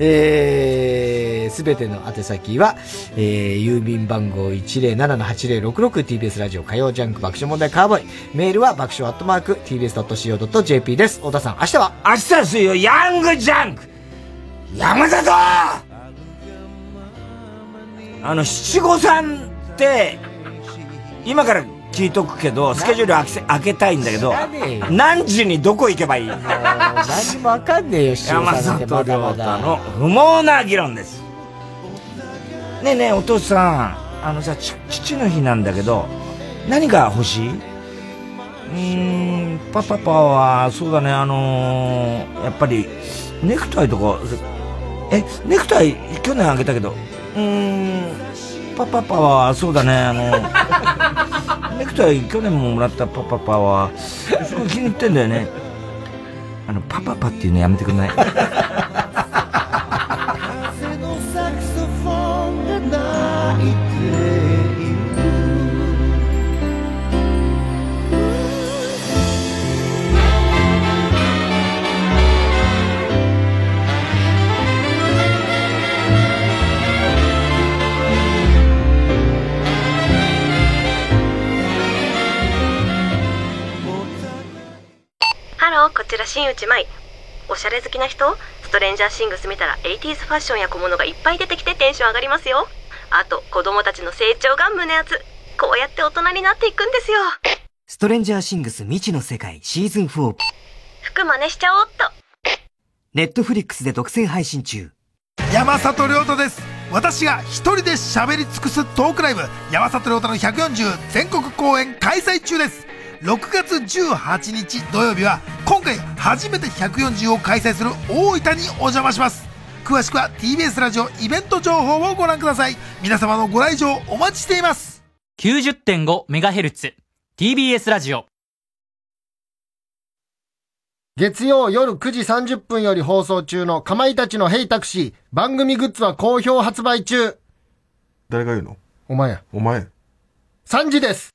えす、べての宛先は、えー、郵便番号 107-8066TBS ラジオ火曜ジャンク爆笑問題カーボーイ。メールは爆笑アットマーク TBS.CO.JP です。太田さん、明日は？明日水曜、ヤングジャンク山里あの、七五三って、今から聞いとくけど、スケジュール開け開けたいんだけど、何時にどこ行けばいい？何もわかんねえよ、(laughs) 山里亮太の不毛な議論です。ねえねえ、お父さん、あのさ、父の日なんだけど、何が欲しい？うーん、パパパは、そうだね、あのー、やっぱり、ネクタイとか、え、ネクタイ去年あげたけど、うーん、パパパは、そうだね、あの、(laughs) ネクタイ去年ももらったパパパは、すごい気に入ってんだよね。あの、パパパっていうのやめてくんない？風のサクソフォンが泣いてこちら新内舞。おしゃれ好きな人？ストレンジャーシングス見たら 80s ファッションや小物がいっぱい出てきてテンション上がりますよ。あと子供たちの成長が胸熱。こうやって大人になっていくんですよ。ストレンジャーシングス未知の世界シーズン4服真似しちゃおうっと。ネットフリックスで独占配信中。山里亮太です。私が一人で喋り尽くすトークライブ。山里亮太の140全国公演開催中です6月18日土曜日は今回初めて140を開催する大分にお邪魔します。詳しくは TBS ラジオイベント情報をご覧ください。皆様のご来場お待ちしています。90.5MHz TBS ラジオ。月曜夜9時30分より放送中のかまいたちのヘイタクシー番組グッズは好評発売中。誰が言うの？お前や。お前。3時です